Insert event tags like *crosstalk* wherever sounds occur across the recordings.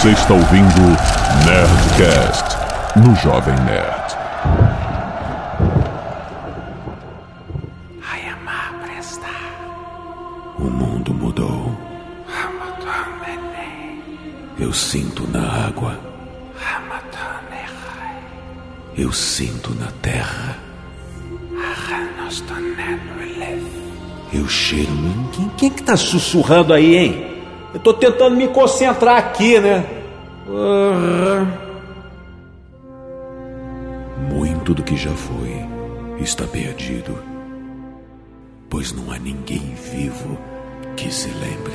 Você está ouvindo Nerdcast no Jovem Nerd. O mundo mudou. Eu sinto na água. Eu sinto na terra. Eu cheiro em Quem, quem que tá sussurrando aí, hein? Eu tô tentando me concentrar aqui, né? Muito do que já foi está perdido, pois não há ninguém vivo que se lembre.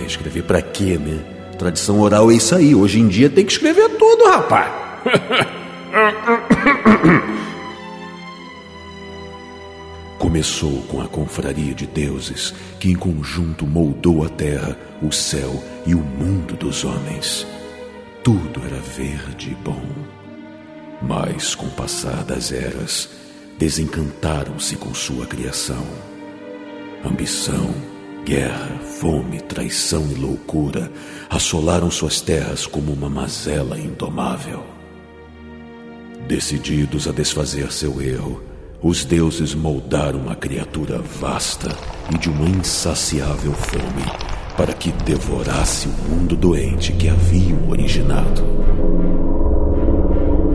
É, escrever pra quê, né? Tradição oral é isso aí. Hoje em dia tem que escrever tudo, rapaz. *laughs* Começou com a confraria de deuses que em conjunto moldou a terra, o céu e o mundo dos homens. Tudo era verde e bom. Mas, com o passar das eras, desencantaram-se com sua criação. Ambição, guerra, fome, traição e loucura assolaram suas terras como uma mazela indomável. Decididos a desfazer seu erro, os deuses moldaram uma criatura vasta e de uma insaciável fome para que devorasse o mundo doente que haviam originado.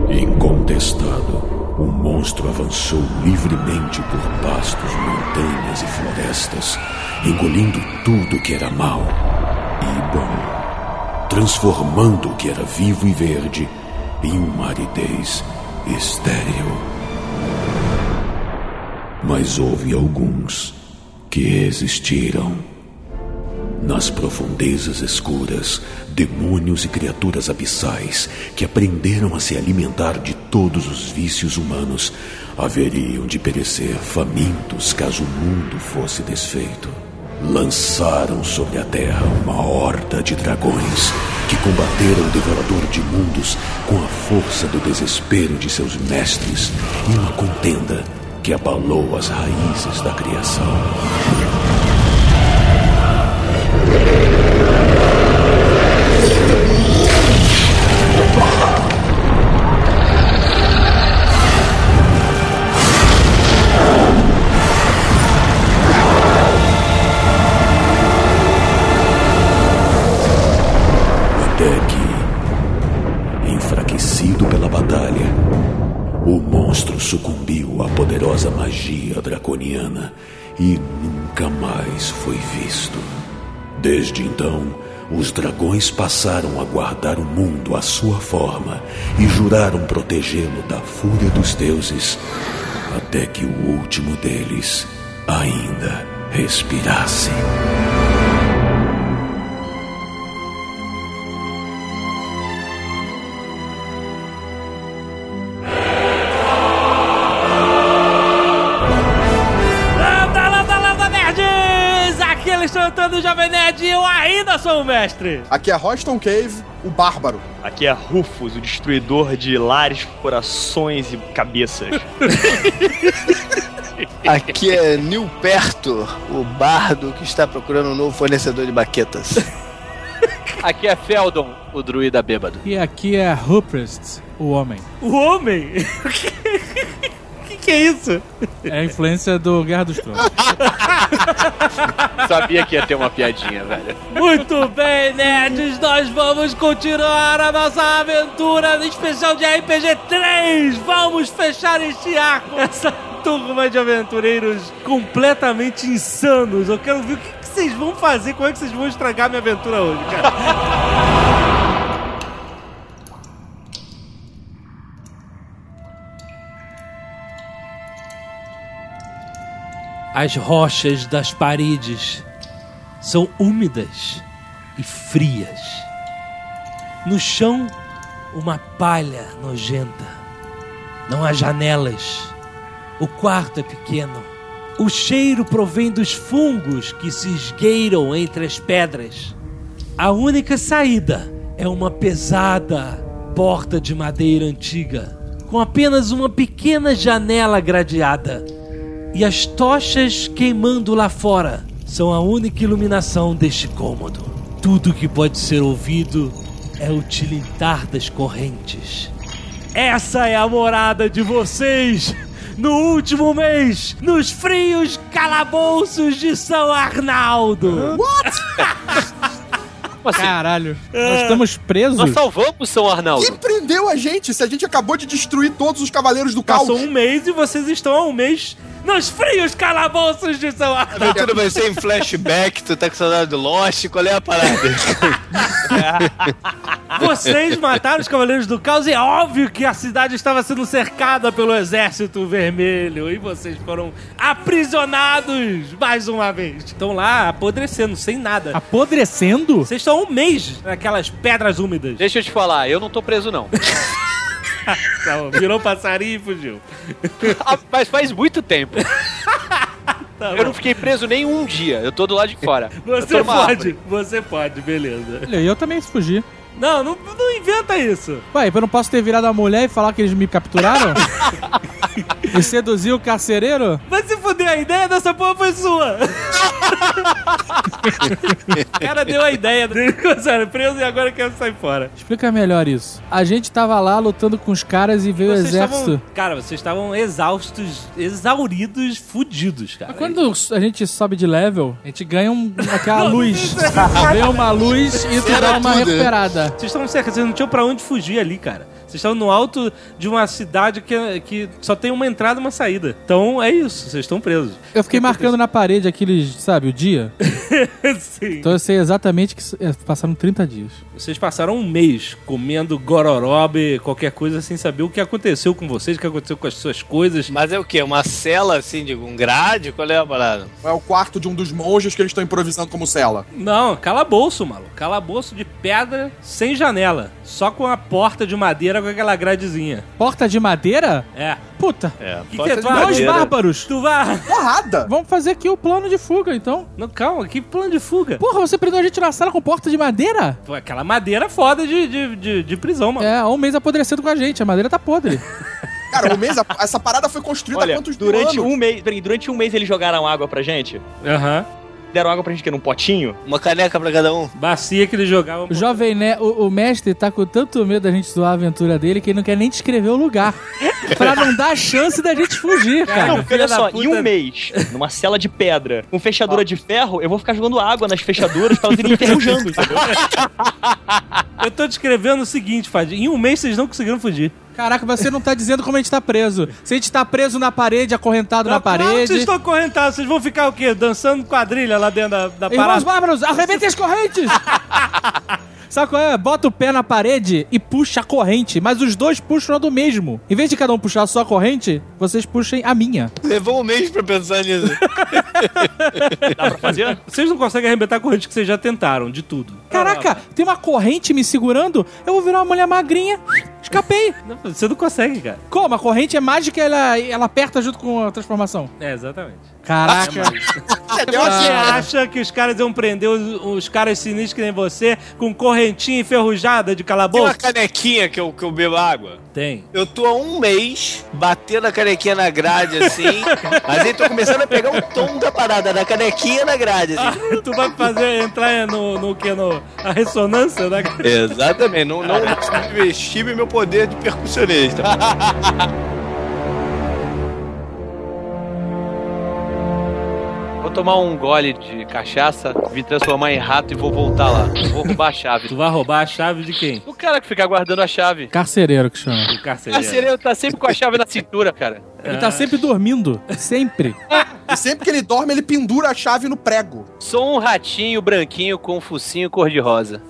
Incontestado, o monstro avançou livremente por pastos, montanhas e florestas, engolindo tudo que era mau e bom, transformando o que era vivo e verde em uma aridez estéril. Mas houve alguns que resistiram. Nas profundezas escuras, demônios e criaturas abissais que aprenderam a se alimentar de todos os vícios humanos haveriam de perecer famintos caso o mundo fosse desfeito. Lançaram sobre a terra uma horda de dragões que combateram o devorador de mundos com a força do desespero de seus mestres em uma contenda que abalou as raízes da criação. Draconiana e nunca mais foi visto. Desde então, os dragões passaram a guardar o mundo à sua forma e juraram protegê-lo da fúria dos deuses, até que o último deles ainda respirasse. E eu ainda sou o mestre. Aqui é Roston Cave, o bárbaro. Aqui é Rufus, o destruidor de lares, corações e cabeças. *laughs* Aqui é Nilperto, o bardo que está procurando um novo fornecedor de baquetas. *laughs* Aqui é Feldon, o druida bêbado. E aqui é Ruprest, o homem. O homem? *laughs* O que, é isso? É a influência do Guerra dos Tronos. *laughs* Sabia que ia ter uma piadinha, velho. Muito bem, nerds, nós vamos continuar a nossa aventura especial de RPG 3. Vamos fechar este arco, essa turma de aventureiros completamente insanos. Eu quero ver o que, que vocês vão fazer, como é que vocês vão estragar minha aventura hoje, cara. *laughs* As rochas das paredes são úmidas e frias. No chão, uma palha nojenta. Não há janelas. O quarto é pequeno. O cheiro provém dos fungos que se esgueiram entre as pedras. A única saída é uma pesada porta de madeira antiga, com apenas uma pequena janela gradeada. E as tochas queimando lá fora são a única iluminação deste cômodo. Tudo que pode ser ouvido é o tilintar das correntes. Essa é a morada de vocês no último mês, nos frios calabouços de São Arnaldo. *laughs* Caralho. Nós estamos presos. Nós salvamos São Arnaldo. Quem prendeu a gente se a gente acabou de destruir todos os Cavaleiros do Caos? Passou um mês e vocês estão há um mês nos frios calabouços de São A Arnaldo. aventura vai ser em flashback, tu tá com saudade do Lost, qual é a parada? *laughs* Vocês mataram os Cavaleiros do Caos e é óbvio que a cidade estava sendo cercada pelo Exército Vermelho e vocês foram aprisionados mais uma vez. Estão lá apodrecendo, sem nada. Apodrecendo? Vocês estão há um mês naquelas pedras úmidas. Deixa eu te falar, eu não tô preso não. *laughs* *laughs* Tá, Virou passarinho e fugiu. Ah, Mas faz muito tempo. *laughs* Tá Eu não fiquei preso nem um dia. Eu tô do lado de fora. Você pode, árvore. você pode, beleza. Olha, eu também fugi. Não, não, não inventa isso. Ué, eu não posso ter virado a mulher e falar que eles me capturaram? *laughs* e seduzir o carcereiro? Vai se fuder, a ideia dessa porra foi sua. o cara deu a ideia dele, sério, preso e agora quer sair fora. Explica melhor isso. A gente tava lá lutando com os caras e veio o exército. cara, vocês estavam exaustos, exauridos, fudidos, cara. Mas Quando a gente sobe de level, a gente ganha um, aquela luz. Vem uma luz e tu dá uma recuperada. Vocês estavam cercados, vocês não tinham pra onde fugir ali, cara. Vocês estavam no alto de uma cidade que, que só tem uma entrada e uma saída. Então é isso, vocês estão presos. Eu fiquei marcando na parede aqueles, sabe, o dia. *laughs* Sim. Então eu sei exatamente que é, passaram 30 dias. Vocês passaram um mês comendo gororobe, qualquer coisa, sem saber o que aconteceu com vocês, o que aconteceu com as suas coisas. Mas é o quê? Uma cela assim, de um grade? Qual é a parada? É o quarto de um dos monges que eles estão improvisando como cela. Não, calabouço, maluco. Calabouço de pedra sem janela. Só com a porta de madeira com aquela gradezinha. Porta de madeira? É. Puta. É, Que porta que de é? Dois madeira. bárbaros. Tu vai. Porrada! Vamos fazer aqui o plano de fuga, então. Não, calma, que plano de fuga? Porra, você prendeu a gente na sala com porta de madeira? Pô, aquela madeira foda de, de, de, de prisão, mano. É, há um mês apodrecendo com a gente. A madeira tá podre. *laughs* Cara, o mês, essa parada foi construída há Olha, quantos mil durante anos? um mês, peraí, durante um mês eles jogaram água pra gente. Aham. Deram água pra gente que num potinho. Uma caneca pra cada um? Bacia que eles jogavam. O jovem né, o, o mestre tá com tanto medo da gente zoar a aventura dele que ele não quer nem descrever o lugar. *laughs* pra não dar chance da gente fugir, cara. Não, olha só, puta. em um mês, numa cela de pedra, com fechadura de ferro, eu vou ficar jogando água nas fechaduras pra elas irem enferrujando, *laughs* entendeu? Eu tô descrevendo o seguinte, Fad. Em um mês vocês não conseguiram fugir. Caraca, você não tá dizendo como a gente tá preso. Se a gente tá preso na parede, acorrentado na Não, claro que parede. Vocês estão acorrentados, vocês vão ficar o quê? Dançando quadrilha lá dentro da, da Irmãos parada? bárbaros, arrebentem as correntes! *laughs* Sabe qual é? Bota o pé na parede e puxa a corrente, mas os dois puxam a do mesmo. Em vez de cada um puxar a sua corrente, vocês puxem a minha. Levou um mês pra pensar nisso. *laughs* Dá pra fazer? Vocês não conseguem arrebentar a corrente que vocês já tentaram, de tudo. Caraca, tem uma corrente me segurando, eu vou virar uma mulher magrinha. Escapei. Não, você não consegue, cara. Como? A corrente é mágica, ela, ela aperta junto com a transformação. É, exatamente. Caraca. Você acha que os caras iam prender os, os caras sinistros que nem você com correntinha enferrujada de Tem uma calabouço? canequinha que eu, que eu bebo água. Tem. Eu tô há um mês batendo a canequinha na grade, assim. *laughs* mas aí tô começando a pegar o tom da parada, da canequinha na grade, assim. tu vai fazer entrar no, no que? No, a ressonância, né? Exatamente, não, não subestime meu poder de percussionista. *laughs* Vou tomar um gole de cachaça, me transformar em rato e vou voltar lá. Vou roubar a chave. Tu vai roubar a chave de quem? O cara que fica guardando a chave. Carcereiro que chama. O carcereiro. carcereiro tá sempre com a chave na cintura, cara. Ele tá sempre dormindo. Sempre. E sempre que ele dorme, ele pendura a chave no prego. Sou um ratinho branquinho com um focinho cor-de-rosa.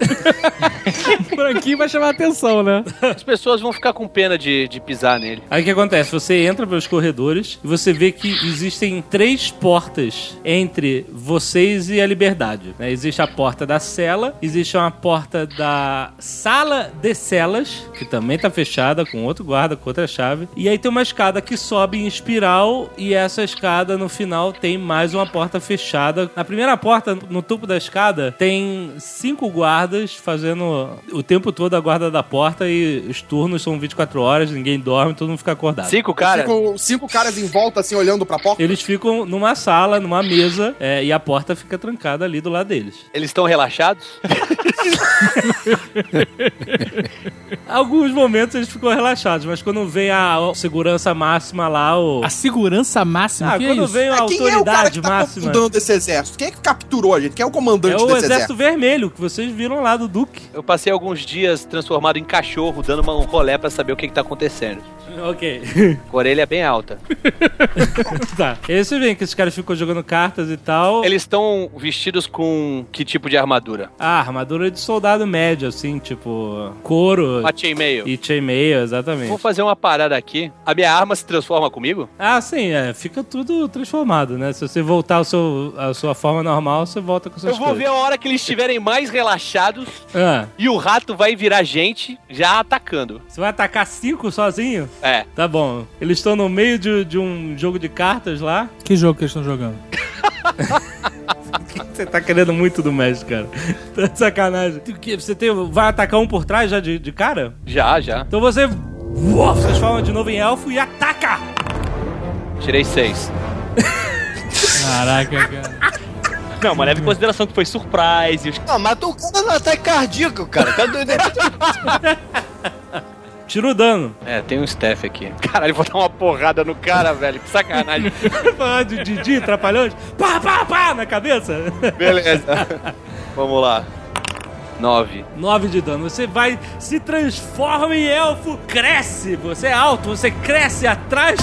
*laughs* Branquinho vai chamar a atenção, né? As pessoas vão ficar com pena de, de pisar nele. Aí o que acontece? Você entra pelos corredores e você vê que existem três portas entre vocês e a liberdade. né? Existe a porta da cela, existe uma porta da sala de celas, que também tá fechada com outro guarda, com outra chave. E aí tem uma escada que sobe em espiral e essa escada no final tem mais uma porta fechada. Na primeira porta, no topo da escada, tem cinco guardas fazendo o tempo todo a guarda da porta e os turnos são 24 horas, ninguém dorme, todo mundo fica acordado. Cinco caras? Ficam cinco caras em volta, assim, olhando pra porta. Eles ficam numa sala, numa mesa, é, e a porta fica trancada ali do lado deles. Eles estão relaxados? *laughs* Alguns momentos eles ficam relaxados, mas quando vem a segurança máxima lá, o. A segurança máxima, Ah, que é quando isso? vem a É, quem é o cara autoridade que tá máxima. comandando esse exército? Quem é que capturou a gente? Quem é o É comandante o desse exército exército? vermelho que vocês viram lá do Duque. Eu passei alguns dias transformado em cachorro, dando uma- um rolé pra saber o que, que tá acontecendo. Ok. *laughs* Com a orelha bem alta. *laughs* tá. E você vê que esses caras ficam jogando cartas e tal. Eles estão vestidos com que tipo de armadura? Ah, armadura de soldado médio, assim, tipo. Couro Uma chainmail. e chainmail, exatamente. Vou fazer uma parada aqui. A minha arma se transforma comigo? Ah, sim, é. Fica tudo transformado, né? Se você voltar ao seu, à sua forma normal, você volta com suas Eu vou coisas. ver a hora que eles estiverem mais relaxados Ah, e o rato vai virar gente já atacando. você vai atacar cinco sozinho? É. Tá bom. Eles estão no meio de, de um jogo de cartas lá. Que jogo que eles estão jogando? *laughs* Você tá querendo muito do Magic, cara. *laughs* Tá de sacanagem. Você tem, vai atacar um por trás já de, de cara? Já, já. Então você uou, se transforma de novo em elfo e ataca! Tirei seis. Caraca, *laughs* cara. Não, mas leve em consideração que foi surprise. os- Não, matou o cara no ataque cardíaco, cara. Tira o dano. É, tem um staff aqui. *laughs* Caralho, vou dar uma porrada no cara, velho. Que sacanagem. *laughs* Falar de Didi, trapalhões. Pá, pá, pá, na cabeça. Beleza. *laughs* Vamos lá. Nove. 9 de dano. Você vai, se transforma em elfo, cresce. Você é alto, você cresce atrás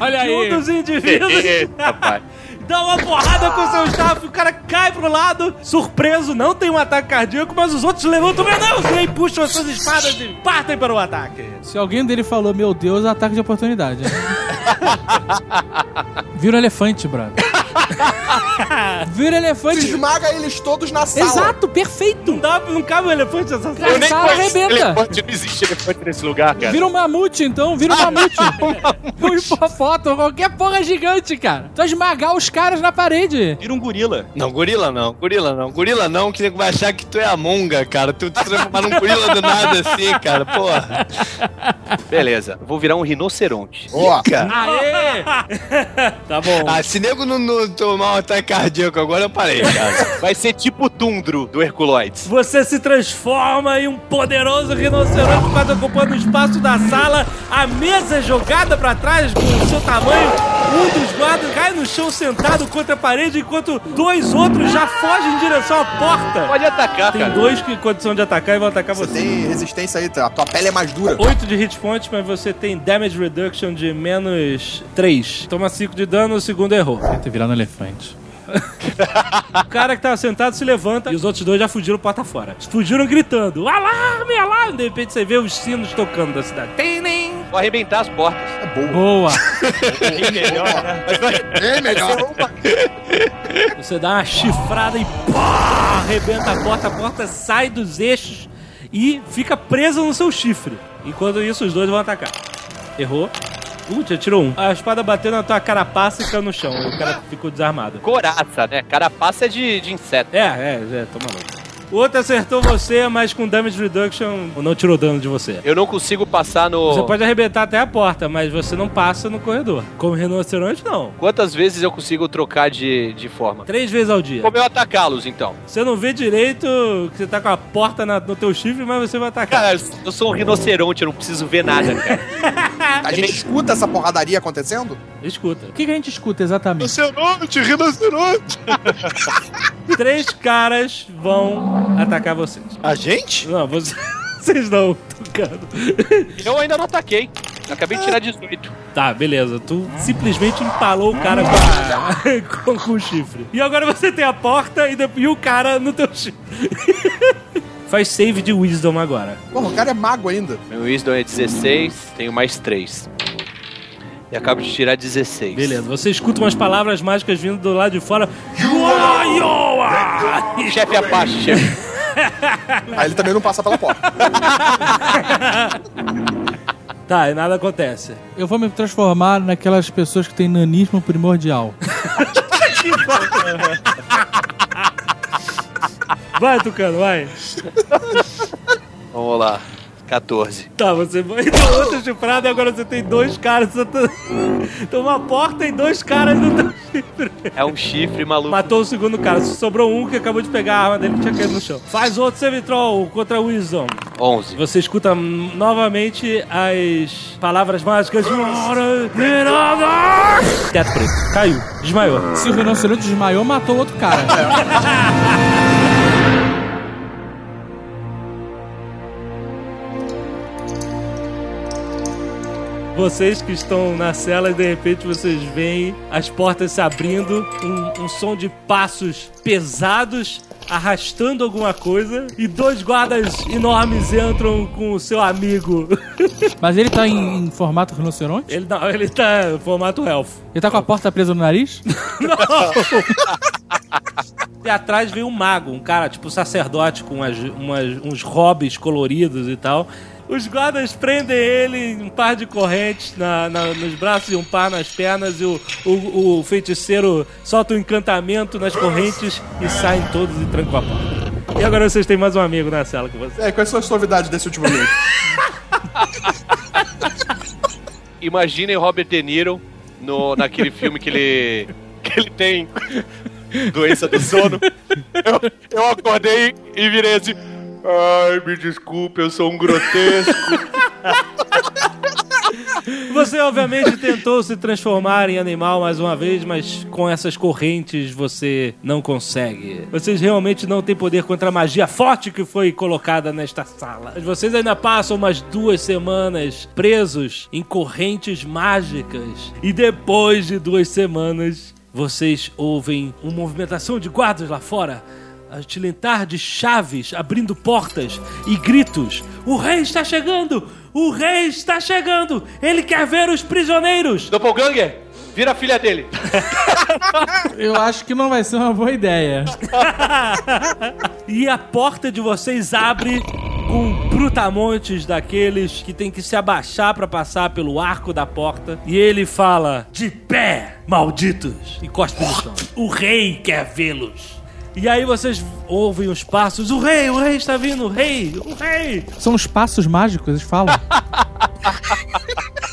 Olha de um aí. dos indivíduos. Eita. Dá uma porrada com seu staff, o cara cai pro lado, surpreso, não tem um ataque cardíaco, mas os outros levantam, meu Deus, e aí puxam as suas espadas e partem para o ataque. Se alguém dele falou, meu Deus, ataque de oportunidade. *laughs* Vira um elefante, brother. *laughs* Vira elefante. esmaga eles todos na sala. Exato, perfeito. Não dá, não cabe um elefante nessa sala. Eu nem sala arrebenta. elefante, não existe elefante nesse lugar, cara. Vira um mamute, então. Vira um mamute. um hipopótamo, qualquer porra gigante, cara. Tu vai esmagar os caras na parede. Vira um gorila. Não, gorila não, gorila não. Gorila não, que nego vai achar que tu é a monga, cara. Tu te transformar num gorila do nada assim, cara. Porra. Beleza. Vou virar um rinoceronte. Boa. Aê! *laughs* tá bom. Ah, se nego não, tomar um ataque cardíaco agora, eu parei, *laughs* cara. Vai ser tipo o Tundro do Herculoides. Você se transforma em um poderoso rinoceronte quase ocupando o espaço da sala. A mesa é jogada pra trás com o seu tamanho. Um dos guardas cai no chão sentado contra a parede, enquanto dois outros já fogem em direção à porta. Pode atacar, Tem cara. dois que em condição de atacar e vão atacar Você você. tem resistência aí, a tua pele é mais dura. 8 de hit points, mas você tem damage reduction de menos 3. Toma 5 de dano, o segundo errou. Ter virado um elefante. O cara que tava sentado se levanta e os outros dois já fugiram porta fora. Fugiram gritando: alarme, alarme! De repente você vê os sinos tocando da cidade. Tem nem. Vou arrebentar as portas. É boa. Boa. Bem melhor, né? É melhor. Você dá uma chifrada e pá, arrebenta a porta, a porta sai dos eixos e fica presa no seu chifre. Enquanto isso, os dois vão atacar. Errou. Já tirou um. A espada bateu na tua carapaça e caiu no chão. O cara ficou desarmado. Coraça, né? Carapaça é de, de inseto. É, é, é, toma louco. O outro acertou você, mas com damage reduction não tirou dano de você. Eu não consigo passar no. Você pode arrebentar até a porta, mas você não passa no corredor. Como rinoceronte, não. Quantas vezes eu consigo trocar de, de forma? Três vezes ao dia. Como eu atacá-los, então? Você não vê direito que você tá com a porta na- no teu chifre, mas você vai atacar. Cara, eu sou um rinoceronte, eu não preciso ver nada, cara. *laughs* A gente escuta essa porradaria acontecendo? Escuta. O que, que a gente escuta exatamente? Rinoceronte, rinoceronte. *laughs* Três caras vão atacar vocês. A gente? Não, você- *laughs* vocês não, tocando. Eu ainda não ataquei. Acabei de tirar 18. Tá, beleza. Tu simplesmente empalou o cara com, a- *laughs* com, com o chifre. E agora você tem a porta e, depois, e o cara no teu chifre. Faz save de wisdom agora. Porra, o cara é mago ainda. Meu Wisdom é 16, tenho mais 3. E acabo de tirar 16. Beleza, você escuta umas palavras mágicas vindo do lado de fora. *laughs* Chefe Apache, chefe. *laughs* Aí ele também não passa pela porta. *laughs* Tá, e nada acontece. Eu vou me transformar naquelas pessoas que têm nanismo primordial. Vai, Tucano, vai. Vamos lá. 14. Tá, você vai *laughs* no outro chifrado e agora você tem dois caras. Você tá... Tem uma porta e dois caras no teu chifre. É um chifre maluco. Matou o segundo cara. Sobrou um que acabou de pegar a arma dele que tinha caído no chão. Faz outro Sevitrol contra o Wisdom. 11. Você escuta novamente as palavras mágicas. Teto preto. Caiu. Desmaiou. Se o rinoceronte desmaiou, matou o outro cara. *laughs* Vocês que estão na cela e de repente vocês veem as portas se abrindo, um, um som de passos pesados arrastando alguma coisa e dois guardas enormes entram com o seu amigo. *laughs* Mas ele tá em, em formato rinoceronte? Ele não, ele tá em formato elfo. Ele tá com a porta presa no nariz? *laughs* E atrás vem um mago, um cara tipo sacerdote com umas, umas- uns hobbies coloridos e tal. Os guardas prendem ele em um par de correntes na- na- nos braços e um par nas pernas. E o, o- o feiticeiro solta um encantamento nas correntes e saem todos e trancam a porta. E agora vocês têm mais um amigo na cela com vocês. É, quais são as novidades desse último mês? *laughs* Imaginem Robert De Niro no, naquele filme que ele, que ele tem doença do sono. Eu, eu acordei e virei assim. Ai, me desculpe, eu sou um grotesco. *laughs* Você obviamente tentou se transformar em animal mais uma vez, mas com essas correntes você não consegue. Vocês realmente não têm poder contra a magia forte que foi colocada nesta sala. Vocês ainda passam umas duas semanas presos em correntes mágicas. E depois de duas semanas, vocês ouvem uma movimentação de guardas lá fora. A tilintar de chaves abrindo portas e gritos: O rei está chegando! O rei está chegando! Ele quer ver os prisioneiros! Doppelganger, vira a filha dele. *laughs* Eu acho que não vai ser uma boa ideia. *laughs* E a porta de vocês abre com brutamontes daqueles que tem que se abaixar pra passar pelo arco da porta. E ele fala: De pé, malditos! E cospe no chão. *laughs* O rei quer vê-los. E aí vocês ouvem os passos: O rei, o rei está vindo, o rei, o rei! São os passos mágicos, eles falam. *laughs*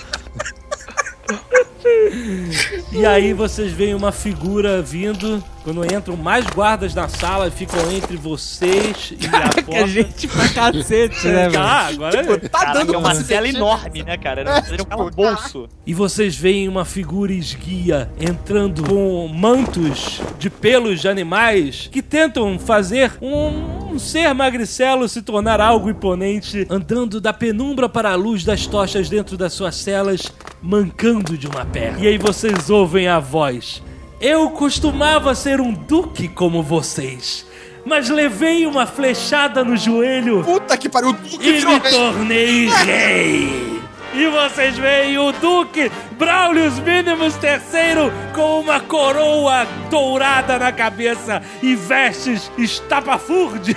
E aí vocês veem uma figura vindo. Quando entram mais guardas na sala e ficam entre vocês e a *laughs* que porta. a gente pra cacete, né, velho? *laughs* Ah, agora Tá Caraca, dando é uma cela enorme, né, cara? Era era um calabouço. E vocês veem uma figura esguia entrando com mantos de pelos de animais que tentam fazer um, um ser magricelo se tornar algo imponente, andando da penumbra para a luz das tochas dentro das suas celas, mancando de uma perna. E aí vocês ouvem a voz. Eu costumava ser um duque como vocês, mas levei uma flechada no joelho Puta que pariu, o Duque e me rei. tornei rei. E vocês veem o Duque Braulius Minimus III com uma coroa dourada na cabeça e vestes estapafurde.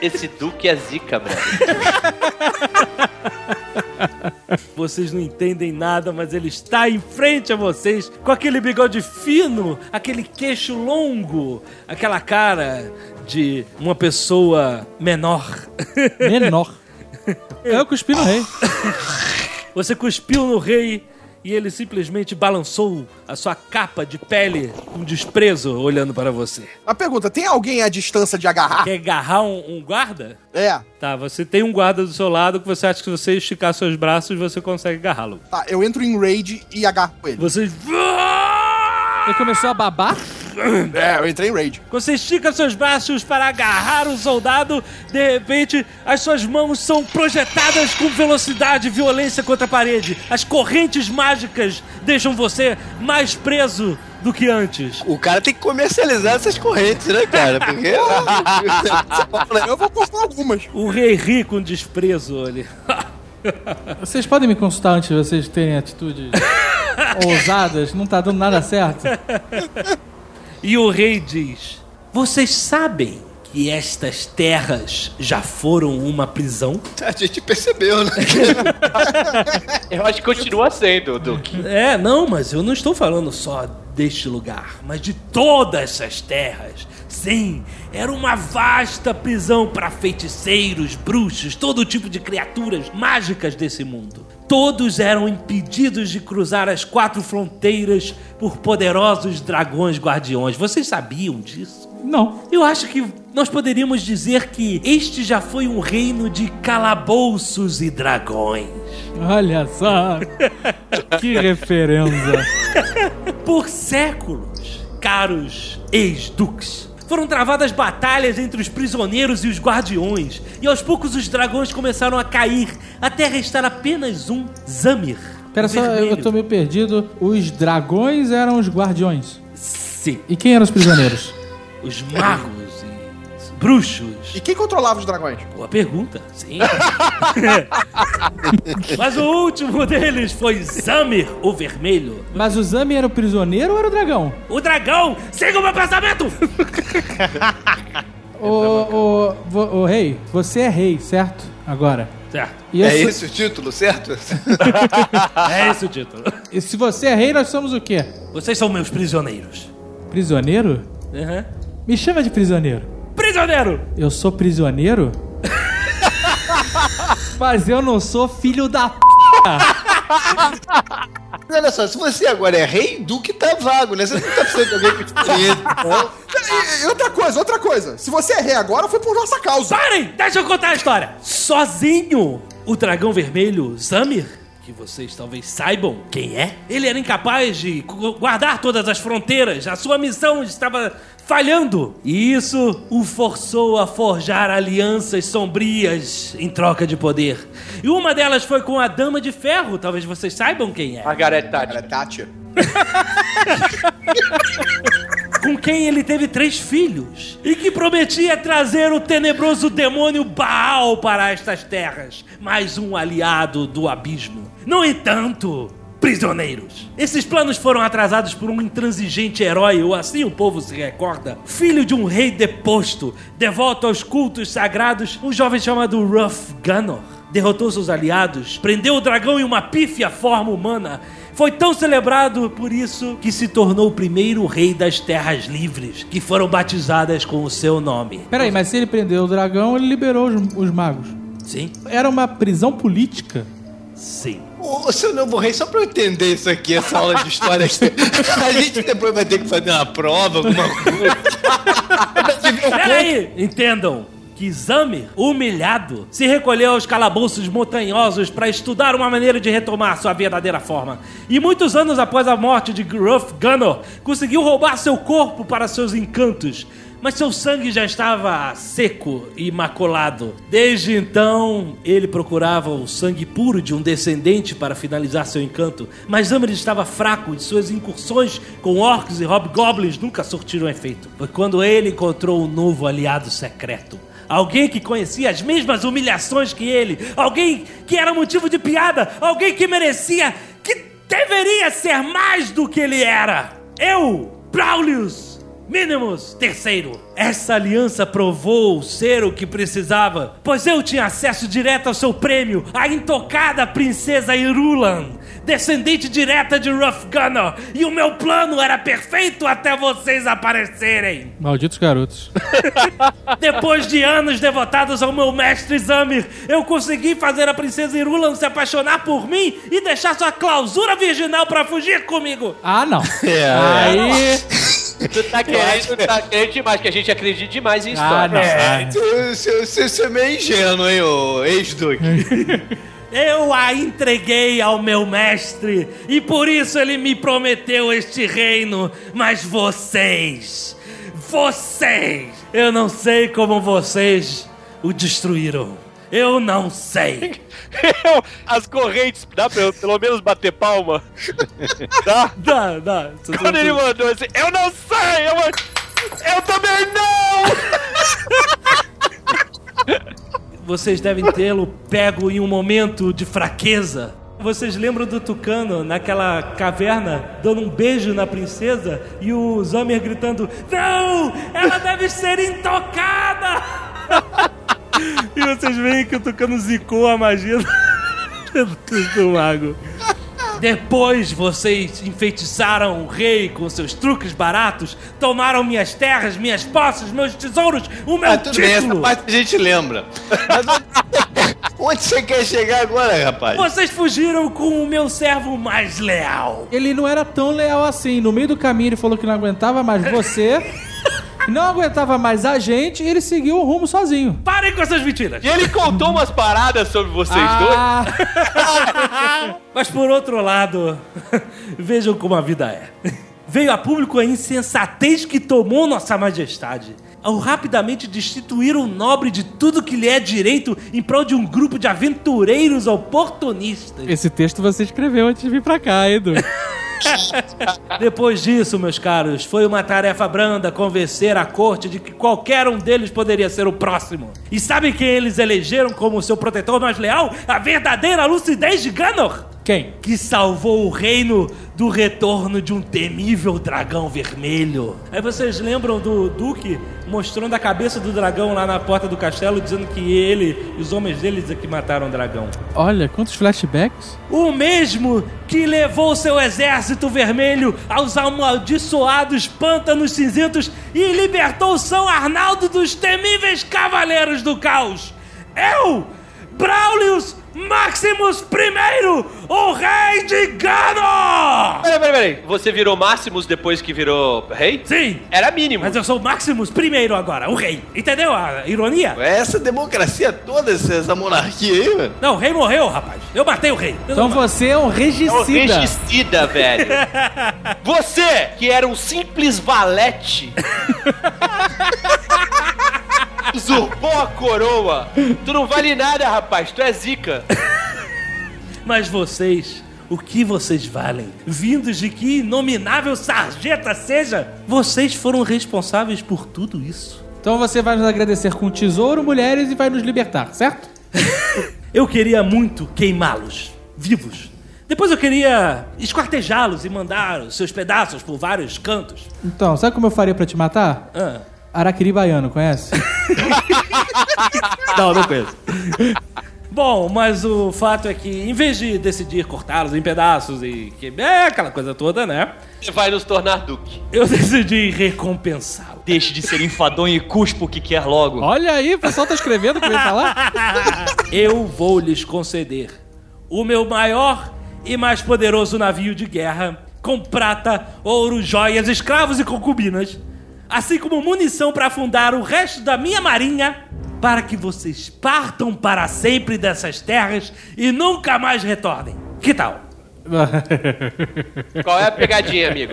Esse Duque é zica, velho. *laughs* Vocês não entendem nada, mas ele está em frente a vocês com aquele bigode fino, aquele queixo longo, aquela cara de uma pessoa menor. Menor. *laughs* Eu cuspi no rei. Você cuspiu no rei e ele simplesmente balançou a sua capa de pele com desprezo olhando para você. A pergunta, tem alguém à distância de agarrar? Quer agarrar um, um guarda? É. Tá, você tem um guarda do seu lado que você acha que se você esticar seus braços você consegue agarrá-lo. Tá, eu entro em raid e agarro ele. Você. Ele começou a babar. É, eu entrei em raid. Você estica seus braços para agarrar o soldado, de repente as suas mãos são projetadas com velocidade e violência contra a parede. As correntes mágicas deixam você mais preso do que antes. O cara tem que comercializar essas correntes, né, cara? Porque. *laughs* Eu vou cortar algumas. O rei ri com desprezo ali. Vocês podem me consultar antes de vocês terem atitudes *laughs* ousadas? Não tá dando nada certo. *laughs* E o rei diz: Vocês sabem que estas terras já foram uma prisão? *laughs* A gente percebeu, né? *laughs* Eu acho que continua sendo, Duque. É, não, mas eu não estou falando só deste lugar, mas de todas essas terras. Sim, era uma vasta prisão para feiticeiros, bruxos, todo tipo de criaturas mágicas desse mundo. Todos eram impedidos de cruzar as quatro fronteiras por poderosos dragões guardiões. Vocês sabiam disso? Não. Eu acho que nós poderíamos dizer que este já foi um reino de calabouços e dragões. Olha só. *laughs* que referência. Por séculos, caros ex-duques, foram travadas batalhas entre os prisioneiros e os guardiões, e aos poucos os dragões começaram a cair, até restar apenas um Zamir. Pera só, eu tô meio perdido. Os dragões eram os guardiões. Sim, E quem eram os prisioneiros? os magos bruxos. E quem controlava os dragões? Boa pergunta, sim. *laughs* Mas o último deles foi Zamir, o vermelho. Mas o Zami era o prisioneiro ou era o dragão? O dragão, siga o meu pensamento! *laughs* Ô, ô, rei, você é rei, certo? Agora. Certo, E É esse- esse o título, certo? *laughs* é esse o título. e se você é rei, nós somos o quê? Vocês são meus prisioneiros. Prisioneiro? Uhum. Me chama de prisioneiro. Prisioneiro! Eu sou prisioneiro? *laughs* Mas eu não sou filho da p. Olha só, se você agora é rei, Duque tá vago, né? Você não tá precisando de alguém com experiência. não. E, e outra coisa, outra coisa. Se você é rei agora, foi por nossa causa. Parem! Deixa eu contar a história! Sozinho, o dragão vermelho, Zamir, que vocês talvez saibam quem é, ele era incapaz de gu- guardar todas as fronteiras. A sua missão estava falhando. E isso o forçou a forjar alianças sombrias em troca de poder. E uma delas foi com a Dama de Ferro, talvez vocês saibam quem é. Margaret Thatcher. Era *laughs* Tátia. com quem ele teve três filhos e que prometia trazer o tenebroso demônio Baal para estas terras, mais um aliado do abismo. No entanto, prisioneiros, esses planos foram atrasados por um intransigente herói, ou assim o povo se recorda, filho de um rei deposto, devoto aos cultos sagrados, um jovem chamado Ruff Gunnar. Derrotou seus aliados, prendeu o dragão em uma pífia forma humana foi tão celebrado por isso que se tornou o primeiro rei das terras livres, que foram batizadas com o seu nome. Peraí, mas se ele prendeu o dragão, ele liberou os, os magos. Sim? Era uma prisão política. Sim. Ô, seu novo rei, só pra eu entender isso aqui, essa aula de história aqui, *laughs* a gente depois vai ter que fazer uma prova, alguma coisa. *laughs* Peraí! Entendam que Zamir, humilhado, se recolheu aos calabouços montanhosos para estudar uma maneira de retomar sua verdadeira forma. E muitos anos após a morte de Gruff Gunnar, conseguiu roubar seu corpo para seus encantos. Mas seu sangue já estava seco e maculado. Desde então, ele procurava o sangue puro de um descendente para finalizar seu encanto. Mas Zamir estava fraco e suas incursões com orcs e hobgoblins nunca surtiram efeito. Foi quando ele encontrou um novo aliado secreto. Alguém que conhecia as mesmas humilhações que ele. Alguém que era motivo de piada. Alguém que merecia, que deveria ser mais do que ele era. Eu, Braulius Minimus terceiro. Essa aliança provou ser o que precisava, pois eu tinha acesso direto ao seu prêmio, a intocada princesa Irulan, descendente direta de Ruff Gunnar, e o meu plano era perfeito até vocês aparecerem. Malditos garotos. *laughs* Depois de anos devotados ao meu mestre Zamir, eu consegui fazer a princesa Irulan se apaixonar por mim e deixar sua clausura virginal pra fugir comigo. Ah, não. *laughs* É, Aí. Tu tá querendo, tu tá querendo demais, que a gente acredite demais em Ah, história. não. Ah, Você, você, você é meio ingênuo, hein, ô ex-duque? *laughs* Eu a entreguei ao meu mestre e por isso ele me prometeu este reino. Mas vocês, vocês, eu não sei como vocês o destruíram. Eu não sei. *laughs* Eu, as correntes, dá pra eu pelo menos bater palma? *laughs* Dá? Dá, dá. Quando ele mandou assim, eu não sei, eu, eu também não! *laughs* Vocês devem tê-lo pego em um momento de fraqueza. Vocês lembram do Tucano naquela caverna dando um beijo na princesa e o Zamer gritando: Não! Ela deve ser intocada! E vocês veem que o Tucano zicou a magia do, do mago. Depois vocês enfeitiçaram o rei com seus truques baratos, tomaram minhas terras, minhas posses, meus tesouros, o meu Ah, tudo bem, essa título. parte a gente lembra. Mas onde, *laughs* onde você quer chegar agora, rapaz? Vocês fugiram com o meu servo mais leal. Ele não era tão leal assim. No meio do caminho ele falou que não aguentava mais você. *laughs* Não aguentava mais a gente e ele seguiu o rumo sozinho. Parem com essas mentiras. E ele contou umas paradas sobre vocês Ah, *laughs* Mas por outro lado, *laughs* vejam como a vida é. Veio a público a insensatez que tomou Nossa Majestade. Ao rapidamente destituir o nobre de tudo que lhe é direito em prol de um grupo de aventureiros oportunistas. esse texto você escreveu antes de vir pra cá, Edu. *laughs* *laughs* Depois disso, meus caros, foi uma tarefa branda convencer a corte de que qualquer um deles poderia ser o próximo. E sabem quem eles elegeram como seu protetor mais leal? A verdadeira lucidez de Ganor! Quem? que salvou o reino do retorno de um temível dragão vermelho. Aí vocês lembram do Duque mostrando a cabeça do dragão lá na porta do castelo, dizendo que ele e os homens deles é que mataram o dragão. Olha, quantos flashbacks. O mesmo que levou seu exército vermelho aos amaldiçoados pântanos cinzentos e libertou São Arnaldo dos temíveis cavaleiros do caos. Eu, Braulius Maximus I, o rei de Ganor! Peraí, peraí, peraí. Você virou Máximos depois que virou rei? Sim, Era mínimo. mas eu sou Maximus I agora, o rei. Entendeu a ironia? Essa democracia toda, essa monarquia aí, mano. Não, o rei morreu, rapaz. Eu matei o rei. Eu Então não- você é um É um regicida. regicida, velho. *laughs* Você, que era um simples valete, *laughs* usurpou a coroa. Tu não vale nada, rapaz. Tu é zica. Mas vocês, o que vocês valem? Vindos de que inominável sarjeta seja, vocês foram responsáveis por tudo isso. Então você vai nos agradecer com tesouro, mulheres e vai nos libertar, certo? *laughs* Eu queria muito queimá-los, vivos. Depois eu queria esquartejá-los e mandar os seus pedaços por vários cantos. Então, sabe como eu faria pra te matar? Ah. Araquiri baiano, conhece? *laughs* Não, não conheço. Bom, mas o fato é que, em vez de decidir cortá-los em pedaços e que é aquela coisa toda, né? Você vai nos tornar duque. Eu *laughs* decidi recompensá-lo. Deixe de ser enfadonho e cuspa o que quer logo. Olha aí, o pessoal tá escrevendo o que eu ia falar. *laughs* Eu vou lhes conceder o meu maior e mais poderoso navio de guerra, com prata, ouro, joias, escravos e concubinas, assim como munição para afundar o resto da minha marinha, para que vocês partam para sempre dessas terras e nunca mais retornem. Que tal? *laughs* Qual é a pegadinha, amigo?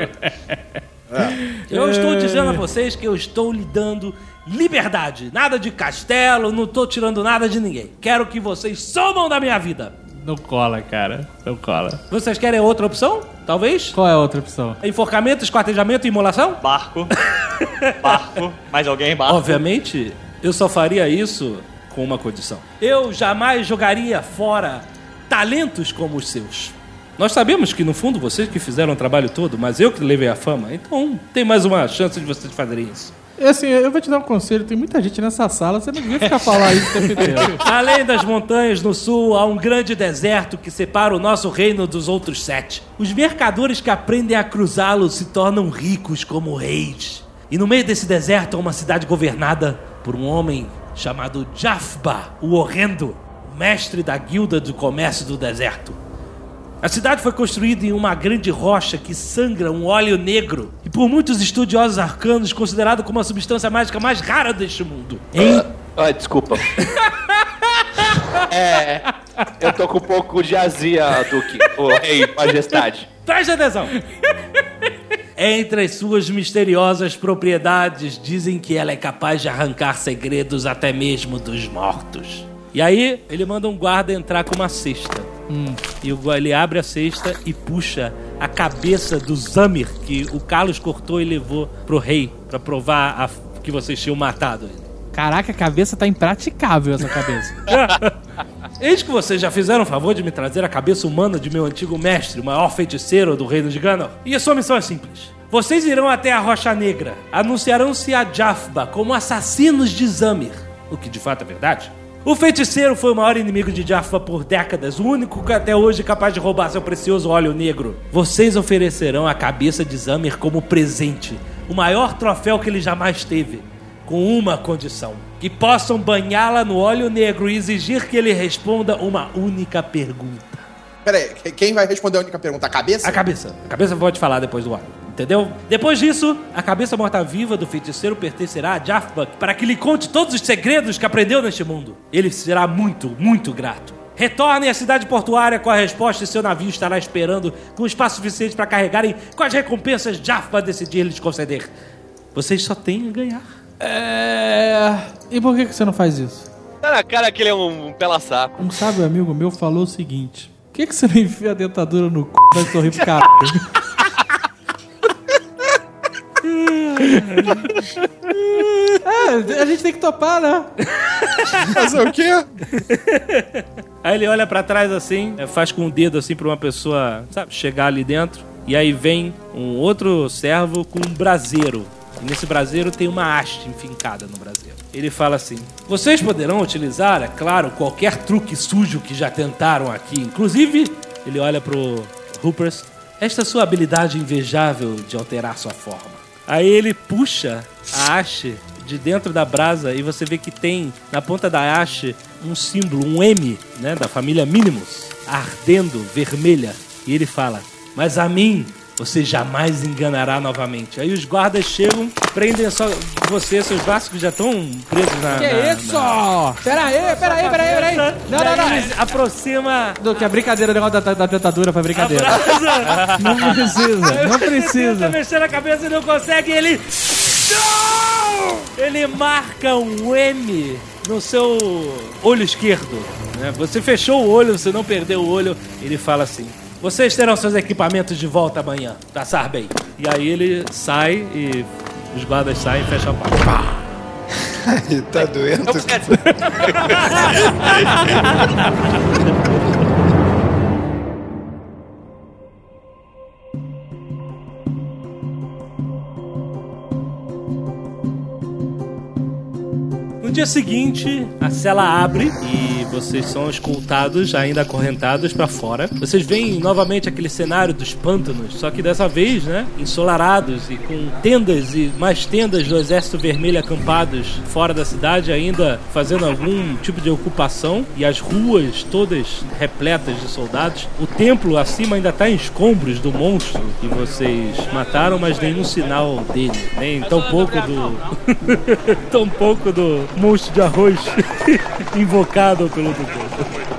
Eu estou dizendo a vocês que eu estou lhe dando liberdade. Nada de castelo, não estou tirando nada de ninguém. Quero que vocês somam da minha vida. Não cola, cara. Não cola. Vocês querem outra opção? Talvez? Qual é a outra opção? Enforcamento, esquartejamento e imolação? Barco. *laughs* Barco. Mais alguém? Barco. Obviamente, eu só faria isso com uma condição. Eu jamais jogaria fora talentos como os seus. Nós sabemos que no fundo vocês que fizeram o trabalho todo, mas eu que levei a fama, então tem mais uma chance de vocês fazerem isso. É Assim, eu vou te dar um conselho. Tem muita gente nessa sala, você não devia ficar falando isso o tempo inteiro. *laughs* Além das montanhas no sul, há um grande deserto que separa o nosso reino dos outros sete. Os mercadores que aprendem a cruzá-lo se tornam ricos como reis. E no meio desse deserto há uma cidade governada por um homem chamado Jafba, o Horrendo, mestre da guilda do comércio do deserto. A cidade foi construída em uma grande rocha que sangra um óleo negro e por muitos estudiosos arcanos considerado como a substância mágica mais rara deste mundo. Em Ah, desculpa. *laughs* É. Eu tô com um pouco de azia, Duque. Ô, rei, majestade. Preste atenção! Entre as suas misteriosas propriedades, dizem que ela é capaz de arrancar segredos até mesmo dos mortos. E aí, ele manda um guarda entrar com uma cesta. E o, gu- ele abre a cesta e puxa a cabeça do Zamir, que o Carlos cortou e levou pro rei, pra provar a- que vocês tinham matado ele. Caraca, a cabeça tá impraticável essa cabeça. *laughs* Eis que vocês já fizeram o favor de me trazer a cabeça humana de meu antigo mestre, o maior feiticeiro do reino de Ganor. E a sua missão é simples. Vocês irão até a Rocha Negra, anunciarão-se a Jafba como assassinos de Zamir, o que de fato é verdade. O feiticeiro foi o maior inimigo de Jaffa por décadas, o único que até hoje é capaz de roubar seu precioso óleo negro. Vocês oferecerão a cabeça de Zamir como presente, o maior troféu que ele jamais teve, com uma condição: que possam banhá-la no óleo negro e exigir que ele responda uma única pergunta. Pera aí, quem vai responder a única pergunta? A cabeça? A cabeça. A cabeça pode falar depois do ar. Entendeu? Depois disso, a cabeça morta-viva do feiticeiro pertencerá a Jafba para que lhe conte todos os segredos que aprendeu neste mundo. Ele será muito, muito grato. Retornem à cidade portuária com a resposta e seu navio estará esperando com espaço suficiente para carregarem com as recompensas Jafba decidir lhes conceder. Vocês só têm a ganhar. É. E por que que você não faz isso? Tá na cara que ele é um, um pela saco. Um sábio amigo meu falou o seguinte: Por que, que você não enfia a dentadura no c e vai sorrir pro caralho? *laughs* é, a gente tem que topar, né? Fazer o quê? Aí ele olha pra trás assim, é, faz com o dedo assim pra uma pessoa, sabe, chegar ali dentro. E aí vem um outro servo com um braseiro. E nesse braseiro tem uma haste enfincada no braseiro. Ele fala assim: Vocês poderão utilizar, é claro, qualquer truque sujo que já tentaram aqui. Inclusive, ele olha pro Hoopers. Esta sua habilidade invejável de alterar sua forma. Aí ele puxa a haste de dentro da brasa e você vê que tem na ponta da haste um símbolo, um M, né, da família Minimus, ardendo, vermelha. E ele fala: Mas a mim você jamais enganará novamente. Aí os guardas chegam, prendem só você, seus braços que já estão presos na. Que na- isso? na- Pera aí, pera aí, pera aí, pera aí. Não, não, não. Eles aproxima Do que a brincadeira, o negócio da, da dentadura foi brincadeira. brasa. Não precisa, *laughs* não precisa. mexer na cabeça e não consegue, ele. Não! Ele marca um M no seu olho esquerdo. né? Você fechou o olho, você não perdeu o olho. Ele fala assim: Vocês terão seus equipamentos de volta amanhã, passar bem. E aí ele sai e os guardas saem e fecham a porta. *laughs* Ele tá doendo. No dia seguinte, a cela abre e vocês são escoltados, ainda acorrentados pra fora. Vocês veem novamente aquele cenário dos pântanos, só que dessa vez, né, ensolarados e com tendas e mais tendas do Exército Vermelho acampados fora da cidade, ainda fazendo algum tipo de ocupação e as ruas todas repletas de soldados. O templo acima ainda tá em escombros do monstro que vocês mataram, mas nenhum sinal dele, nem tão pouco do *laughs* tão pouco do monstro de arroz *laughs* invocado.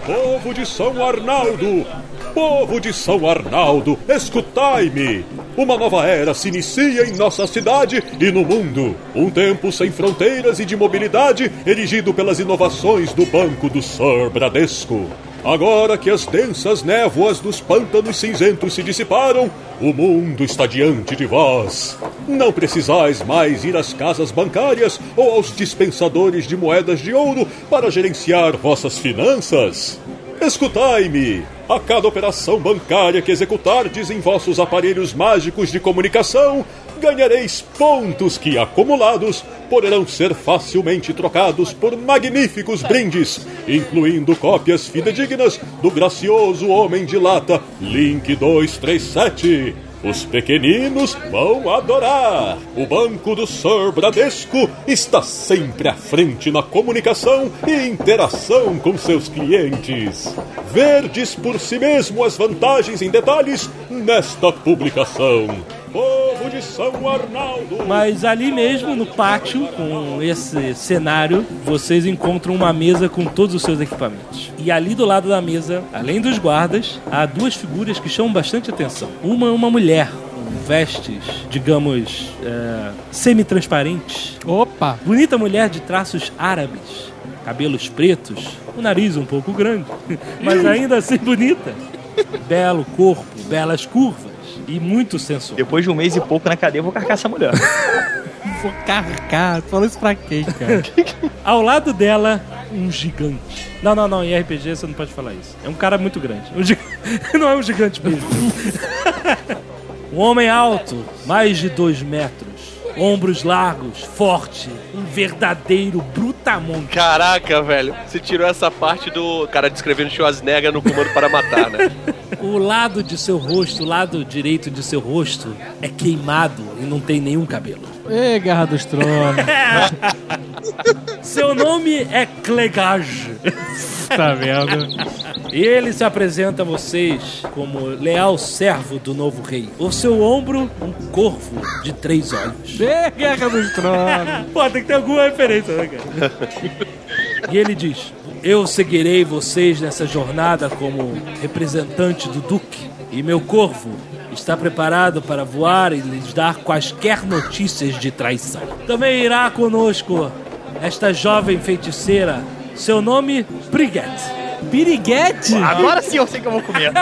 Povo de São Arnaldo! Povo de São Arnaldo, escutai-me! Uma nova era se inicia em nossa cidade e no mundo. Um tempo sem fronteiras e de mobilidade, erigido pelas inovações do Banco do Sir Bradesco. Agora que as densas névoas dos pântanos cinzentos se dissiparam, o mundo está diante de vós. Não precisais mais ir às casas bancárias ou aos dispensadores de moedas de ouro para gerenciar vossas finanças. Escutai-me! A cada operação bancária que executardes em vossos aparelhos mágicos de comunicação, ganhareis pontos que, acumulados, poderão ser facilmente trocados por magníficos brindes, incluindo cópias fidedignas do gracioso Homem de Lata Link 237. Os pequeninos vão adorar! O Banco do Sir Bradesco está sempre à frente na comunicação e interação com seus clientes. Verdes por si mesmo as vantagens em detalhes nesta publicação. Povo de São Arnaldo! Mas ali mesmo, no pátio, com esse cenário, vocês encontram uma mesa com todos os seus equipamentos. E ali do lado da mesa, além dos guardas, há duas figuras que chamam bastante atenção. Uma é uma mulher com vestes, digamos, é, semi-transparentes. Opa! Bonita mulher de traços árabes, cabelos pretos, o nariz um pouco grande, *laughs* mas ainda assim bonita. Belo corpo, belas curvas e muito sensual. Depois de um mês e pouco na cadeia, eu vou carcar essa mulher. *laughs* Vou carcar. Tu falou isso pra quem, cara? *laughs* Ao lado dela um gigante. Não, não, não, em RPG você não pode falar isso. É um cara muito grande. Um gi- *laughs* não é um gigante mesmo. um homem alto, mais de dois metros. Ombros largos, forte, um verdadeiro brutamonte. Caraca, velho. Você tirou essa parte do cara descrevendo Schwarzenegger no comando para matar, né? *laughs* O lado de seu rosto, o lado direito de seu rosto, é queimado e não tem nenhum cabelo. Ê, Guerra dos Tronos. *laughs* Seu nome é Clegage. tá vendo? E ele se apresenta a vocês como leal servo do novo rei. O seu ombro, um corvo de três olhos. Ê, Guerra dos Tronos. *laughs* Pô, tem que ter alguma referência, né, cara? E ele diz: Eu seguirei vocês nessa jornada como representante do Duque. E meu corvo está preparado para voar e lhes dar quaisquer notícias de traição. Também irá conosco esta jovem feiticeira. Seu nome, Brigitte. Piriguete? Agora sim eu sei que eu vou comer.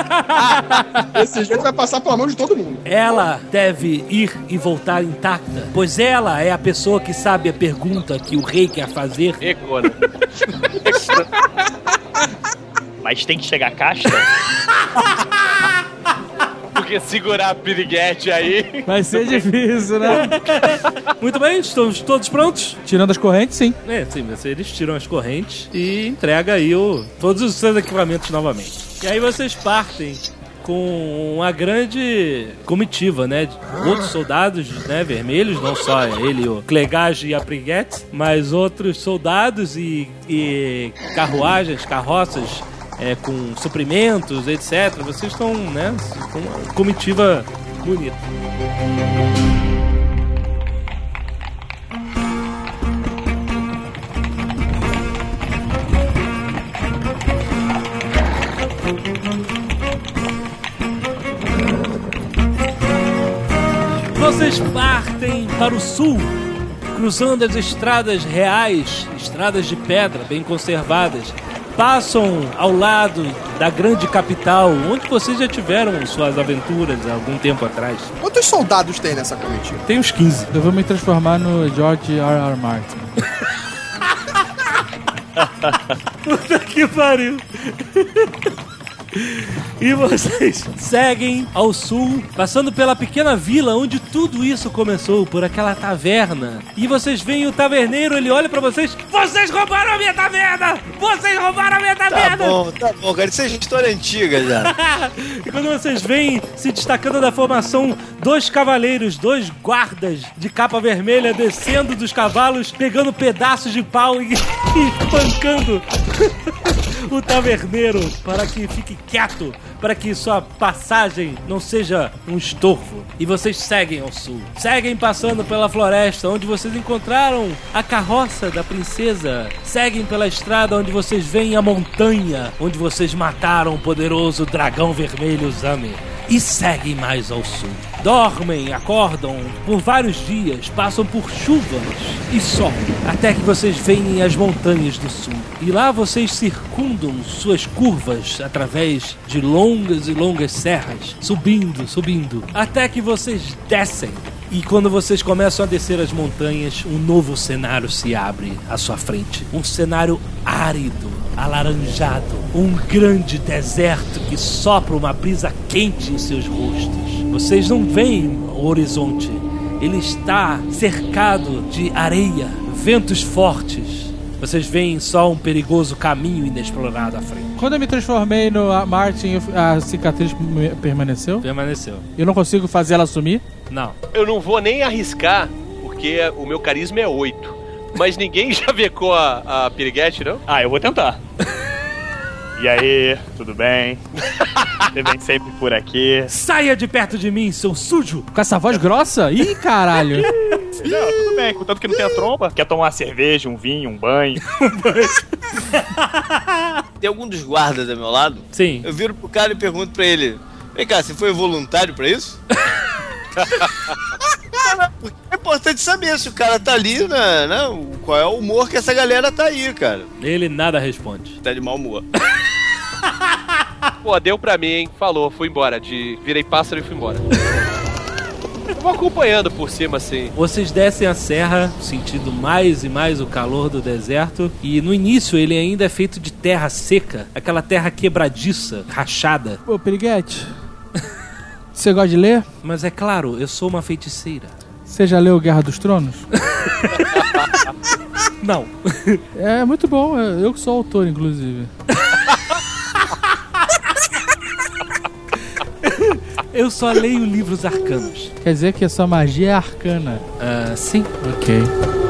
*laughs* Esse jeito vai passar pela mão de todo mundo. Ela deve ir e voltar intacta, pois ela é a pessoa que sabe a pergunta que o rei quer fazer. Econa. Mas tem que chegar a caixa? *laughs* Porque segurar a piriguete aí. Vai ser difícil, né? *laughs* Muito bem, estamos todos prontos? Tirando as correntes, sim. É, sim, mas eles tiram as correntes e entrega aí o, todos os seus equipamentos novamente. E aí vocês partem com uma grande comitiva, né? Outros soldados, né, vermelhos, não só ele, o Clegage e a Briguette, mas outros soldados e, e carruagens, carroças é, com suprimentos, etc. Vocês estão, né, com uma comitiva bonita. Vocês partem para o sul, cruzando as estradas reais, estradas de pedra bem conservadas. Passam ao lado da grande capital, onde vocês já tiveram suas aventuras há algum tempo atrás. Quantos soldados tem nessa comitiva? Tem uns 15. Eu vou me transformar no George R. R. Martin. *laughs* Puta que pariu. *laughs* E vocês *laughs* seguem ao sul, passando pela pequena vila onde tudo isso começou, por aquela taverna. E vocês veem o taverneiro, ele olha pra vocês: Vocês roubaram a minha taverna! Vocês roubaram a minha Tá taverna! bom, tá bom, cara. Isso é história antiga já. *laughs* e quando vocês veem se destacando da formação dois cavaleiros, dois guardas de capa vermelha descendo dos cavalos, pegando pedaços de pau e, e *laughs* espancando o taverneiro para que fique quieto, para que sua passagem não seja um estorvo. E vocês seguem ao sul. Seguem passando pela floresta onde vocês encontraram a carroça da princesa. Seguem pela estrada onde vocês veem a montanha onde vocês mataram o poderoso dragão vermelho Zami. E seguem mais ao sul. Dormem, acordam por vários dias, passam por chuvas e sol, até que vocês veem as montanhas do sul. E lá vocês circundam suas curvas através de longas e longas serras, subindo, subindo, até que vocês descem. E quando vocês começam a descer as montanhas, um novo cenário se abre à sua frente. Um cenário árido, alaranjado, um grande deserto que sopra uma brisa quente em seus rostos. Vocês não veem o horizonte. Ele está cercado de areia, ventos fortes. Vocês veem só um perigoso caminho inexplorado à frente. Quando eu me transformei no Martin, a cicatriz permaneceu? Permaneceu. Eu não consigo fazer ela sumir? Não. Eu não vou nem arriscar, porque o meu carisma é 8. Mas ninguém já vecou a, a piriguete, não? Ah, eu vou tentar. E aí, tudo bem? Você vem sempre por aqui. Saia de perto de mim, seu sujo! Com essa voz grossa? Ih, caralho. *laughs* Não, tudo bem, contanto que não tenha tromba. Quer tomar uma cerveja, um vinho, um banho? *laughs* *laughs* Tem algum dos guardas do meu lado? Sim. Eu viro pro cara e pergunto pra ele: Vem cá, você foi voluntário pra isso? *laughs* É importante saber se o cara tá ali, né, né? Qual é o humor que essa galera tá aí, cara. Ele nada responde. Tá de mau humor. *laughs* Pô, deu pra mim, hein? Falou, fui embora. De virei pássaro e fui embora. Eu vou acompanhando por cima, assim. Vocês descem a serra, sentindo mais e mais o calor do deserto. E no início ele ainda é feito de terra seca, aquela terra quebradiça, rachada. Ô, Piriguete, você gosta de ler? Mas é claro, eu sou uma feiticeira. Você já leu Guerra dos Tronos? *laughs* Não. É muito bom, eu que sou autor, inclusive. *laughs* Eu só leio livros arcanos. Quer dizer que a sua magia é arcana. Ah, sim. Ok.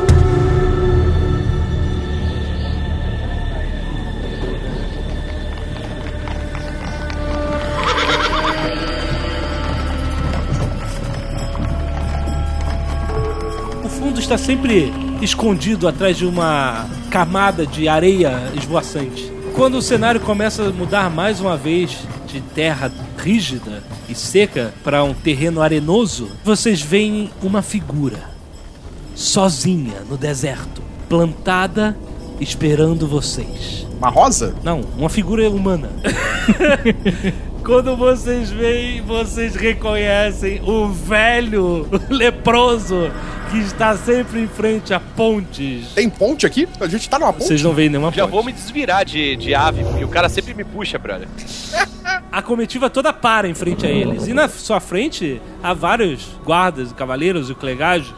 Está sempre escondido atrás de uma camada de areia esvoaçante. Quando o cenário começa a mudar mais uma vez de terra rígida e seca para um terreno arenoso, vocês veem uma figura sozinha no deserto, plantada esperando vocês. Uma rosa? Não, uma figura humana. *laughs* Quando vocês veem, vocês reconhecem o velho leproso que está sempre em frente a pontes. Tem ponte aqui? A gente tá numa ponte? Vocês não veem nenhuma Já ponte. vou me desvirar de, de ave, porque o cara sempre me puxa, brother. A comitiva toda para em frente a eles. E na sua frente há vários guardas, cavaleiros e clegagem.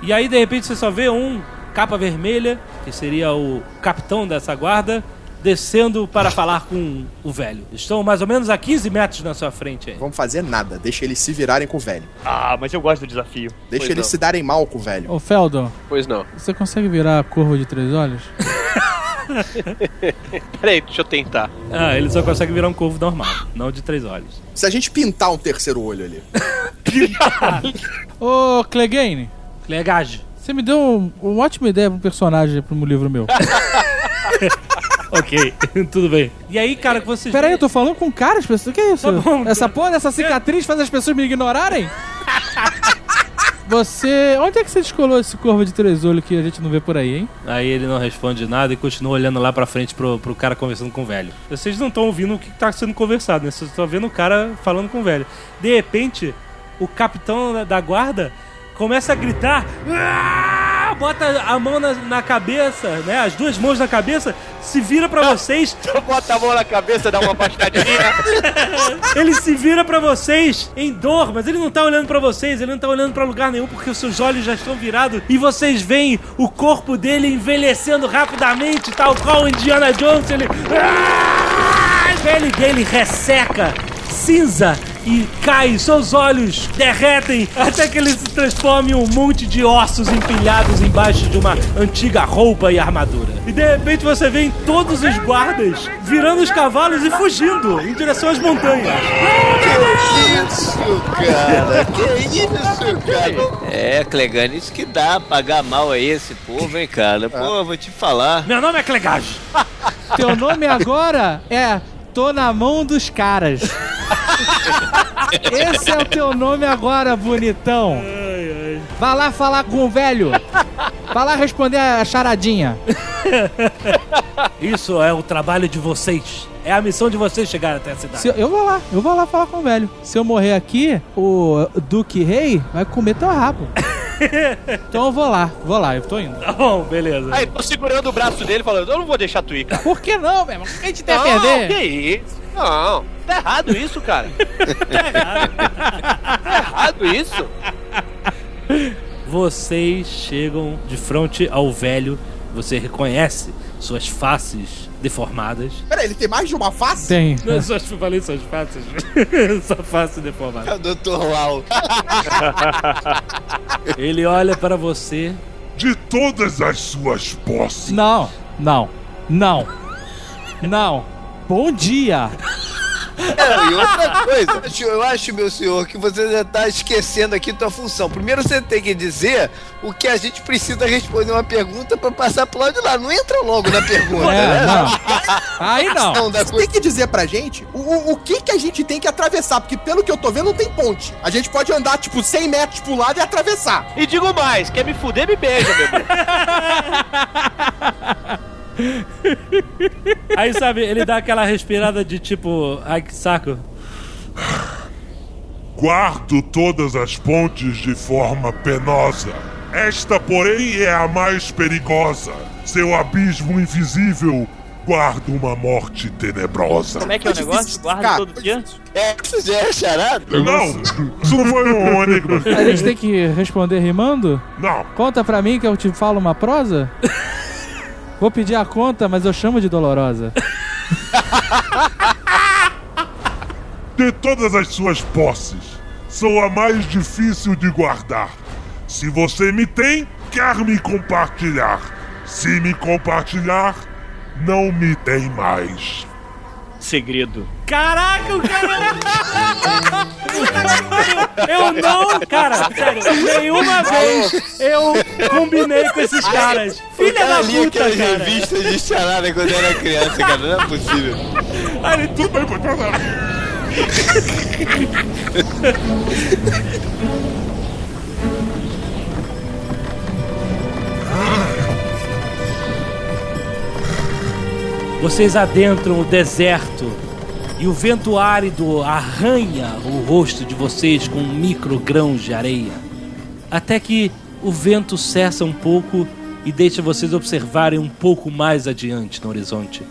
E aí, de repente, você só vê um capa vermelha, que seria o capitão dessa guarda, descendo para falar com o velho. Estão mais ou menos a 15 metros na sua frente aí. Vamos fazer nada. Deixa eles se virarem com o velho. Ah, mas eu gosto do desafio. Deixa Pois eles não. se darem mal com o velho. Ô, Feldon, Pois não. você consegue virar a curva de três olhos? *laughs* *laughs* Peraí, deixa eu tentar. Ah, ele só consegue virar um corvo normal, não de três olhos. Se a gente pintar um terceiro olho ali. *laughs* Ô, Clegane, Clegagem. você me deu um, uma ótima ideia pro personagem pro livro meu. Ok, *laughs* tudo bem. E aí, cara, que vocês. Peraí, eu tô falando com caras, pessoas. O que é isso? Tá bom. Essa porra, essa cicatriz faz as pessoas me ignorarem? Você. Onde é que você descolou esse corvo de três olhos que a gente não vê por aí, hein? Aí ele não responde nada e continua olhando lá pra frente pro, pro cara conversando com o velho. Vocês não estão ouvindo o que tá sendo conversado, né? Vocês estão vendo o cara falando com o velho. De repente, o capitão da- da guarda começa a gritar. "Ah!" Bota a mão na, na cabeça, né? As duas mãos na cabeça, se vira pra vocês. *laughs* Bota a mão na cabeça, dá uma afastadinha. *laughs* Ele se vira pra vocês em dor, mas ele não tá olhando pra vocês, ele não tá olhando pra lugar nenhum porque os seus olhos já estão virados e vocês veem o corpo dele envelhecendo rapidamente, tal qual o Indiana Jones. Ele. Ah! A pele dele resseca, cinza e cai, seus olhos derretem até que ele se transforma em um monte de ossos empilhados embaixo de uma antiga roupa e armadura. E de repente você vê todos os guardas virando os cavalos e fugindo em direção às montanhas. Isso, cara. Que isso, cara. É, Clegane, isso que dá pagar mal a esse povo, hein, cara? Pô, vou te falar. Meu nome é Clegage. Teu nome agora é Tô na mão dos caras. Esse é o teu nome agora, bonitão. Vai lá falar com o velho. Vai lá responder a charadinha. Isso é o trabalho de vocês. É a missão de vocês chegar até a cidade. Eu, eu vou lá, eu vou lá falar com o velho. Se eu morrer aqui, o Duque Rei vai comer teu rabo. *laughs* Então eu vou lá, vou lá, eu tô indo. Tá bom, beleza. Aí, tô segurando o braço dele falando, eu não vou deixar tu ir, cara. Por que não, meu irmão? A gente tem a Não, perder? que isso? Não, tá errado isso, cara. *laughs* tá errado isso. Vocês chegam de frente ao velho. Você reconhece suas faces deformadas. Peraí, ele tem mais de uma face? Tem. *laughs* Não, só eu falei suas faces. *laughs* Sua face deformada. É o Dr. Lau. *laughs* Ele olha para você. De todas as suas posses. Não, não, não, não. Bom dia. É, e outra coisa, eu acho- eu acho, meu senhor, que você já tá esquecendo aqui tua função. Primeiro você tem que dizer o que a gente precisa responder uma pergunta pra passar pro lado de lá. Não entra logo na pergunta, É, né? não. Aí não. Você tem que dizer pra gente o, o, o que que a gente tem que atravessar, porque pelo que eu tô vendo não tem ponte. A gente pode andar, tipo, 100 metros pro lado e atravessar. E digo mais, quer me fuder, me beija, meu irmão. *laughs* *laughs* Aí, sabe, ele dá aquela respirada de tipo, ai que saco. Guardo todas as pontes de forma penosa. Esta, porém, é a mais perigosa. Seu abismo invisível guarda uma morte tenebrosa. Como é que é o negócio? Guarda todo dia? É, isso já é charada? Não, isso não foi um enigma. A gente tem que responder rimando? Não. Conta pra mim que eu te falo uma prosa? *laughs* Vou pedir a conta, mas eu chamo de dolorosa. *laughs* De todas as suas posses, sou a mais difícil de guardar. Se você me tem, quer me compartilhar. Se me compartilhar, não me tem mais. Segredo. Caraca, o cara. *laughs* Eu não, cara, sério, nenhuma vez eu combinei com esses caras. Filha da puta, cara. revistas de charada quando eu era criança, cara. Não é possível. Aí ele, tudo bem, pode Vocês adentram o deserto e o vento árido arranha o rosto de vocês com micro grãos de areia. Até que o vento cessa um pouco e deixa vocês observarem um pouco mais adiante no horizonte.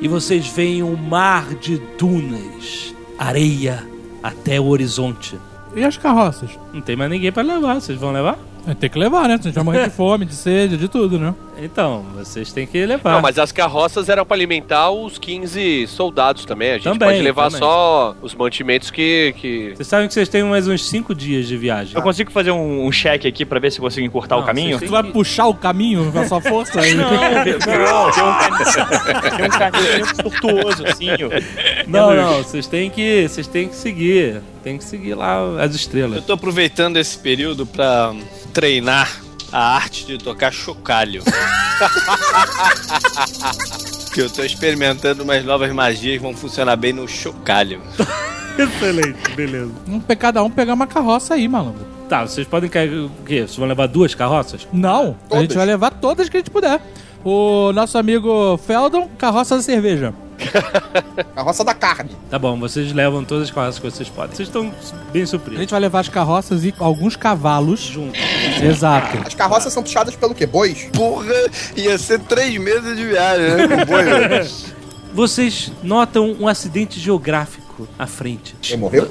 E vocês veem um mar de dunas, areia até o horizonte. E as carroças? Não tem mais ninguém para levar, vocês vão levar? Tem que levar, né? A gente vai morrer de fome, de sede, de tudo, né? Então, vocês têm que levar. Não, mas as carroças eram pra alimentar os 15 soldados também. A gente Também, pode levar também. só os mantimentos que. que... Vocês sabem que vocês têm mais uns 5 dias de viagem. Eu consigo fazer um, um cheque aqui pra ver se eu consigo encurtar o Não, caminho? vocês Tu vai puxar o caminho com a sua força aí. *laughs* Não, não, tem um caminho, tem um caminho tortuoso, assim. Não, não, vocês têm que, vocês têm que seguir, tem que seguir lá as Eu estrelas. tô aproveitando esse período pra treinar a arte de tocar chocalho. *laughs* que eu tô experimentando umas novas magias que vão funcionar bem no chocalho. *laughs* Excelente, beleza. Vamos pe- cada um pegar uma carroça aí, malandro. Tá, vocês podem carregar o quê? Vocês vão levar duas carroças? Não, a gente Todas? vai levar todas que a gente puder. O nosso amigo Feldon, carroça da cerveja. *laughs* Carroça da carne. Tá bom, vocês levam todas as carroças que vocês podem. Vocês estão bem A supridos. gente vai levar as carroças e alguns cavalos. Juntos. Exato. As carroças são puxadas pelo quê? Bois? Porra, ia ser três meses de viagem, né? Com boi, velho. *laughs* Vocês notam um acidente geográfico à frente. Quem morreu?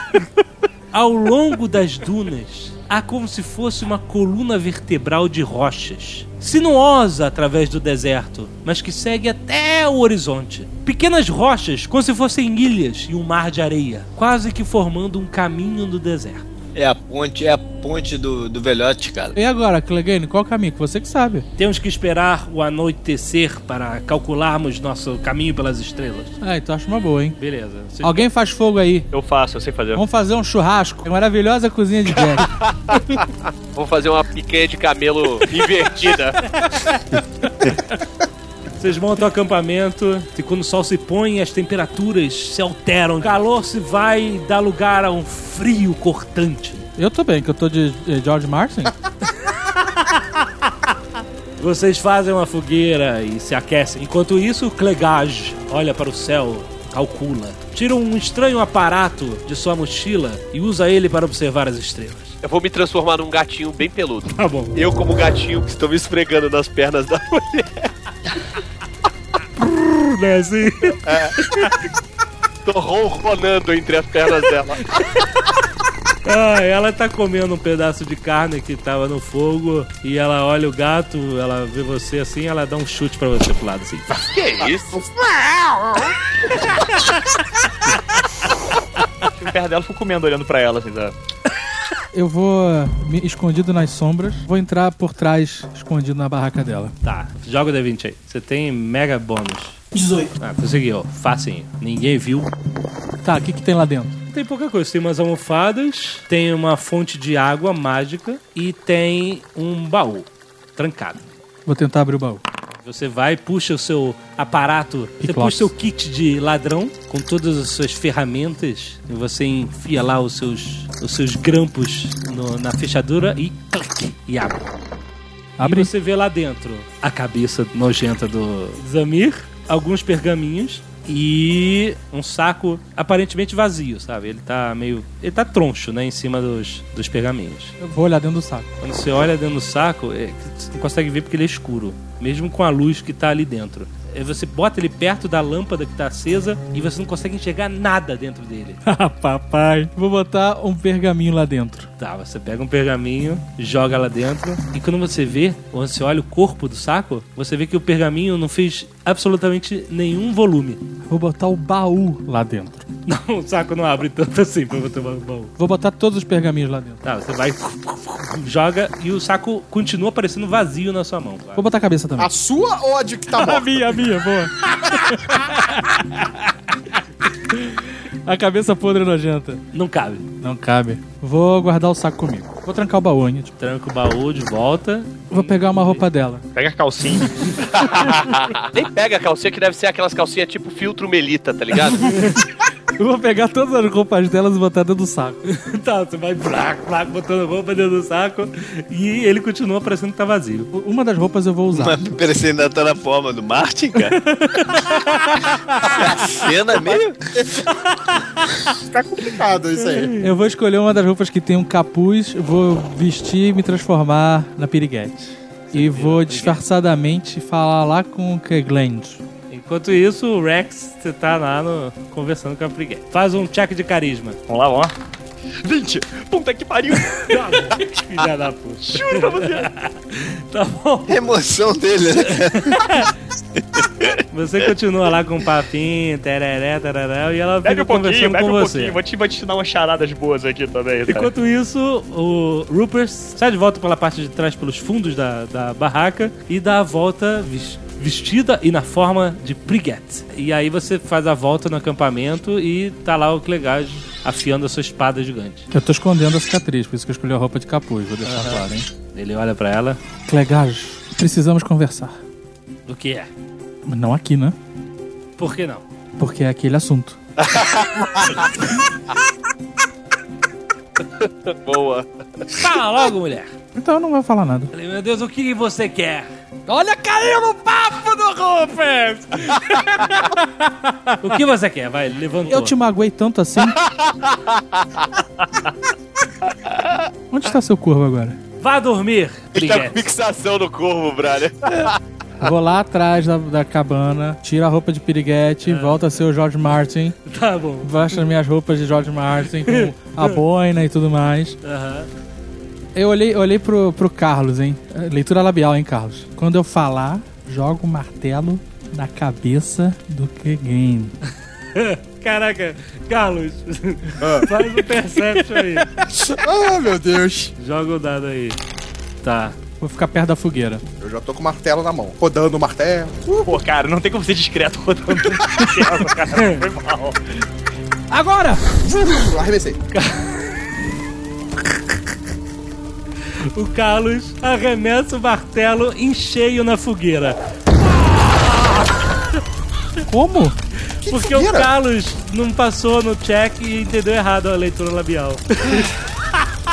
*laughs* Ao longo das dunas, há como se fosse uma coluna vertebral de rochas, sinuosa através do deserto, mas que segue até o horizonte. Pequenas rochas, como se fossem ilhas e um mar de areia, quase que formando um caminho no deserto. É a ponte, é a ponte do, do velhote, cara. E agora, Clegane, qual o caminho? Que Você que sabe. Temos que esperar o anoitecer para calcularmos nosso caminho pelas estrelas. Ah, então acho uma boa, hein? Beleza. Vocês- Alguém faz fogo aí. Eu faço, eu sei fazer. Vamos fazer um churrasco. É maravilhosa cozinha de Jack. *laughs* Vamos fazer uma picanha de camelo invertida. *laughs* Vocês montam o acampamento e quando o sol se põe, as temperaturas se alteram. O calor se vai e dá lugar a um frio cortante. eu tô bem, que eu tô de eh, George Martin. *laughs* Vocês fazem uma fogueira e se aquecem. Enquanto isso, Clegage olha para o céu, calcula. Tira um estranho aparato de sua mochila e usa ele para observar as estrelas. Eu vou me transformar num gatinho bem peludo. Tá bom. Eu, como gatinho que estou me esfregando nas pernas da mulher. Né, assim? Tô ronronando entre as pernas dela. Ah, ela tá comendo um pedaço de carne que tava no fogo e ela olha o gato, ela vê você assim, ela dá um chute pra você pro lado assim. Que isso? *laughs* Fico perto dela, fico comendo, olhando pra ela, assim, tá? Eu vou me escondido nas sombras. Vou entrar por trás, escondido na barraca dela. Tá, joga o D20 aí. Você tem mega bônus. 18. Ah, conseguiu. Facinho. Ninguém viu. Tá, o que, que tem lá dentro? Tem pouca coisa. Tem umas almofadas, tem uma fonte de água mágica e tem um baú trancado. Vou tentar abrir o baú. Você vai, puxa o seu aparato, você puxa o seu kit de ladrão com todas as suas ferramentas e você enfia lá os seus, os seus grampos no- na fechadura e clique, e abre. Abre. E você vê lá dentro a cabeça nojenta do Zamir, alguns pergaminhos e um saco aparentemente vazio, sabe? Ele tá meio. Ele tá troncho, né? Em cima dos, dos pergaminhos. Eu vou olhar dentro do saco. Quando você olha dentro do saco, é, você não consegue ver porque ele é escuro. Mesmo com a luz que tá ali dentro. Aí Você bota ele perto da lâmpada que tá acesa e você não consegue enxergar nada dentro dele. *laughs* Ah, papai. Vou botar um pergaminho lá dentro. Tá, você pega um pergaminho, joga lá dentro, e quando você vê, quando você olha o corpo do saco, você vê que o pergaminho não fez absolutamente nenhum volume. Vou botar o baú lá dentro. *laughs* Não, o saco não abre tanto assim pra botar o baú. Vou botar todos os pergaminhos lá dentro. Tá, você vai, joga e o saco continua parecendo vazio na sua mão. Vou botar a cabeça também. A sua ou a de que tá *laughs* A morta? minha, a minha, boa. *laughs* A cabeça podre nojenta. Não cabe. Não cabe. Vou guardar o saco comigo. Vou trancar o baú, hein? tipo. Tranca o baú de volta. Vou pegar uma roupa dela. Pega a calcinha. *laughs* Nem pega a calcinha, que deve ser aquelas calcinhas tipo filtro melita, tá ligado? *laughs* Eu vou pegar todas as roupas delas e botar dentro do saco. *laughs* tá, você vai blac, blac, botando roupa dentro do saco e ele continua parecendo que tá vazio. Uma das roupas eu vou usar. Mas você ainda tá na forma do Martin, cara? *laughs* a cena é meio. Fica *laughs* complicado isso aí. Eu vou escolher uma das roupas que tem um capuz, vou vestir e me transformar na piriguete. E vou disfarçadamente falar lá com o Kegland. Enquanto isso, o Rex, você tá lá no, conversando com a Briguette. Faz um check de carisma. Vamos lá, vamos lá. 20! Puta que pariu! *laughs* Filha da puta. Juro pra você! *laughs* Tá bom. Emoção dele, né? *laughs* Você continua lá com o papinho, tereré, tereré, e ela Bebe fica um conversando bebe com um você. pouquinho. Vou te, vou te dar umas charadas boas aqui também. Tá? Enquanto isso, o Rupert sai de volta pela parte de trás, pelos fundos da, da barraca, e dá a volta vestida e na forma de Briguette. E aí você faz a volta no acampamento e tá lá o Clegage afiando a sua espada gigante. Eu tô escondendo a cicatriz, por isso que eu escolhi a roupa de capuz, vou deixar claro, hein? Ele olha pra ela. Clegage, precisamos conversar. O que é? Não aqui, né? Por que não? Porque é aquele assunto. *laughs* Boa. Fala logo, mulher. Então eu não vou falar nada. Falei, meu Deus, o que você quer? Olha, caiu no papo do Rupert! *laughs* o que você quer? Vai, levantou. Eu te magoei tanto assim. *laughs* Onde está seu corvo agora? Vá dormir, Ele tá com fixação no corvo, brother. *laughs* Vou lá atrás da, da cabana, tiro a roupa de piriguete, volta a ser o George Martin, Tá bom. veste as minhas roupas de George Martin com a boina e tudo mais. Aham. Eu olhei, eu olhei pro, pro Carlos, hein? Leitura labial, hein, Carlos? Quando eu falar, jogo o martelo na cabeça do Kegen. *laughs* Caraca, Carlos, *laughs* faz um perception aí. *laughs* Ah, meu Deus. Joga o dado aí. Tá. Vou ficar perto da fogueira. Eu já tô com o martelo na mão. Rodando o martelo. Pô, cara, não tem como ser discreto rodando um martelo, cara. Foi mal. Agora! Uh, arremessei. O Carlos arremessa o martelo em cheio na fogueira. Como? Porque o fogueira? Carlos não passou no check e entendeu errado a leitura labial. *laughs*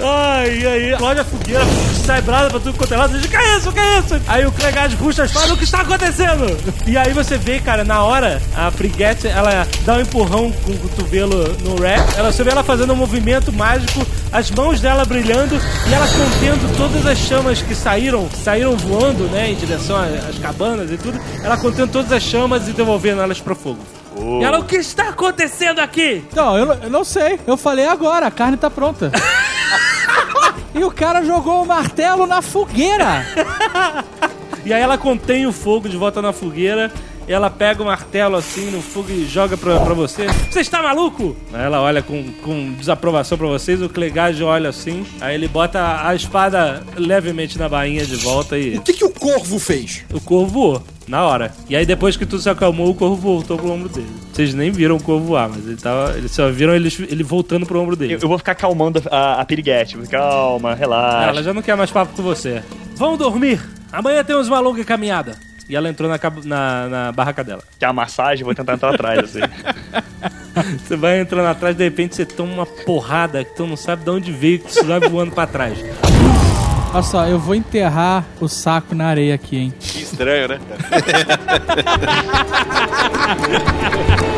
Ai, aí, explode a fogueira, sai brasa pra tudo quanto é lado. Diz, que é isso, que é isso? Aí o Clegade puxa as falas, o que está acontecendo? E aí você vê, cara, na hora, a Briguette, ela dá um empurrão com o cotovelo no rack. Ela, você vê ela fazendo um movimento mágico, as mãos dela brilhando e ela contendo todas as chamas que saíram, saíram voando, né, em direção às cabanas e tudo. Ela contendo todas as chamas e devolvendo elas pro fogo. E ela, o que está acontecendo aqui? Não, eu, não- eu não sei. Eu falei agora, a carne tá pronta. *laughs* e o cara jogou o martelo na fogueira. *laughs* E aí ela contém o fogo de volta na fogueira. E ela pega o martelo assim no fogo e joga pra, pra você. Você está maluco? Aí ela olha com, com desaprovação pra vocês. O Clegage olha assim. Aí ele bota a espada levemente na bainha de volta e O que, que o corvo fez? o corvo voou. Na hora. E aí depois que tudo se acalmou, o corvo voltou pro ombro dele. Vocês nem viram o corvo voar, mas ele tava. Eles só viram ele, ele voltando pro ombro dele. Eu, eu vou ficar calmando a, a piriguete. Calma, relaxa. Ela já não quer mais papo com você. Vamos dormir. Amanhã temos uma longa caminhada. E ela entrou na, na, na barraca dela. Quer a massagem? Vou tentar entrar atrás, assim. *laughs* Você vai entrando atrás, de repente você toma uma porrada que tu não sabe de onde veio, que você vai voando pra trás. Olha só, eu vou enterrar o saco na areia aqui, hein? Que estranho, né? *laughs*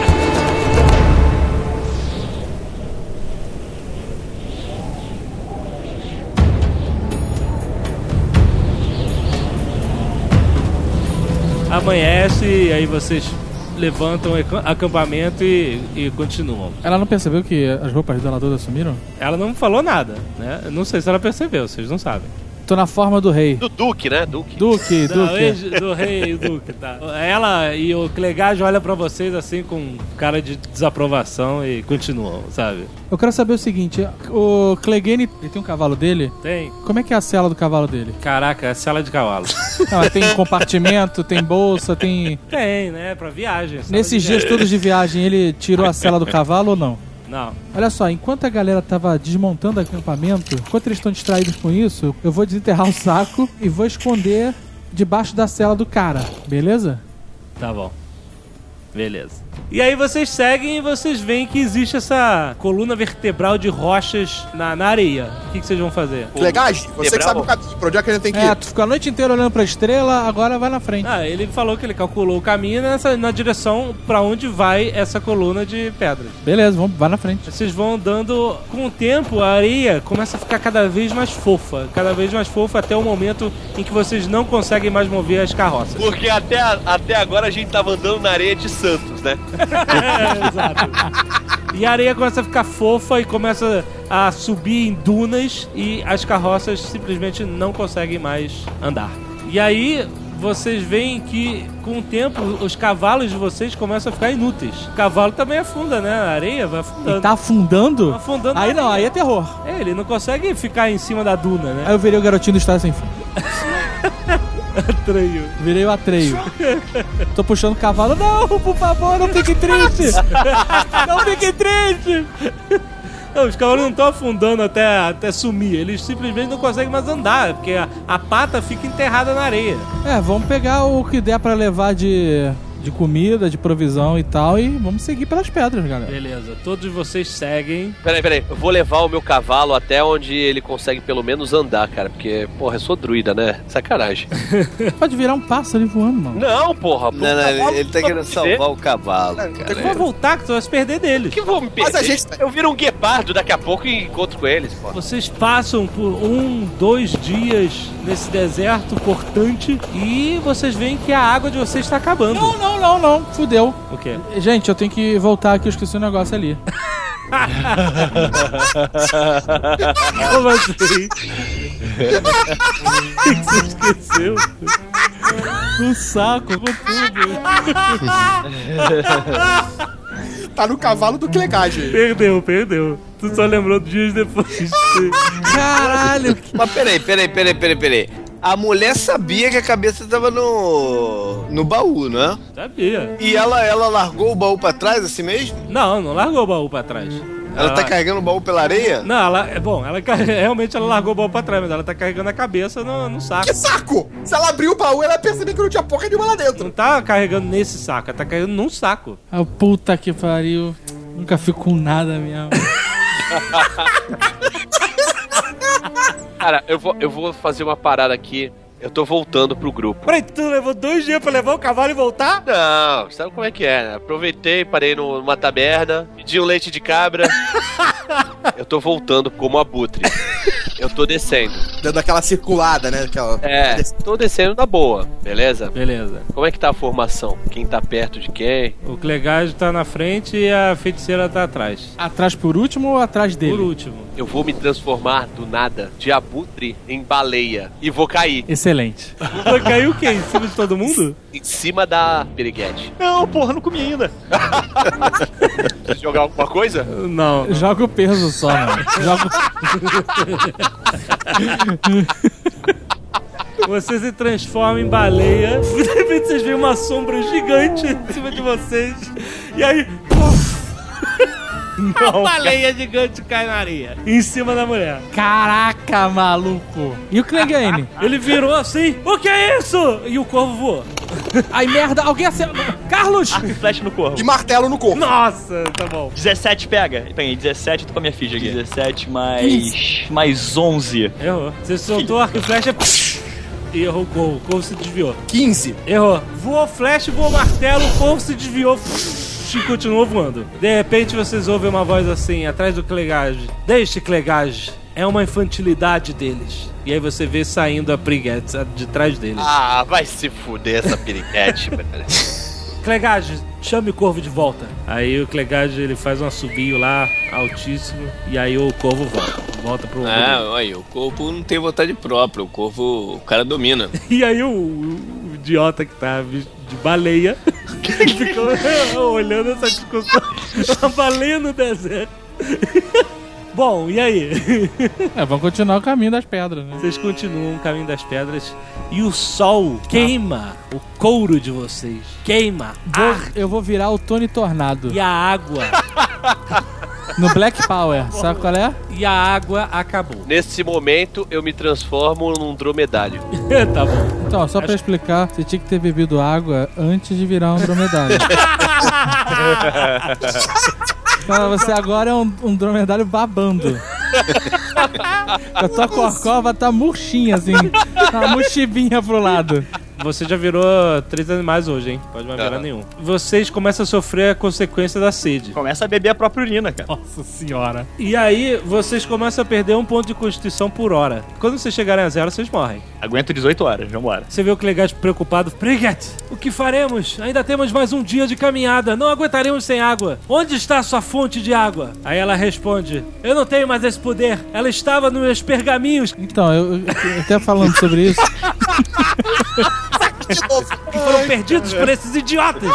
Amanhece e aí vocês levantam acampamento e, e continuam. Ela não percebeu que as roupas dela todas sumiram? Ela não falou nada, né? Eu não sei se ela percebeu, vocês não sabem. Tô na forma do rei. Do Duque, né? Duque. Duque, Do, Duque. ex- do rei Duque, tá. Ela e o Clegage olham pra vocês assim com cara de desaprovação e continuam, sabe? Eu quero saber o seguinte, o Clegane, ele tem um cavalo dele? Tem. Como é que é a cela do cavalo dele? Caraca, é cela de cavalo. *laughs* Não, mas tem compartimento, tem bolsa, tem... Tem, né? Pra viagem. Nesses dias todos de viagem, ele tirou a cela do cavalo ou não? Não. Olha só, enquanto a galera tava desmontando o acampamento, enquanto eles estão distraídos com isso, eu vou desenterrar o saco e vou esconder debaixo da cela do cara, beleza? Tá bom. Beleza. E aí vocês seguem e vocês veem que existe essa coluna vertebral de rochas na, na areia. O que, que vocês vão fazer? Legais, você que sabe o- caminho, pra onde é que a gente tem que É, ir? tu ficou a noite inteira olhando pra estrela, agora vai na frente. Ah, ele falou que ele calculou o caminho nessa, na direção pra onde vai essa coluna de pedras. Beleza, vamos, vai na frente. Vocês vão andando com o tempo, a areia começa a ficar cada vez mais fofa, cada vez mais fofa até o momento em que vocês não conseguem mais mover as carroças. Porque até, a- até agora a gente tava andando na areia de Santos, né? É, *laughs* exato. E a areia começa a ficar fofa e começa a subir em dunas e as carroças simplesmente não conseguem mais andar. E aí vocês veem que com o tempo os cavalos de vocês começam a ficar inúteis. O cavalo também afunda, né? A areia vai afundando. E tá afundando? Tá afundando Aí não, aí é terror. É, ele não consegue ficar em cima da duna, né? Aí eu virei o garotinho do Estado Sem Fim. *laughs* Atreio. Virei o atreio. Tô puxando o cavalo. Não, por favor, não fique triste. Não fique triste. Não, os cavalos não estão afundando até, até sumir. Eles simplesmente não conseguem mais andar, porque a, a pata fica enterrada na areia. É, vamos pegar o que der pra levar de, de comida, de provisão e tal e vamos seguir pelas pedras, galera. Beleza, todos vocês seguem. Peraí, peraí. Eu vou levar o meu cavalo até onde ele consegue pelo menos andar, cara. Porque, porra, eu sou druida, né? Sacanagem. *laughs* Pode virar um pássaro ali voando, mano. Não, porra. Não, não, ele, ele tá querendo salvar o cavalo, cara. voltar que tu vai se perder deles. Que vou me perder? Mas a gente- Eu viro um guepardo daqui a pouco e encontro com eles, porra. Vocês passam por um, dois dias nesse deserto cortante e vocês veem que a água de vocês está acabando. Não, não, não, não. Fudeu. O quê? Gente, eu tenho que voltar aqui, eu esqueci um negócio ali. *laughs* Como assim? *laughs* O que você esqueceu? *laughs* Um saco com tudo. Tá no cavalo do Clegage. Perdeu, perdeu. Tu só lembrou dias depois. Caralho. Mas peraí, peraí, peraí, peraí, peraí. A mulher sabia que a cabeça tava no. no baú, né? Sabia. E ela, ela largou o baú pra trás assim mesmo? Não, não largou o baú pra trás. Ela tá carregando o baú pela areia? Não, ela. É bom, ela *laughs* realmente ela largou o baú pra trás, mas ela tá carregando a cabeça no, no saco. Que saco! Se ela abriu o baú, ela percebeu que não tinha porra nenhuma lá Não dentro. tá carregando nesse saco, ela tá carregando num saco. Ah, puta que pariu. Nunca fico com nada mesmo. *laughs* Cara, eu vou, eu vou fazer uma parada aqui. Eu tô voltando pro grupo. Peraí, tu levou dois dias pra levar o cavalo e voltar? Não, sabe como é que é, né? Aproveitei, parei numa taberna, pedi um leite de cabra. *laughs* eu tô voltando como abutre. Eu tô descendo. Dando aquela circulada, né? Aquela... É, tô descendo na boa, beleza? Beleza. Como é que tá a formação? Quem tá perto de quem? O Clegage tá na frente e a feiticeira tá atrás. Atrás por último ou atrás dele? Por último. Eu vou me transformar do nada de abutre em baleia e vou cair Excelente. *laughs* Vai cair o quê? Em cima de todo mundo? em cima da piriguete. Não, porra, não comi ainda. *laughs* Jogar alguma coisa? Não. Joga o peso só, mano. Joga... *laughs* Você se transforma em baleia. *laughs* De repente vocês veem uma sombra gigante em cima de vocês. E aí. A baleia gigante cai na areia. Em cima da mulher. Caraca, maluco. E o Clegane? *laughs* Ele virou assim: O que é isso? E o corvo voou. Ai, merda, alguém acerta. Carlos! Arco e flecha no corvo. E martelo no corpo. Nossa, tá bom. 17 pega. Peguei 17, tô com a minha ficha aqui. 17 mais. mais 11. Errou. Você soltou arco e flecha. E errou o corvo. O corvo se desviou. 15. Errou. Voou flecha, voou martelo, o corvo se desviou. E continuou voando. De repente vocês ouvem uma voz assim, atrás do Clegage. Deixe, Clegage. É uma infantilidade deles. E aí você vê saindo a Briguette de trás deles. Ah, vai se fuder essa piriguete, *laughs* velho. Clegage, chame o corvo de volta. Aí o Clegage ele faz um assobio lá, altíssimo, e aí o corvo volta. Volta pro. Ah, olha, o corvo não tem vontade própria, o corvo, o cara domina. *laughs* E aí o, o idiota que tá de baleia *laughs* ficou *laughs* olhando essa discussão. *laughs* Uma baleia no deserto. Bom, e aí? *laughs* É, vamos continuar o caminho das pedras, né? Vocês continuam o caminho das pedras e o sol queima o couro de vocês. Queima. Vou- eu vou virar o Tony Tornado. e a água. No Black Power, *laughs* sabe qual é? E a água acabou. Nesse momento, eu me transformo num dromedário. *laughs* tá bom. Então, só pra explicar, você tinha que ter bebido água antes de virar um dromedário. Você agora é um, um dromedário babando. *laughs* *laughs* A tua corcova tá murchinha, assim. Uma mochibinha pro lado. Você já virou três animais hoje, hein? Pode mais virar nenhum. Vocês começam a sofrer a consequência da sede. Começa a beber a própria urina, cara. Nossa senhora. E aí, vocês começam a perder um ponto de constituição por hora. Quando vocês chegarem a zero, vocês morrem. Aguento 18 horas, vambora. Você vê o Clegate preocupado. Brigitte, o que faremos? Ainda temos mais um dia de caminhada. Não aguentaremos sem água. Onde está a sua fonte de água? Aí ela responde: Eu não tenho mais esse poder. Ela estava nos meus pergaminhos Então, eu, eu até falando sobre isso. De novo. que foram perdidos por esses idiotas.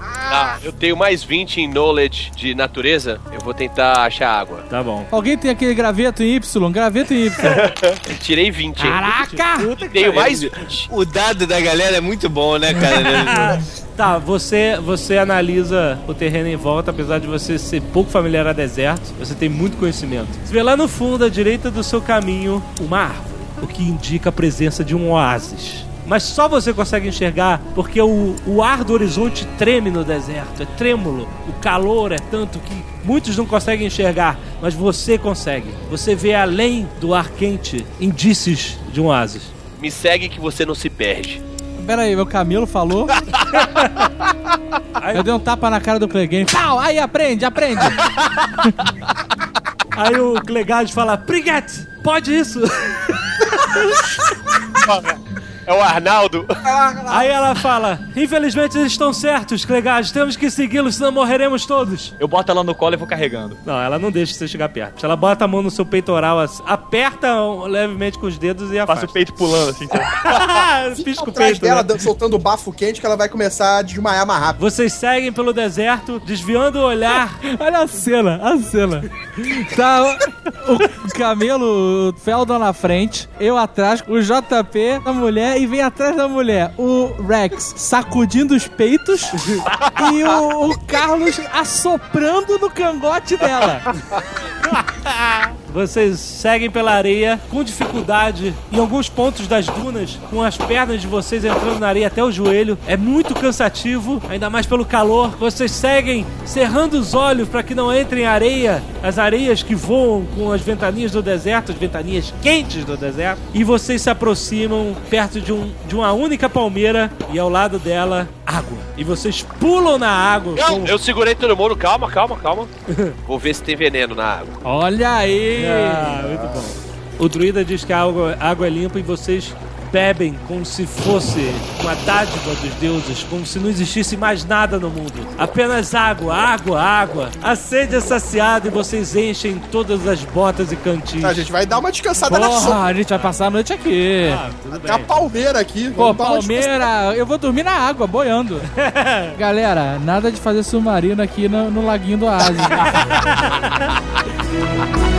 Ah, eu tenho mais 20 em knowledge de natureza. Vou tentar achar água. Tá bom. Alguém tem aquele graveto em Y? Graveto em Y. *laughs* Tirei 20, hein? Caraca! Tenho mais 20. O dado da galera é muito bom, né, cara? *laughs* Tá, você, você analisa o terreno em volta, apesar de você ser pouco familiar a deserto, você tem muito conhecimento. Você vê lá no fundo, à direita do seu caminho, uma árvore, o que indica a presença de um oásis. Mas só você consegue enxergar porque o, o ar do horizonte treme no deserto, é trêmulo. O calor é tanto que muitos não conseguem enxergar, mas você consegue. Você vê além do ar quente indícios de um oásis. Me segue que você não se perde. Pera aí, meu Camilo falou. *laughs* Eu dei um tapa na cara do Clegane. Pau! Aí, aprende, aprende. *laughs* Aí o Clegade fala: Briguette, pode isso? É o Arnaldo. Aí ela fala: Infelizmente eles estão certos, Clegade, temos que segui-los, senão morreremos todos. Eu boto ela no colo e vou carregando. Não, ela não deixa você chegar perto. Ela bota a mão no seu peitoral, assim, aperta levemente com os dedos e afasta. o peito pulando assim. então. *laughs* Pisca o peito. dela, né? soltando bafo quente, que ela vai começar a desmaiar mais rápido. Vocês seguem pelo deserto, desviando o olhar. *laughs* Olha a cena, a cena. Tá o, o camelo, o Feldon na frente, eu atrás, o JP, a mulher, e vem atrás da mulher o Rex sacudindo os peitos e o, o Carlos assoprando no cangote dela. *laughs* Vocês seguem pela areia com dificuldade em alguns pontos das dunas, com as pernas de vocês entrando na areia até o joelho. É muito cansativo, ainda mais pelo calor. Vocês seguem cerrando os olhos para que não entrem areia, as areias que voam com as ventanias do deserto, as ventanias quentes do deserto. E vocês se aproximam perto de, um, de uma única palmeira e ao lado dela, água. E vocês pulam na água. Não, com- eu segurei todo mundo. Calma, calma, calma. Vou ver se tem veneno na água. Olha aí! Ah, muito bom. O druida diz que a água, a água é limpa e vocês bebem como se fosse uma dádiva dos deuses, como se não existisse mais nada no mundo. Apenas água, água, água. A sede é saciada e vocês enchem todas as botas e cantis. A gente vai dar uma descansada na Porra, a gente vai passar a noite aqui. Ah, tudo Tem a bem. palmeira aqui. Pô, vamos dar uma Palmeira, eu vou dormir na água, boiando. *laughs* Galera, nada de fazer submarino aqui no, no laguinho do Oásis. *laughs*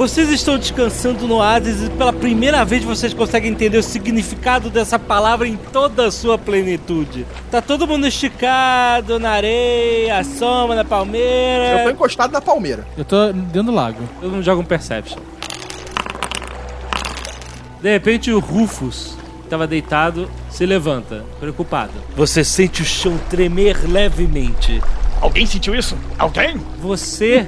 Vocês estão descansando no oásis e pela primeira vez vocês conseguem entender o significado dessa palavra em toda a sua plenitude. Tá todo mundo esticado na areia, à sombra, na palmeira. Eu tô encostado na palmeira. Eu tô dentro do lago. Eu não jogo um Perception. De repente, o Rufus estava deitado, se levanta, preocupado. Você sente o chão tremer levemente. Alguém sentiu isso? Alguém? Você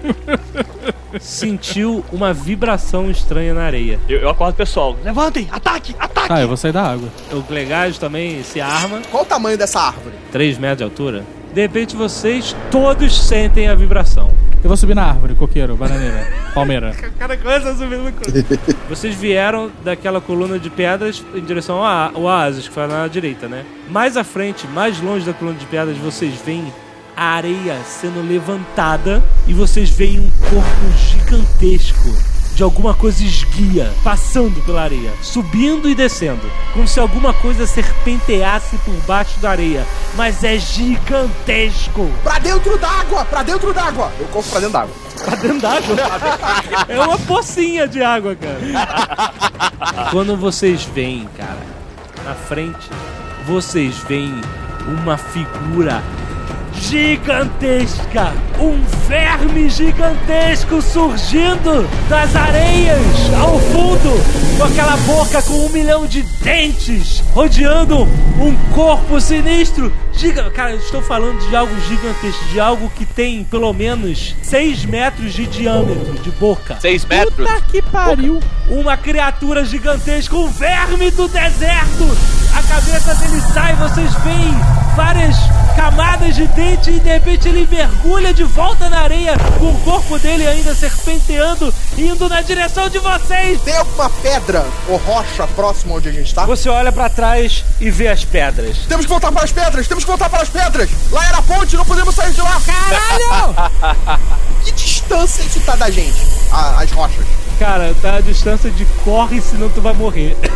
*laughs* sentiu uma vibração estranha na areia. Eu, eu acordo o pessoal. Levantem! Ataque! Ataque! Tá, eu vou sair da água. O Glegage também se arma, Qual o tamanho dessa árvore? 3 metros de altura. De repente, vocês todos sentem a vibração. Eu vou subir na árvore, coqueiro, bananeira, *laughs* palmeira. O cara começa a subir no *laughs* Vocês vieram daquela coluna de pedras em direção ao oásis, que foi na direita, né? Mais à frente, mais longe da coluna de pedras, vocês veem a areia sendo levantada e vocês veem um corpo gigantesco de alguma coisa esguia passando pela areia, subindo e descendo, como se alguma coisa serpenteasse por baixo da areia, mas é gigantesco. Pra dentro d'água! Pra dentro d'água! Eu corro pra dentro d'água. Pra dentro d'água? É uma pocinha de água, cara. Quando vocês veem, cara, na frente, vocês veem uma figura gigantesca, um verme gigantesco surgindo das areias ao fundo, com aquela boca com um milhão de dentes, rodeando um corpo sinistro. Giga... Cara, eu estou falando de algo gigantesco, de algo que tem pelo menos 6 metros de diâmetro de boca. 6 metros? Puta que pariu! Uma criatura gigantesca, um verme do deserto. A cabeça dele sai, vocês veem várias camadas de dente e de repente ele mergulha de volta na areia com o corpo dele ainda serpenteando, indo na direção de vocês. Tem alguma pedra ou rocha próxima onde a gente tá? Você olha pra trás e vê as pedras. Temos que voltar para as pedras! Temos que voltar para as pedras! Lá era a ponte, não podemos sair de lá! Caralho! *laughs* Que distância isso tá da gente? A- as rochas. Cara, tá a distância de corre, senão tu vai morrer. *laughs*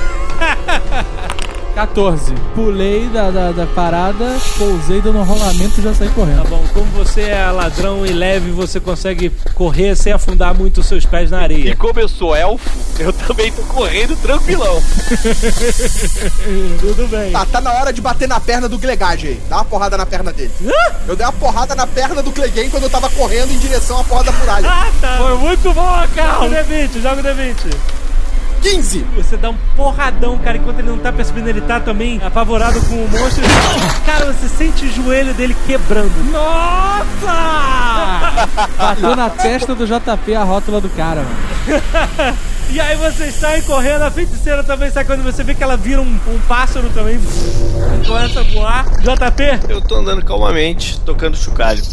14. Pulei da, da, da parada, pousei dando um rolamento e já saí Tá correndo. bom, como você é ladrão e leve, você consegue correr sem afundar muito os seus pés na E areia. como eu sou elfo, eu também tô correndo tranquilão. *laughs* Tudo bem. Tá, tá na hora de bater na perna do Glegage aí. Dá uma porrada na perna dele. Eu dei uma porrada na perna do Clegane quando eu tava correndo em direção à porra da muralha. Ah, tá. Foi muito bom, cara. Joga o D20, joga o D20. 15! Você dá um porradão, cara, enquanto ele não tá percebendo, ele tá também apavorado com o monstro. Cara, você sente o joelho dele quebrando. Nossa! *laughs* Bateu na testa do JP a rótula do cara, mano. *laughs* E aí vocês saem correndo, a feiticeira também sai quando você vê que ela vira um, um pássaro também. Começa a voar. JP, Eu tô andando calmamente, tocando chocalho. *laughs*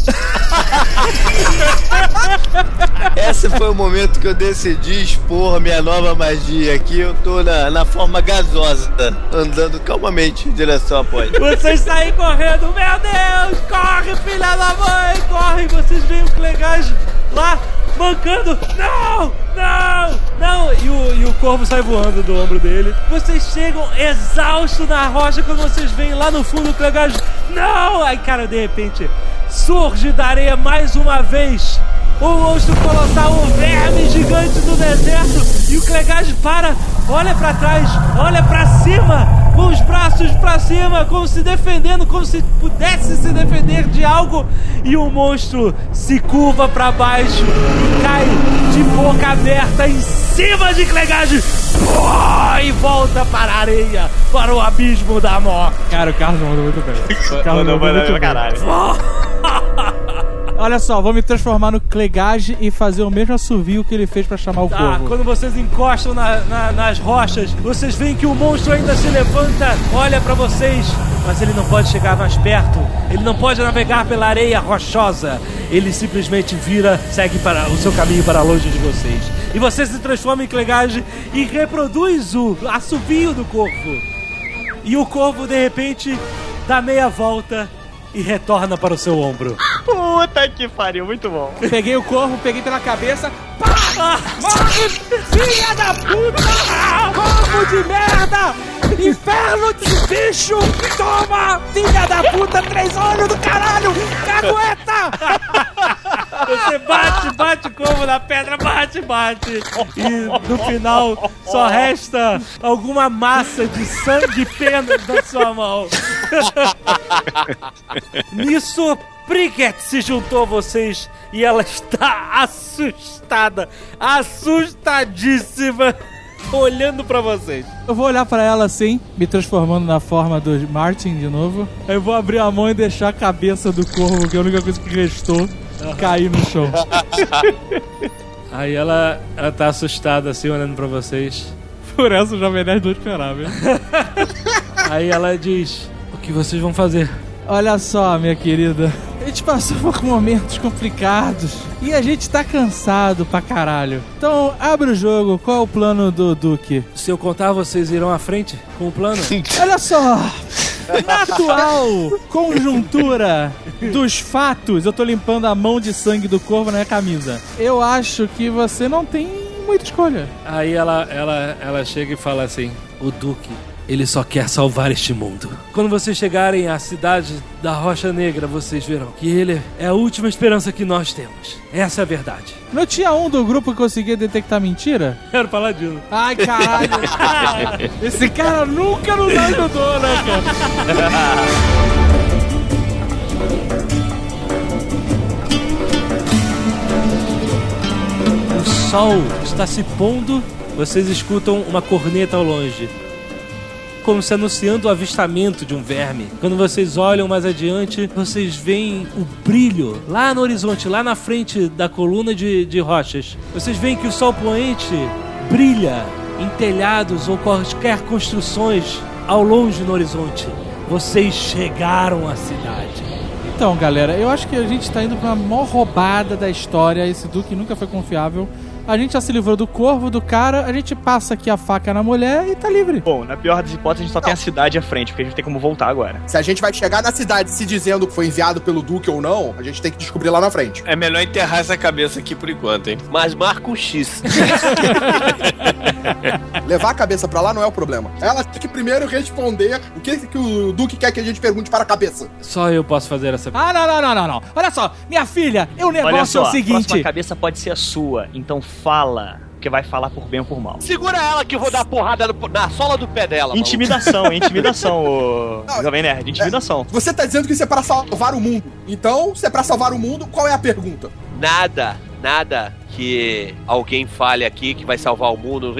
Esse foi o momento que eu decidi expor minha nova magia aqui. Eu tô na, na forma gasosa, andando calmamente em direção à ponte. vocês saem correndo. Meu Deus, corre, filha da mãe, corre. Vocês veem o Clegage lá, mancando. Não, não, não. E o, e o corvo sai voando do ombro dele. Vocês chegam exaustos na rocha quando vocês veem lá no fundo o Clegage. Não! Aí, cara, de repente, surge da areia mais uma vez. O monstro colossal, o verme gigante do deserto. E o Clegage para, olha pra trás, olha pra cima, com os braços pra cima, como se defendendo, como se pudesse se defender de algo. E o monstro se curva pra baixo e cai de boca aberta em cima de Clegage. E volta para a areia, para o abismo da morte. Cara, o Carlos mandou muito bem. O *laughs* Carlos Mandou, mandou muito pra bem. caralho. *laughs* Olha só, vou me transformar no Clegage e fazer o mesmo assovio que ele fez pra chamar o Tá, corvo. quando vocês encostam na- na- nas rochas, vocês veem que o monstro ainda se levanta, olha pra vocês, mas ele não pode chegar mais perto. Ele não pode navegar pela areia rochosa. Ele simplesmente vira, segue para o seu caminho para longe de vocês. E você se transforma em Clegage e reproduz o assovio do corvo. E o corvo, de repente, dá meia volta e retorna para o seu ombro. Puta que pariu, muito bom. Peguei o corvo, peguei pela cabeça. Pá! Morre, filha da puta! Corvo de merda! Inferno de bicho! Toma! Filha da puta, três olhos do caralho! Cagueta! *laughs* Você bate, bate como na pedra, bate, bate. E no final só resta alguma massa de sangue e penas na sua mão. Nisso, Pricket se juntou a vocês e ela está assustada, assustadíssima, olhando pra vocês. Eu vou olhar pra ela assim, me transformando na forma do Martin de novo. Eu vou abrir a mão e deixar a cabeça do corvo, que é a única coisa que restou, cair no chão. *laughs* Aí ela, ela tá assustada assim, olhando pra vocês. Por essa o Jovem Nerd não esperava, hein? *laughs* Aí ela diz: O que vocês vão fazer? Olha só, minha querida. A gente passou por momentos complicados e a gente tá cansado pra caralho. Então, abre o jogo. Qual é o plano do Duque? Se eu contar, vocês irão à frente com o plano? Olha só! Na atual conjuntura dos fatos, eu tô limpando a mão de sangue do corvo na minha camisa. Eu acho que você não tem muita escolha. Aí ela, ela, ela chega e fala assim: O Duque, ele só quer salvar este mundo. Quando vocês chegarem à cidade da Rocha Negra, vocês verão que ele é a última esperança que nós temos. Essa é a verdade. Não tinha um do grupo que conseguia detectar mentira? Era o Paladino. Ai, caralho. *laughs* Esse cara nunca nos ajudou, né, cara? O sol está se pondo, vocês escutam uma corneta ao longe. Como se anunciando o avistamento de um verme. Quando vocês olham mais adiante, vocês veem o brilho lá no horizonte, lá na frente da coluna de, de rochas. Vocês veem que o sol poente brilha em telhados ou quaisquer construções ao longe no horizonte. Vocês chegaram à cidade. Então, galera, eu acho que a gente tá indo pra uma maior roubada da história. Esse Duque nunca foi confiável. A gente já se livrou do corvo, do cara, a gente passa aqui a faca na mulher e tá livre. Bom, na pior das hipóteses, a gente só tem a cidade à frente, porque a gente tem como voltar agora. Se a gente vai chegar na cidade se dizendo que foi enviado pelo Duque ou não, a gente tem que descobrir lá na frente. É melhor enterrar essa cabeça aqui por enquanto, hein? Mas marca um X. *laughs* Levar a cabeça pra lá não é o problema. Ela tem que primeiro responder o que, que o Duque quer que a gente pergunte para a cabeça. Só eu posso fazer essa Ah, não, não, não, não, não. Olha só, minha filha, o negócio Olha só, é o a seguinte. próxima cabeça pode ser a sua, então fala, porque vai falar por bem ou por mal. Segura ela que eu vou dar porrada no- na sola do pé dela. maluco. Intimidação, intimidação, ô *laughs* Jovem Nerd, intimidação. Você tá dizendo que isso é para salvar o mundo. Então, se é pra salvar o mundo, qual é a pergunta? Nada, nada que alguém fale aqui que vai salvar o mundo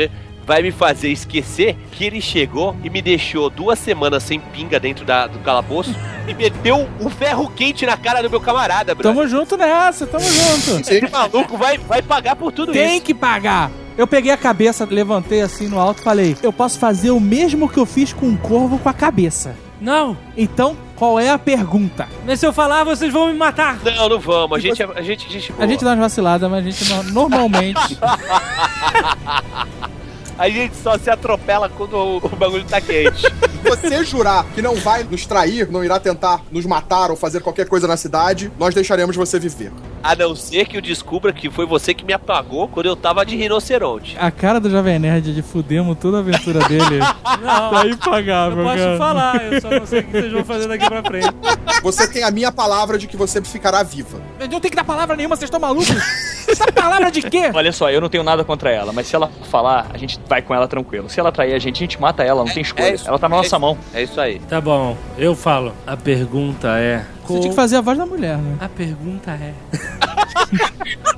vai me fazer esquecer que ele chegou e me deixou duas semanas sem pinga dentro da- do calabouço e meteu um ferro quente na cara do meu camarada, bro. Tamo junto nessa, tamo junto. *laughs* Esse maluco vai, vai pagar por tudo Tem isso. que pagar. Eu peguei a cabeça, levantei assim no alto e falei: Eu posso fazer o mesmo que eu fiz com um corvo com a cabeça. Não, Então, qual é a pergunta? mas se eu falar, vocês vão me matar. Não, não vamos. A gente, é- a gente, a gente, A gente dá umas vaciladas, mas a gente no- normalmente. *laughs* a gente só se atropela quando o, o bagulho tá quente. *laughs* Você jurar que não vai nos trair, não irá tentar nos matar ou fazer qualquer coisa na cidade, nós deixaremos você viver. A não ser que eu descubra que foi você que me apagou quando eu tava de rinoceronte. A cara do Jovem Nerd de fudemos toda a aventura dele *laughs* Não, tá impagável, eu posso cara. falar, eu só não sei o que vocês vão fazer daqui pra frente. Você tem a minha palavra de que você ficará viva. Eu não tenho que dar palavra nenhuma, vocês estão malucos? *laughs* Essa palavra de quê? Olha só, eu não tenho nada contra ela, mas se ela falar, a gente vai com ela tranquilo. Se ela trair a gente, a gente mata ela, não tem escolha. é isso, ela tá na é nossa isso. mão. É isso aí. Tá bom, eu falo. A pergunta é. Você tinha que fazer a voz da mulher, né? A pergunta é. *laughs*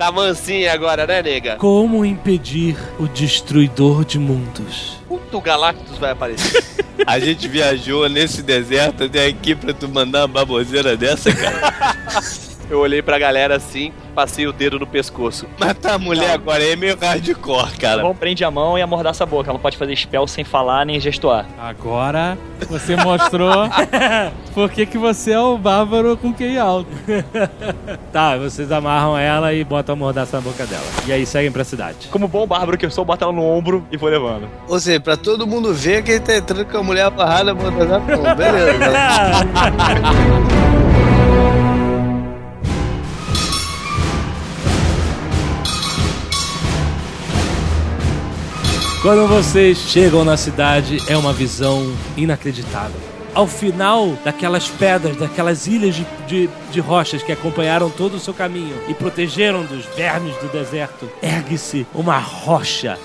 Tá mansinha agora, né, nega? Como impedir o destruidor de mundos? Puto o Galactus vai aparecer. *laughs* A gente viajou nesse deserto até aqui pra tu mandar uma baboseira dessa, cara. *laughs* Eu olhei pra galera assim, passei o dedo no pescoço. *laughs* Matar a mulher agora é meio hardcore, cara. Bom, prende a mão e amordaça a boca. Ela não pode fazer spell sem falar nem gestuar. Agora você mostrou *laughs* por que que você é o bárbaro com QI alto. *laughs* Tá, vocês amarram ela e botam a mordaça na boca dela. E aí seguem pra cidade. Como bom bárbaro que eu sou, bota ela no ombro e vou levando. Ou seja, pra todo mundo ver que ele tá entrando com a mulher amarrada, botando Bom, beleza. Quando vocês chegam na cidade, é uma visão inacreditável. ao final daquelas pedras, daquelas ilhas de, de, de rochas que acompanharam todo o seu caminho e protegeram dos vermes do deserto, ergue-se uma rocha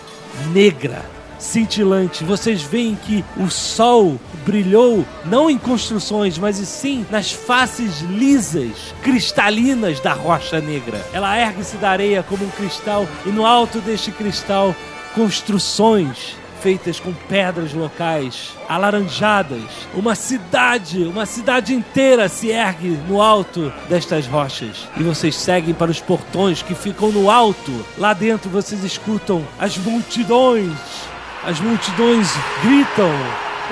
negra cintilante. Vocês veem que o sol brilhou não em construções, mas e sim nas faces lisas, cristalinas da rocha negra. Ela ergue-se da areia como um cristal e no alto deste cristal construções feitas com pedras locais, alaranjadas. Uma cidade, uma cidade inteira se ergue no alto destas rochas. E vocês seguem para os portões que ficam no alto. Lá dentro vocês escutam as multidões. As multidões gritam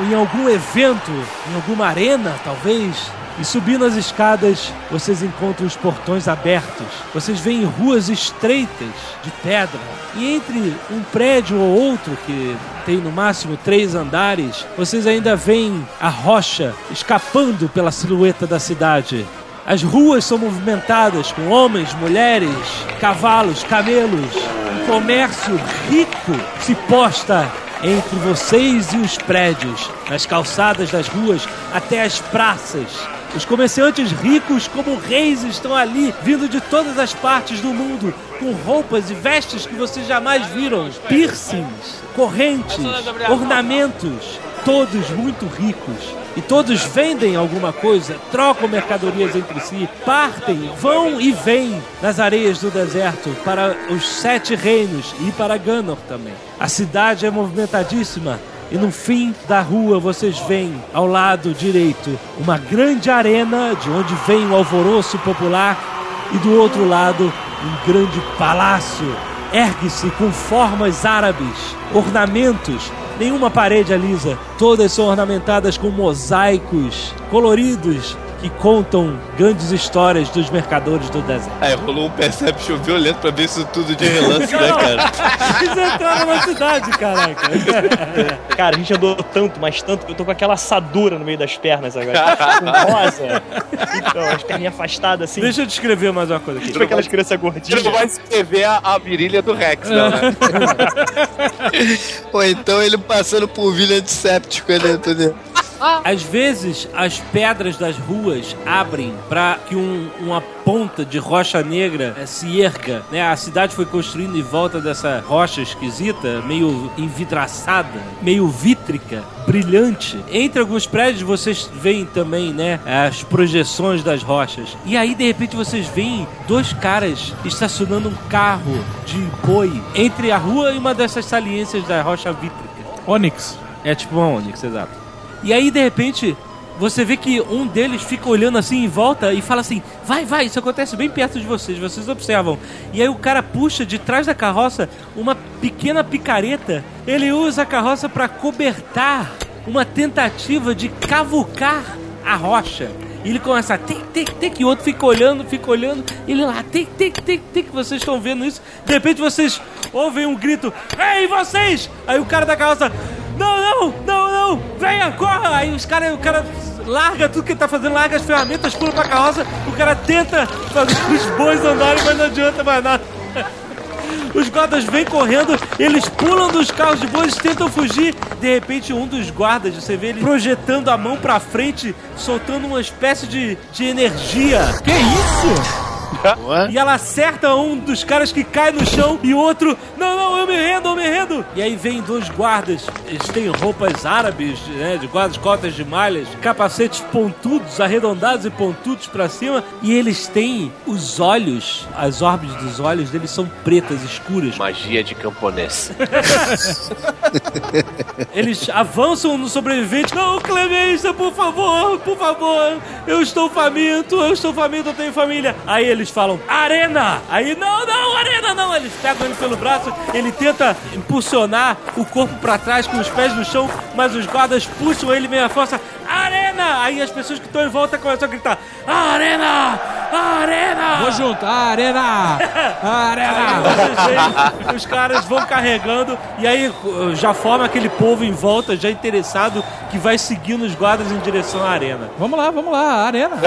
em algum evento, em alguma arena, talvez. E subindo as escadas, vocês encontram os portões abertos. Vocês veem ruas estreitas de pedra. E entre um prédio ou outro, que tem no máximo três andares, vocês ainda veem a rocha escapando pela silhueta da cidade. As ruas são movimentadas com homens, mulheres, cavalos, camelos. Um comércio rico se posta entre vocês e os prédios, nas calçadas das ruas até as praças. Os comerciantes ricos, como reis, estão ali, vindo de todas as partes do mundo, com roupas e vestes que vocês jamais viram, piercings, correntes, ornamentos, todos muito ricos. E todos vendem alguma coisa, trocam mercadorias entre si, partem, vão e vêm nas areias do deserto para os sete reinos e para Ganor também. A cidade é movimentadíssima. E no fim da rua vocês veem ao lado direito uma grande arena de onde vem o alvoroço popular e do outro lado um grande palácio. Ergue-se com formas árabes, ornamentos, nenhuma parede é lisa, todas são ornamentadas com mosaicos coloridos que contam grandes histórias dos mercadores do deserto. Aí rolou um perception violento pra ver isso tudo de relance, né, cara? *laughs* Eles entraram na cidade, caraca. *laughs* Cara, a gente andou tanto, mas tanto, que eu tô com aquela assadura no meio das pernas agora. Com rosa. Então, as perninhas afastadas assim. Deixa eu descrever mais uma coisa aqui. Tipo aquelas crianças gordinhas. Ele não vai escrever a, a virilha do Rex, não, né? *laughs* Ou então ele passando por vilha séptico dentro dele. Às vezes, as pedras das ruas abrem para que um- uma ponta de rocha negra eh, se erga. Né? A cidade foi construindo em volta dessa rocha esquisita, meio envidraçada, meio vítrica, brilhante. Entre alguns prédios vocês veem também né, as projeções das rochas. E aí, de repente, vocês veem dois caras estacionando um carro de boi entre a rua e uma dessas saliências da rocha vítrica. Onyx. É tipo uma Onix, exato. E aí, de repente, você vê que um deles fica olhando assim em volta e fala assim: vai, vai, isso acontece bem perto de vocês, vocês observam. E aí o cara puxa de trás da carroça uma pequena picareta. Ele usa a carroça para cobertar uma tentativa de cavucar a rocha. E ele começa a tic, tic, tic, e o outro fica olhando, fica olhando. Ele lá, tic, tic, tic, tic, vocês estão vendo isso. De repente vocês ouvem um grito: Ei, vocês! Aí o cara da carroça: Não, não, não, não, venha, corra! Aí os caras, o cara larga tudo que ele tá fazendo, larga as ferramentas, pula pra carroça. O cara tenta fazer *laughs* os bois andarem, mas não adianta mais nada. *laughs* Os guardas vêm correndo, eles pulam dos carros de bois, tentam fugir. De repente, um dos guardas, você vê ele projetando a mão pra frente, soltando uma espécie de, de energia. Que isso? E ela acerta um dos caras que cai no chão e o outro, não, não, eu me rendo, eu me rendo. E aí vem dois guardas, eles têm roupas árabes, né, de guardas, cotas de malhas, capacetes pontudos, arredondados e pontudos pra cima, e eles têm os olhos, as órbitas dos olhos deles são pretas, escuras. Magia de camponês. *laughs* Eles avançam no sobrevivente. Não, Clemência, por favor, por favor. Eu estou faminto, eu estou faminto, eu tenho família. Aí eles falam, Arena! Aí, não, não, Arena, não. Eles pegam ele pelo braço, ele tenta impulsionar o corpo pra trás com os pés no chão, mas os guardas puxam ele meio à força. Arena! Aí as pessoas que estão em volta começam a gritar, Arena! Arena! Vou junto. Arena! Arena! Vocês veem, os caras vão carregando e aí uh, já forma aquele povo em volta, já interessado, que vai seguindo os guardas em direção à arena. Vamos lá, vamos lá. Arena.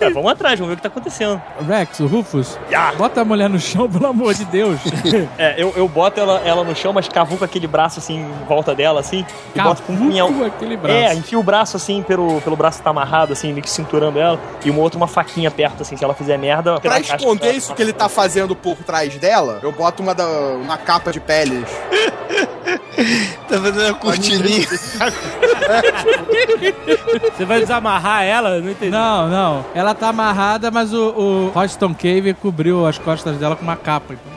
É, *laughs* vamos atrás, vamos ver o que tá acontecendo. Rex, o Rufus, Ya. bota a mulher no chão, *laughs* pelo amor de Deus. *laughs* É, eu, eu boto ela, ela no chão, mas cavuco aquele braço assim em volta dela, assim. E boto com um punhal. Cavuco aquele braço. É, enfio o braço assim, pelo, pelo braço tá amarrado, assim, meio que cinturando ela. E uma outra, uma faquinha perto, assim, se ela fizer merda. Pra esconder isso que ele tá fazendo por trás dela, eu boto uma, da, uma capa de peles. *laughs* *laughs* Tá fazendo a cortininha. *laughs* Você vai desamarrar ela? Não entendi. Não, não. Ela tá amarrada, mas o, o Houston Cave cobriu as costas dela com uma capa. Então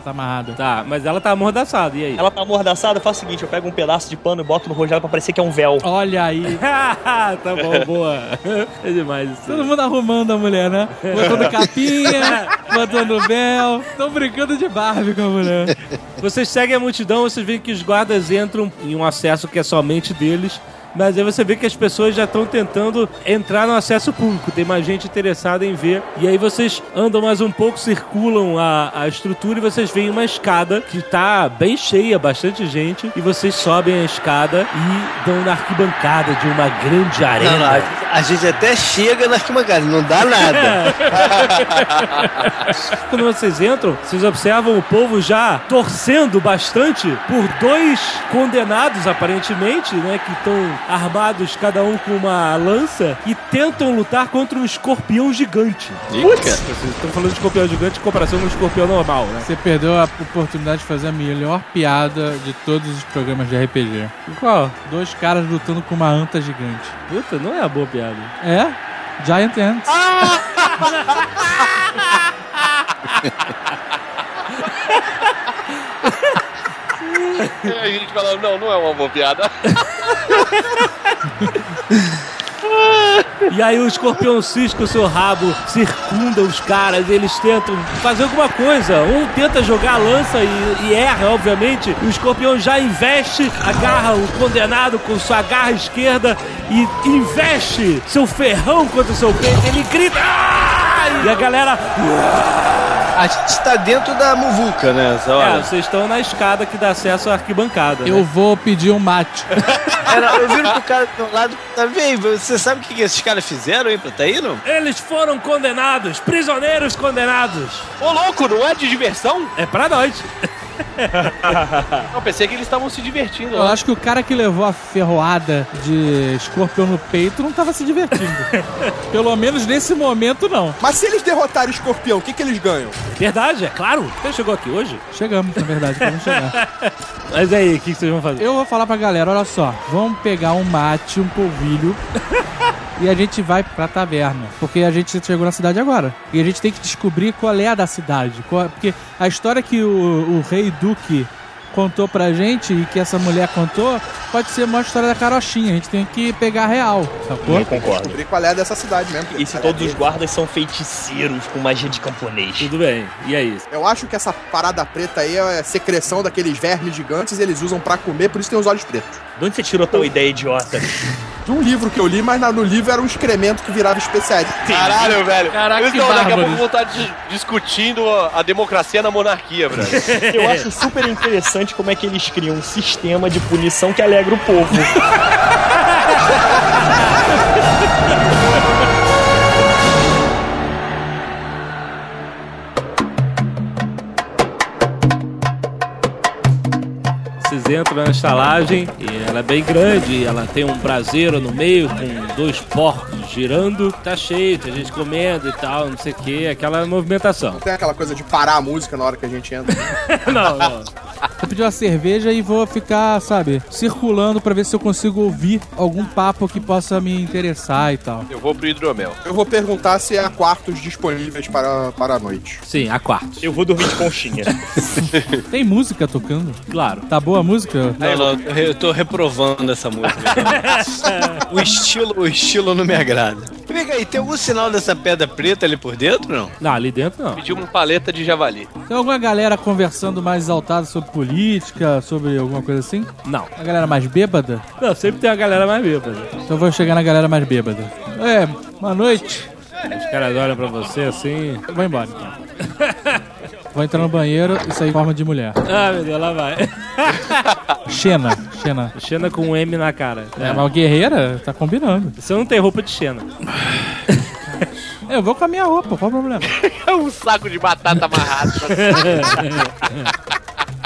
ela tá amarrada. Tá, mas ela tá amordaçada, e aí? Ela tá amordaçada, eu faço o seguinte, eu pego um pedaço de pano e boto no rosto dela pra parecer que é um véu. Olha aí. *laughs* tá bom, boa. *laughs* É demais isso. Todo mundo arrumando a mulher, né? Botando capinha, *laughs* botando véu. Tão brincando de Barbie com a mulher. Vocês seguem a multidão, vocês veem que os guardas entram em um acesso que é somente deles. Mas aí você vê que as pessoas já estão tentando entrar no acesso público. Tem mais gente interessada em ver. E aí vocês andam mais um pouco, circulam a, a estrutura e vocês veem uma escada que tá bem cheia, bastante gente. E vocês sobem a escada e dão na arquibancada de uma grande arena. Não, não, a- a gente até chega na arquibancada, não dá nada. *laughs* Quando vocês entram, vocês observam o povo já torcendo bastante por dois condenados, aparentemente, né? Que estão armados, cada um com uma lança, e tentam lutar contra um escorpião gigante. Putz! Vocês estão falando de escorpião gigante em comparação com um escorpião normal, né? Você perdeu a oportunidade de fazer a melhor piada de todos os programas de RPG. Qual? Dois caras lutando com uma anta gigante. Puta, não é a boa piada. É? Giant Ants. *laughs* *laughs* *laughs* E a gente fala, não, não é uma boa piada. *laughs* E aí o escorpião cisca o seu rabo, circunda os caras, eles tentam fazer alguma coisa. Um tenta jogar a lança e, e erra, obviamente. E o escorpião já investe, agarra o condenado com sua garra esquerda e investe seu ferrão contra o seu peito. Ele grita. "Ah!" E a galera. A gente tá dentro da muvuca, né? Essa É, vocês estão na escada que dá acesso à arquibancada. Eu né? vou pedir um mate. *laughs* Era- eu viro pro cara do lado, tá vendo? Você sabe o que, que esses caras fizeram aí pra tá indo? Eles foram condenados, prisioneiros condenados. Ô, louco, não é de diversão? É pra nós. *laughs* Não, pensei que eles estavam se divertindo. Eu né? acho que o cara que levou a ferroada de escorpião no peito não tava se divertindo. *laughs* Pelo menos nesse momento, não. Mas se eles derrotarem o escorpião, o que, que eles ganham? Verdade, é claro. Você chegou aqui hoje? Chegamos, na verdade, vamos chegar. *laughs* Mas aí, o que que vocês vão fazer? Eu vou falar pra galera, olha só, vamos pegar um mate, um polvilho e a gente vai pra taverna. Porque a gente chegou na cidade agora. E a gente tem que descobrir qual é a da cidade. Qual- porque a história que o, o rei Duque contou pra gente e que essa mulher contou pode ser uma história da carochinha. A gente tem que pegar a real, sacou? Eu concordo. Descobrir qual é a dessa cidade mesmo. E se todos os guardas são feiticeiros com magia de camponês? Tudo bem. E aí? Eu acho que essa parada preta aí é secreção daqueles vermes gigantes e eles usam pra comer, por isso tem os olhos pretos. De onde você tirou tal ideia idiota? *laughs* De um livro que eu li, mas no livro era um excremento que virava especialista. Caralho, velho. Caraca, Eles que daqui a pouco vão estar dis- discutindo a, a democracia na monarquia, velho. *laughs* Eu acho super interessante como é que eles criam um sistema de punição que alegra o povo. Vocês entram na estalagem e ela é bem grande, ela tem um braseiro no meio com dois porcos girando. Tá cheio, tem gente comendo e tal, não sei o que, aquela movimentação. Tem aquela coisa de parar a música na hora que a gente entra. *laughs* não, não. Vou pedir uma cerveja e vou ficar, sabe, circulando pra ver se eu consigo ouvir algum papo que possa me interessar e tal. Eu vou pro hidromel. Eu vou perguntar se há quartos disponíveis para, para a noite. Sim, há quartos. Eu vou dormir de conchinha. *laughs* Tem música tocando? Claro. Tá boa a música? Não, não, eu tô reprovando essa música. *laughs* o, estilo, o estilo não me agrada. Vem aí, tem algum sinal dessa pedra preta ali por dentro, não? Não, ali dentro não. Pedi uma paleta de javali. Tem alguma galera conversando mais exaltada sobre política, sobre alguma coisa assim? Não. A galera mais bêbada? Não, sempre tem uma galera mais bêbada. Então eu vou chegar na galera mais bêbada. É, boa noite. Os caras olham pra você assim. Eu vou embora então. *laughs* Vou entrar no banheiro e sair em forma de mulher. Ah, meu Deus, lá vai. *laughs* Xena, Xena. Xena com um M na cara. É, mas o guerreira tá combinando. Você não tem roupa de Xena. *laughs* Eu vou com a minha roupa, qual o problema? É um saco de batata amarrado.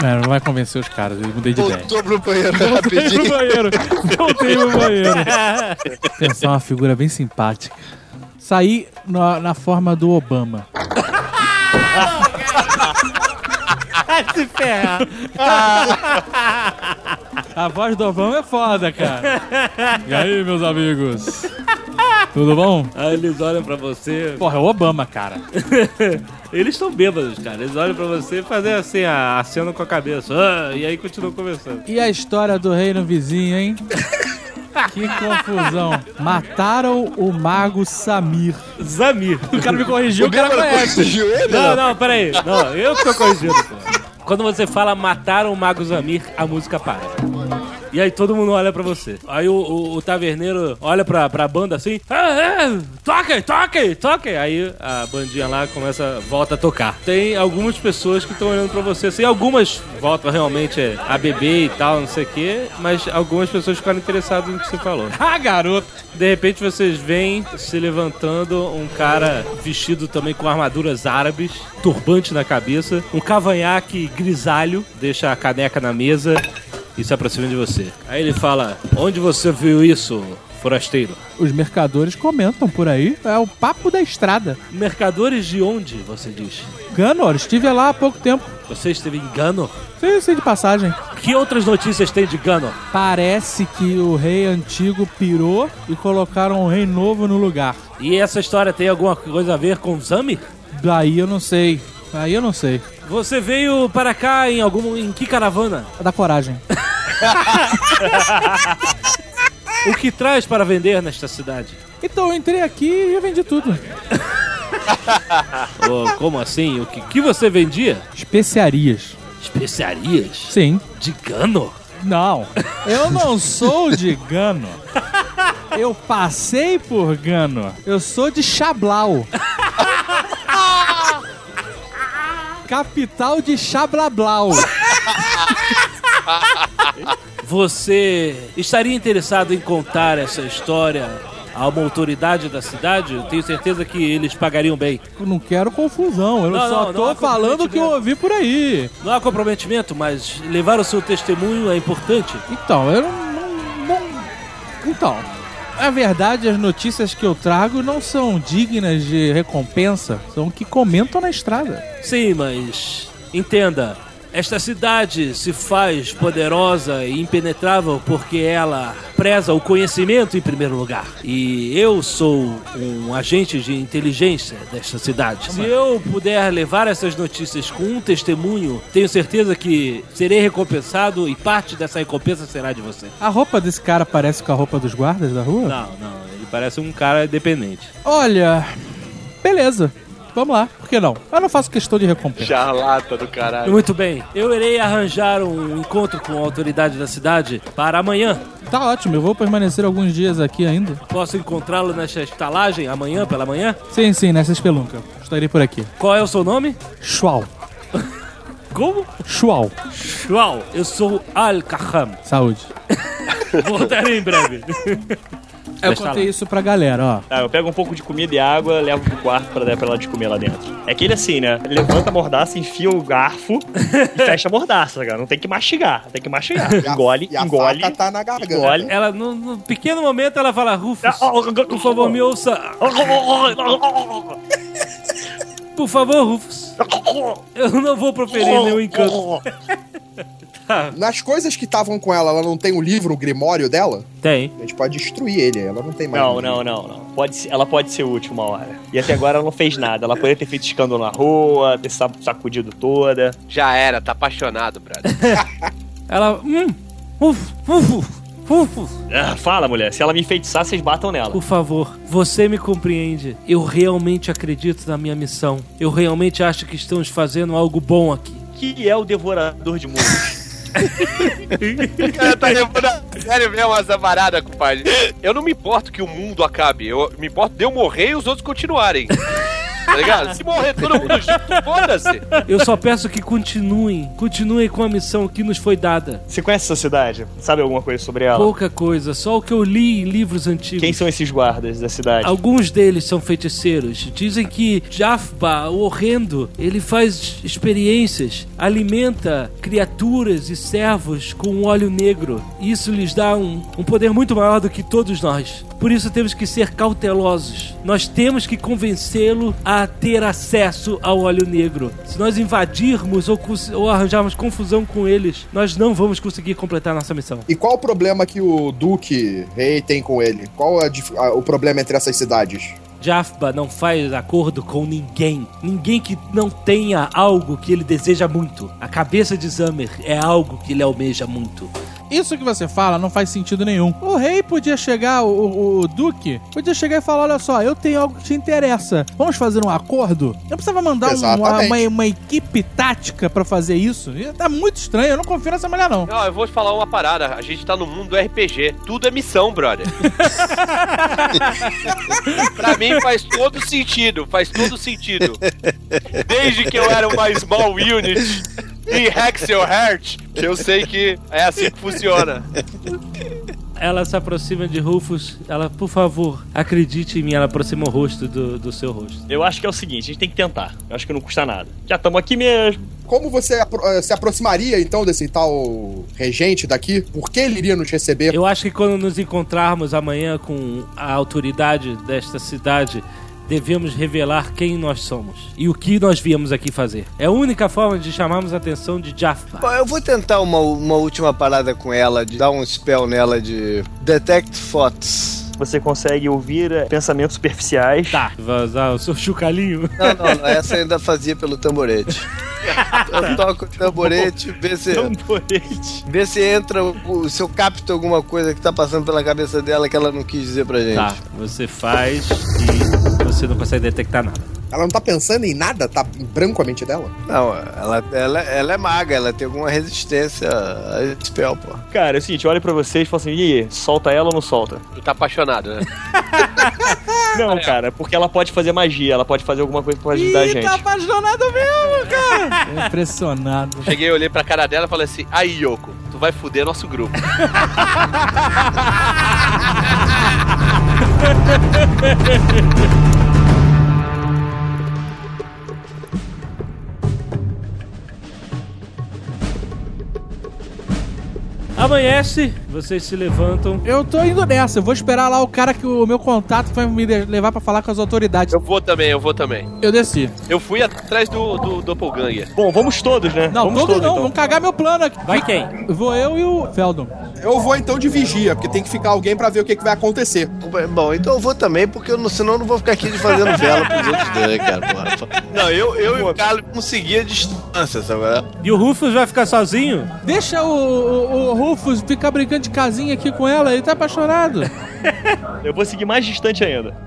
É, não vai convencer os caras, eu mudei de ideia. Voltou pro banheiro Voltei pro banheiro. Voltei pro banheiro. *laughs* Pensar uma figura bem simpática. Saí na, na forma do Obama. *laughs* Vai se ferrar. *laughs* A voz do Obama é foda, cara. E aí, meus amigos? Tudo bom? Aí eles olham pra você. Porra, é o Obama, cara. *laughs* Eles estão bêbados, cara. Eles olham pra você e fazem assim, a, a cena com a cabeça. Ah, e aí continuam conversando. E a história do reino vizinho, hein? *laughs* Que confusão. Mataram o mago Samir. Zamir. O cara me corrigiu, o cara conhece. Corrigiu ele? Não, não, peraí. Não, eu que tô corrigindo, pô. Quando você fala mataram o Mago Zamir, a música para. E aí todo mundo olha pra você. Aí o, o- o taverneiro olha pra, pra banda assim. Ah, é, toque, toque, toque. Aí a bandinha lá começa, volta a tocar. Tem algumas pessoas que estão olhando pra você assim. Algumas voltam realmente a beber e tal, não sei o quê. Mas algumas pessoas ficaram interessadas no que você falou. *laughs* Ah, garoto. De repente vocês veem se levantando um cara vestido também com armaduras árabes, turbante na cabeça, um cavanhaque grisalho, deixa a caneca na mesa e se aproxima de você. Aí ele fala: Onde você viu isso, forasteiro? Os mercadores comentam por aí. É o papo da estrada. Mercadores de onde, você diz? Ganor, estive lá há pouco tempo. Você esteve em Ganor? Sim, sim, de passagem. Que outras notícias tem de Ganor? Parece que o rei antigo pirou e colocaram um rei novo no lugar. E essa história tem alguma coisa a ver com Zami? Daí eu não sei. Aí eu não sei. Você veio para cá em algum. em que caravana? Da coragem. *laughs* O que traz para vender nesta cidade? Então eu entrei aqui e já vendi tudo. *laughs* Ô, como assim? O que, que você vendia? Especiarias. Especiarias? Sim. De Gano? Não. Eu não sou de Gano. Eu passei por Gano. Eu sou de Chablau. *laughs* Capital de Chablablau. Você estaria interessado em contar essa história a uma autoridade da cidade? Eu tenho certeza que eles pagariam bem. Eu não quero confusão. Eu Não, só não, tô não falando o que eu ouvi por aí. Não há comprometimento, mas levar o seu testemunho é importante. Então, eu não- não- Então. Na verdade, as notícias que eu trago não são dignas de recompensa, são que comentam na estrada. Sim, mas entenda, esta cidade se faz poderosa e impenetrável porque ela preza o conhecimento em primeiro lugar. E eu sou um agente de inteligência desta cidade. Se eu puder levar essas notícias com um testemunho, tenho certeza que serei recompensado e parte dessa recompensa será de você. A roupa desse cara parece com a roupa dos guardas da rua? Não, não, ele parece um cara dependente. Olha, beleza. Vamos lá, por que não? Eu não faço questão de recompensa. Charlata do caralho. Muito bem, eu irei arranjar um encontro com a autoridade da cidade para amanhã. Tá ótimo, eu vou permanecer alguns dias aqui ainda. Posso encontrá-lo nesta estalagem amanhã, pela manhã? Sim, sim, nessa espelunca. Estarei por aqui. Qual é o seu nome? Shual. *laughs* Como? Shual. Shual. Eu sou Al-Kaham. Saúde. *laughs* Voltarei em breve. *laughs* Eu Mas tá contei lá. isso pra galera, ó. Tá, eu pego um pouco de comida e água, levo pro quarto pra dar pra ela de comer lá dentro. É aquele assim, né? Levanta a mordaça, enfia o garfo e fecha a mordaça, cara. Não tem que mastigar, tem que mastigar. E a- Engole, e a engole. faca tá na garganta. Engole. Ela, no, no pequeno momento, ela fala, Rufus, por favor, me ouça. Por favor, Rufus. Eu não vou proferir nenhum encanto. *laughs* Nas coisas que estavam com ela, ela não tem o livro, o grimório dela? Tem. A gente pode destruir ele, ela não tem mais. Não, não, não, não. Pode ser- ela pode ser útil uma hora. E até agora ela não fez nada. Ela poderia ter feito escândalo na rua, ter sa- sacudido toda. Já era, tá apaixonado, brother. *laughs* Ela, hum, uf, uf, uf. Ah, fala, mulher. Se ela me enfeitiçar, vocês batam nela. Por favor, você me compreende. Eu realmente acredito na minha missão. Eu realmente acho que estamos fazendo algo bom aqui. Que é o devorador de mundos. *laughs* Cara, tá levando a sério mesmo essa parada, compadre. Eu não me importo que o mundo acabe. Eu me importo de eu morrer e os outros continuarem. Tá ligado? Se morrer todo mundo junto, foda-se. Eu só peço que continuem, continuem com a missão que nos foi dada. Você conhece essa cidade? Sabe alguma coisa sobre ela? Pouca coisa, só o que eu li em livros antigos. Quem são esses guardas da cidade? Alguns deles são feiticeiros. Dizem que Jafba, o horrendo, ele faz experiências, alimenta criaturas e servos com óleo negro. Isso lhes dá um, um poder muito maior do que todos nós. Por isso temos que ser cautelosos. Nós temos que convencê-lo a ter acesso ao óleo negro. Se nós invadirmos ou, ou arranjarmos confusão com eles, nós não vamos conseguir completar nossa missão. E qual o problema que o Duque Rei tem com ele? Qual é o problema entre essas cidades? Jafba não faz acordo com ninguém. Ninguém que não tenha algo que ele deseja muito. A cabeça de Zamer é algo que ele almeja muito. Isso que você fala não faz sentido nenhum. O rei podia chegar, o, o- o duque, podia chegar e falar: olha só, eu tenho algo que te interessa. Vamos fazer um acordo? Eu precisava mandar um- uma, uma, uma equipe tática pra fazer isso. E Tá muito estranho, eu não confio nessa mulher, não. Não, eu vou te falar uma parada. A gente tá no mundo do RPG. Tudo é missão, brother. *laughs* pra mim faz todo sentido. Faz todo sentido. Desde que eu era uma small unit em Hexel Heart, eu sei que é assim que funciona. Ela se aproxima de Rufus. Ela, por favor, acredite em mim. Ela aproxima o rosto do, do seu rosto. Eu acho que é o seguinte, a gente tem que tentar. Eu acho que não custa nada. Já estamos aqui mesmo. Como você apro- eh, se aproximaria então desse tal regente daqui? Por que ele iria nos receber? Eu acho que quando nos encontrarmos amanhã com a autoridade desta cidade, devemos revelar quem nós somos e o que nós viemos aqui fazer. É a única forma de chamarmos a atenção de Jaffa. Bom, eu vou tentar uma, uma última parada com ela, de dar um spell nela de Detect Thoughts. Você consegue ouvir eh, pensamentos superficiais. Tá. Vazar o seu chucalinho. Não, não, não, essa eu ainda fazia pelo tamborete. Eu toco o tamborete, vê se, Tamborete. vê se entra, o, se eu capto alguma coisa que tá passando pela cabeça dela que ela não quis dizer pra gente. Tá, você faz e você não consegue detectar nada. Ela não tá pensando em nada? Tá em branco a mente dela? Não, ela, ela, ela é maga, ela tem alguma resistência a spell, pô. Cara, é o seguinte, eu olho pra vocês e falo assim, e aí, solta ela ou não solta? Tu tá apaixonado, né? *laughs* Não, cara, porque ela pode fazer magia, ela pode fazer alguma coisa pode ajudar a Ih, gente. tá apaixonado mesmo, cara. *laughs* Impressionado. Cheguei, olhei pra cara dela e falei assim: aí, Yoko, tu vai fuder nosso grupo. *laughs* Amanhece, vocês se levantam. Eu tô indo nessa, eu vou esperar lá o cara que o meu contato vai me levar pra falar com as autoridades. Eu vou também, eu vou também. Eu desci. Eu fui atrás do, do Doppelganger. Bom, vamos todos, né? Não, vamos todos não, então. vão cagar meu plano aqui. Vai quem? Vou eu e o Feldon. Eu vou então de vigia, porque tem que ficar alguém pra ver o que, que vai acontecer. Bom, então eu vou também, porque eu não, senão eu não vou ficar aqui de fazendo *laughs* vela pros outros dois, cara, porra. Não, eu, eu e o Carlos conseguir a distância, sabe? E o Rufus vai ficar sozinho? Deixa o, o, o Rufus ficar brincando de casinha aqui com ela, ele tá apaixonado. Eu vou seguir mais distante ainda. *laughs*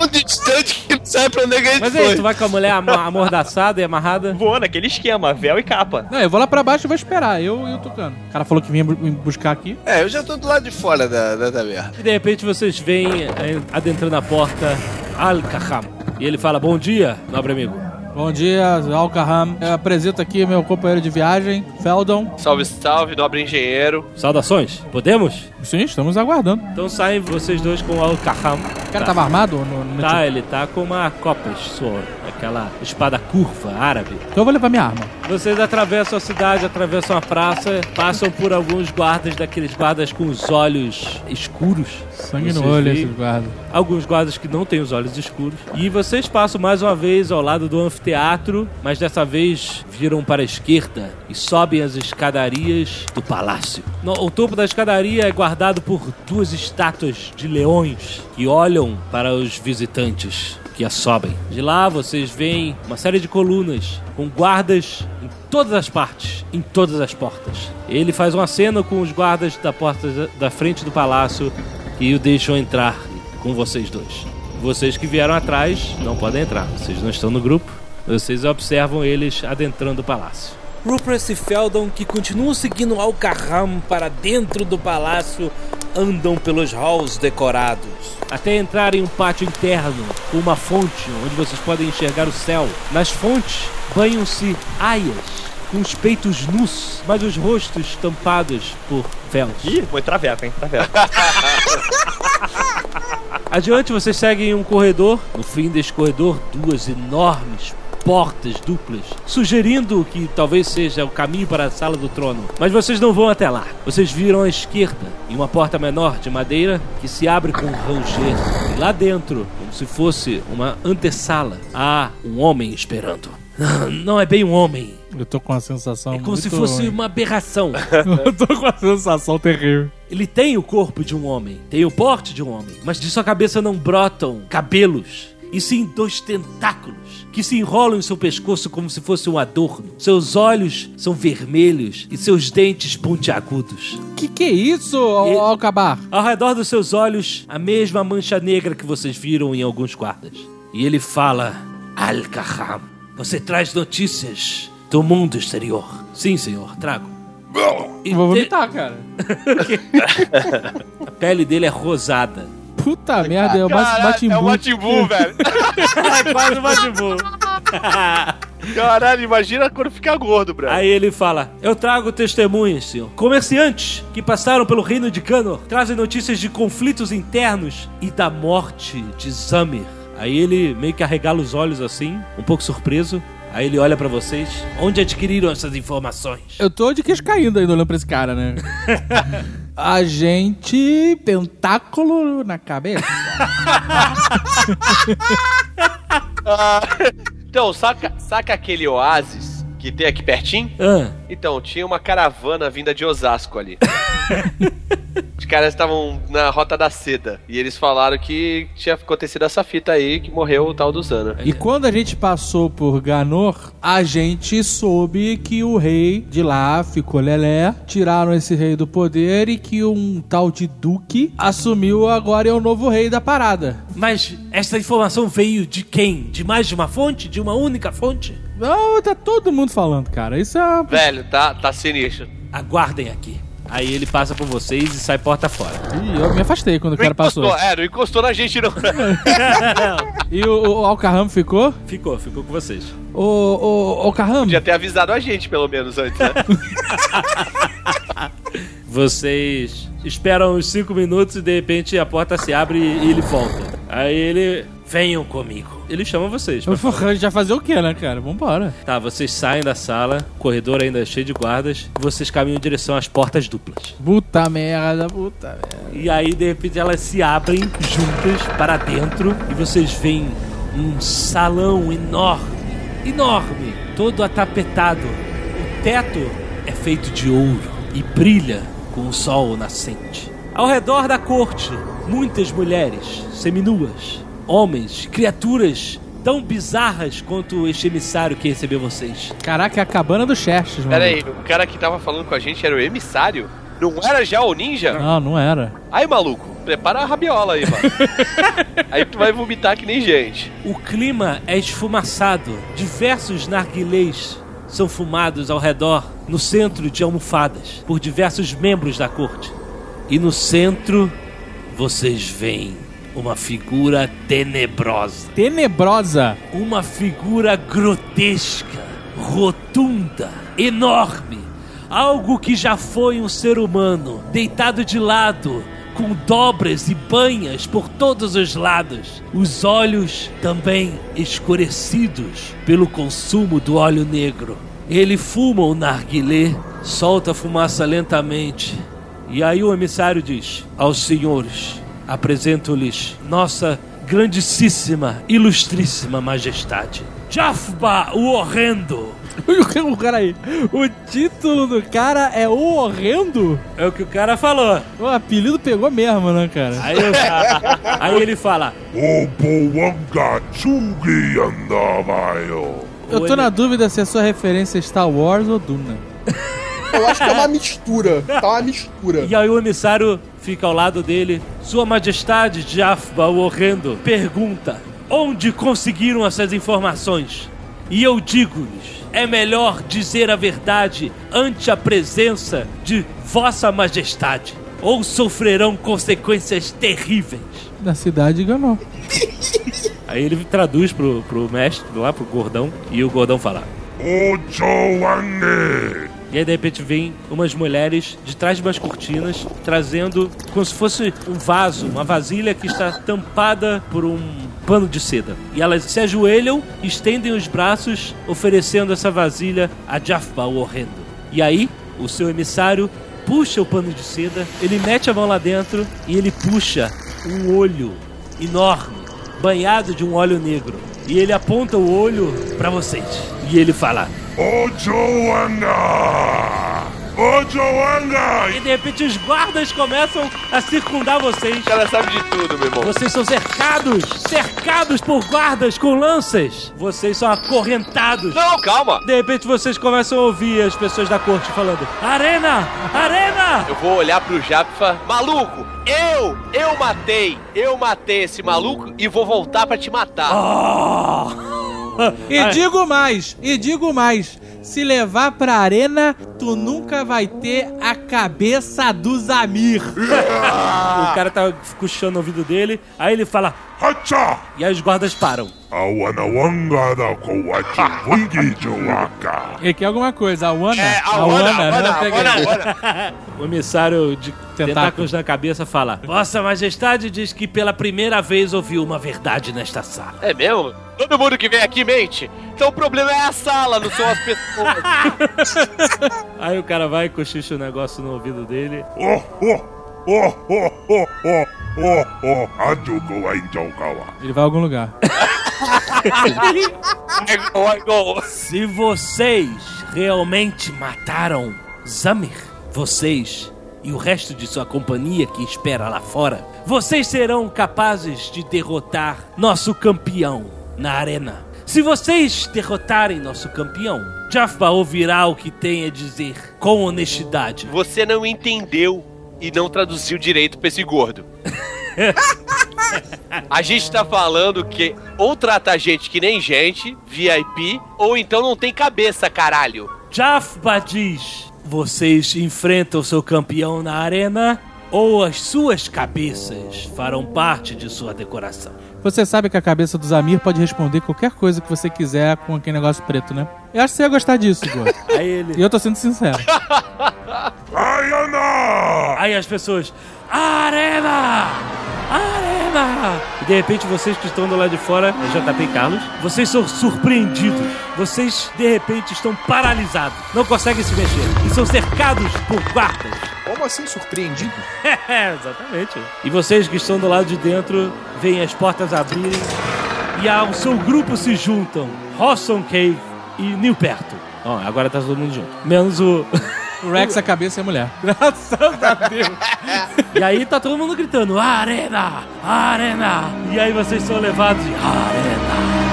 Um distante que não sabe pra onde é que a Mas foi. aí, tu vai com a mulher ama- amordaçada e amarrada? Vou naquele esquema, véu e capa. Não, eu vou lá pra baixo e vou esperar, eu e o Tucano. O cara falou que vinha me buscar aqui. É, eu já tô do lado de fora da, da taverna. E de repente vocês veem eh, adentrando a porta Al-Kaham. E ele fala: Bom dia, nobre amigo. Bom dia, Alcaham. Eu apresento aqui meu companheiro de viagem, Feldon. Salve, salve, nobre engenheiro. Saudações, podemos? Sim, estamos aguardando. Então saem vocês dois com o Al-Kaham. O cara tava armado? No, no Tá, ele tá com uma Copas Sword, aquela espada curva árabe. Então eu vou levar minha arma. Vocês atravessam a cidade, atravessam a praça, passam por alguns guardas, daqueles guardas com os olhos escuros. Sangue no olho, esses guardas. Alguns guardas que não têm os olhos escuros. E vocês passam mais uma vez ao lado do anfiteatro, mas dessa vez viram para a esquerda e sobem as escadarias do palácio. No- o topo da escadaria é guardado por duas estátuas de leões que olham para os visitantes que a sobem. De lá vocês veem uma série de colunas com guardas em todas as partes, em todas as portas. Ele faz um aceno com os guardas da porta da frente do palácio e o deixam entrar com vocês dois. Vocês que vieram atrás não podem entrar, vocês não estão no grupo. Vocês observam eles adentrando o palácio. Rupert e Feldon, que continuam seguindo Al-Kaham para dentro do palácio, andam pelos halls decorados, até entrar em um pátio interno com uma fonte onde vocês podem enxergar o céu. Nas fontes banham-se aias com os peitos nus, mas os rostos tampados por véus. Ih, foi traveco, hein? Traveco. *laughs* Adiante vocês seguem um corredor. No fim deste corredor, duas enormes portas duplas, sugerindo que talvez seja o caminho para a sala do trono. Mas vocês não vão até lá. Vocês viram à esquerda e uma porta menor de madeira que se abre com um ranger. E lá dentro, como se fosse uma antessala, há um homem esperando. Não é bem um homem. Eu tô com uma sensação É como muito se fosse ruim. uma aberração. *laughs* Eu tô com uma sensação terrível. Ele tem o corpo de um homem, tem o porte de um homem, mas de sua cabeça não brotam cabelos, e sim dois tentáculos que se enrolam em seu pescoço como se fosse um adorno. Seus olhos são vermelhos e seus dentes pontiagudos. Que que é isso, Al- Alcabar? Ao redor dos seus olhos, a mesma mancha negra que vocês viram em alguns guardas. E ele fala: Al-Kaham, você traz notícias do mundo exterior. Sim, senhor, trago. E Vou vomitar, cara. *laughs* A pele dele é rosada. Puta merda, é o Majin é o Buu, velho. *laughs* é quase o Majin Buu. *laughs* Caralho, imagina quando ficar gordo, Brad. Aí ele fala: Eu trago testemunhas, senhor. Comerciantes que passaram pelo reino de Canor trazem notícias de conflitos internos e da morte de Zamir. Aí ele meio que arregala os olhos assim, um pouco surpreso. Aí ele olha pra vocês. Onde adquiriram essas informações? Eu tô de queixo caindo ainda olhando pra esse cara, né? *laughs* A gente. Tentáculo na cabeça. *laughs* Ah, então, saca, saca aquele oásis que tem aqui pertinho? Ah, Então, tinha uma caravana vinda de Osasco ali. *laughs* Os caras estavam na rota da seda. E eles falaram que tinha acontecido essa fita aí, que morreu o tal do Zana. E quando a gente passou por Ganor, a gente soube que o rei de lá ficou lelé, tiraram esse rei do poder e que um tal de Duque assumiu agora é o novo rei da parada. mas essa informação veio de quem? De mais de uma fonte? De uma única fonte? Não, tá todo mundo falando, cara. Isso é. Velho, tá, tá sinistro. Aguardem aqui. Aí ele passa por vocês e sai porta fora. Ih, eu me afastei quando o cara passou. é, não encostou na gente, não. *laughs* E o, o Alcarram ficou? Ficou, ficou com vocês. O, o Alcarram, Podia ter avisado a gente, pelo menos, antes, né? *laughs* Vocês esperam uns 5 minutos e de repente a porta se abre e ele volta. Aí ele. Venham comigo. Ele chama vocês. pra a gente vai fazer o quê, né, cara? Vambora. Tá, vocês saem da sala, o corredor ainda é cheio de guardas, e vocês caminham em direção às portas duplas. Puta merda, puta merda. E aí, de repente, elas se abrem juntas para dentro e vocês veem um salão enorme, enorme, todo atapetado. O teto é feito de ouro e brilha com o sol nascente. Ao redor da corte, muitas mulheres seminuas, homens, criaturas tão bizarras quanto este emissário que recebeu vocês. Caraca, é a cabana do Xerxes, mano. Pera aí, o cara que tava falando com a gente era o emissário? Não era já o ninja? Não, não era. Aí, maluco, prepara a rabiola aí, mano. *laughs* aí tu vai vomitar que nem gente. O clima é esfumaçado. Diversos narguilés são fumados ao redor, no centro de almofadas, por diversos membros da corte. E no centro, vocês veem uma figura tenebrosa. Tenebrosa. Uma figura grotesca, rotunda, enorme. Algo que já foi um ser humano, deitado de lado, com dobras e banhas por todos os lados. Os olhos também escurecidos pelo consumo do óleo negro. Ele fuma o narguilé, solta a fumaça lentamente. E aí o emissário diz aos senhores: apresento-lhes nossa grandíssima, ilustríssima majestade. Jafba o Horrendo. *laughs* O cara aí, o título do cara é o horrendo? É o que o cara falou. O apelido pegou mesmo, né, cara? Aí, eu- aí ele fala. Eu tô na dúvida se a sua referência é Star Wars ou Duna. Eu acho que é uma mistura. Tá uma mistura. E aí o emissário fica ao lado dele. Sua Majestade Jafba o Horrendo pergunta: Onde conseguiram essas informações? E eu digo-lhes: é melhor dizer a verdade ante a presença de Vossa Majestade. ou sofrerão consequências terríveis. Da cidade ganhou. *laughs* Aí ele traduz pro, pro mestre lá, pro gordão, e o gordão fala: Ojoane! E aí de repente vem umas mulheres de trás de umas cortinas trazendo como se fosse um vaso, uma vasilha que está tampada por um pano de seda. E elas se ajoelham, estendem os braços, oferecendo essa vasilha a Jaffa, o horrendo. E aí, o seu emissário puxa o pano de seda, ele mete a mão lá dentro e ele puxa um olho enorme, banhado de um óleo negro. E ele aponta o olho para vocês. E ele fala: E de repente os guardas começam a circundar vocês. O cara sabe de tudo, meu irmão. Vocês são cercados, cercados por guardas com lanças. Vocês são acorrentados. Não, calma. De repente vocês começam a ouvir as pessoas da corte falando: Arena! Arena! Eu vou olhar pro Japa. Maluco, eu, eu matei, eu matei esse maluco e vou voltar pra te matar. *laughs* E digo mais, e digo mais. Se levar pra arena, tu nunca vai ter a cabeça do Zamir. *laughs* o cara tá cochichando no ouvido dele, aí ele fala! E aí os guardas param. Wungi Joaka! Ele quer alguma coisa, a Wana. É, a Wana, né? Wana. Wana, Wana. O emissário de Tentáculos. tentáculos na cabeça fala: Vossa Majestade diz que pela primeira vez ouviu uma verdade nesta sala. É mesmo? Todo mundo que vem aqui mente. Então o problema é a sala, não são as pessoas. *laughs* Aí o cara vai e cochicha o negócio no ouvido dele. Oh, oh, oh, oh, oh, oh, oh, oh, Ajuko wa Injaukawa. Ele vai a algum lugar. *laughs* Se vocês realmente mataram Zamir, vocês e o resto de sua companhia que espera lá fora, vocês serão capazes de derrotar nosso campeão na arena. Se vocês derrotarem nosso campeão, Jaffa ouvirá o que tem a dizer com honestidade. Você não entendeu e não traduziu direito pra esse gordo. A gente tá falando que ou trata a gente que nem gente, VIP, ou então não tem cabeça, caralho. Jaffa diz: vocês enfrentam seu campeão na arena ou as suas cabeças farão parte de sua decoração. Você sabe que a cabeça do Zamir pode responder qualquer coisa que você quiser com aquele negócio preto, né? Eu acho que você ia gostar disso, Igor. *laughs* Aí ele. E eu tô sendo sincero. Aí as pessoas. Arena! Arena! E de repente vocês que estão do lado de fora, JP e Carlos, vocês são surpreendidos. Vocês de repente estão paralisados, não conseguem se mexer e são cercados por guardas. Como assim surpreendido? *laughs* É, exatamente. E vocês que estão do lado de dentro veem as portas abrirem e ao seu grupo se juntam Rosson Cave e Nilperto. Ó, agora tá todo mundo junto. Menos o. *laughs* O Rex, a cabeça é mulher. *laughs* Graças a Deus. E aí tá todo mundo gritando: Arena! Arena! E aí vocês são levados de Arena!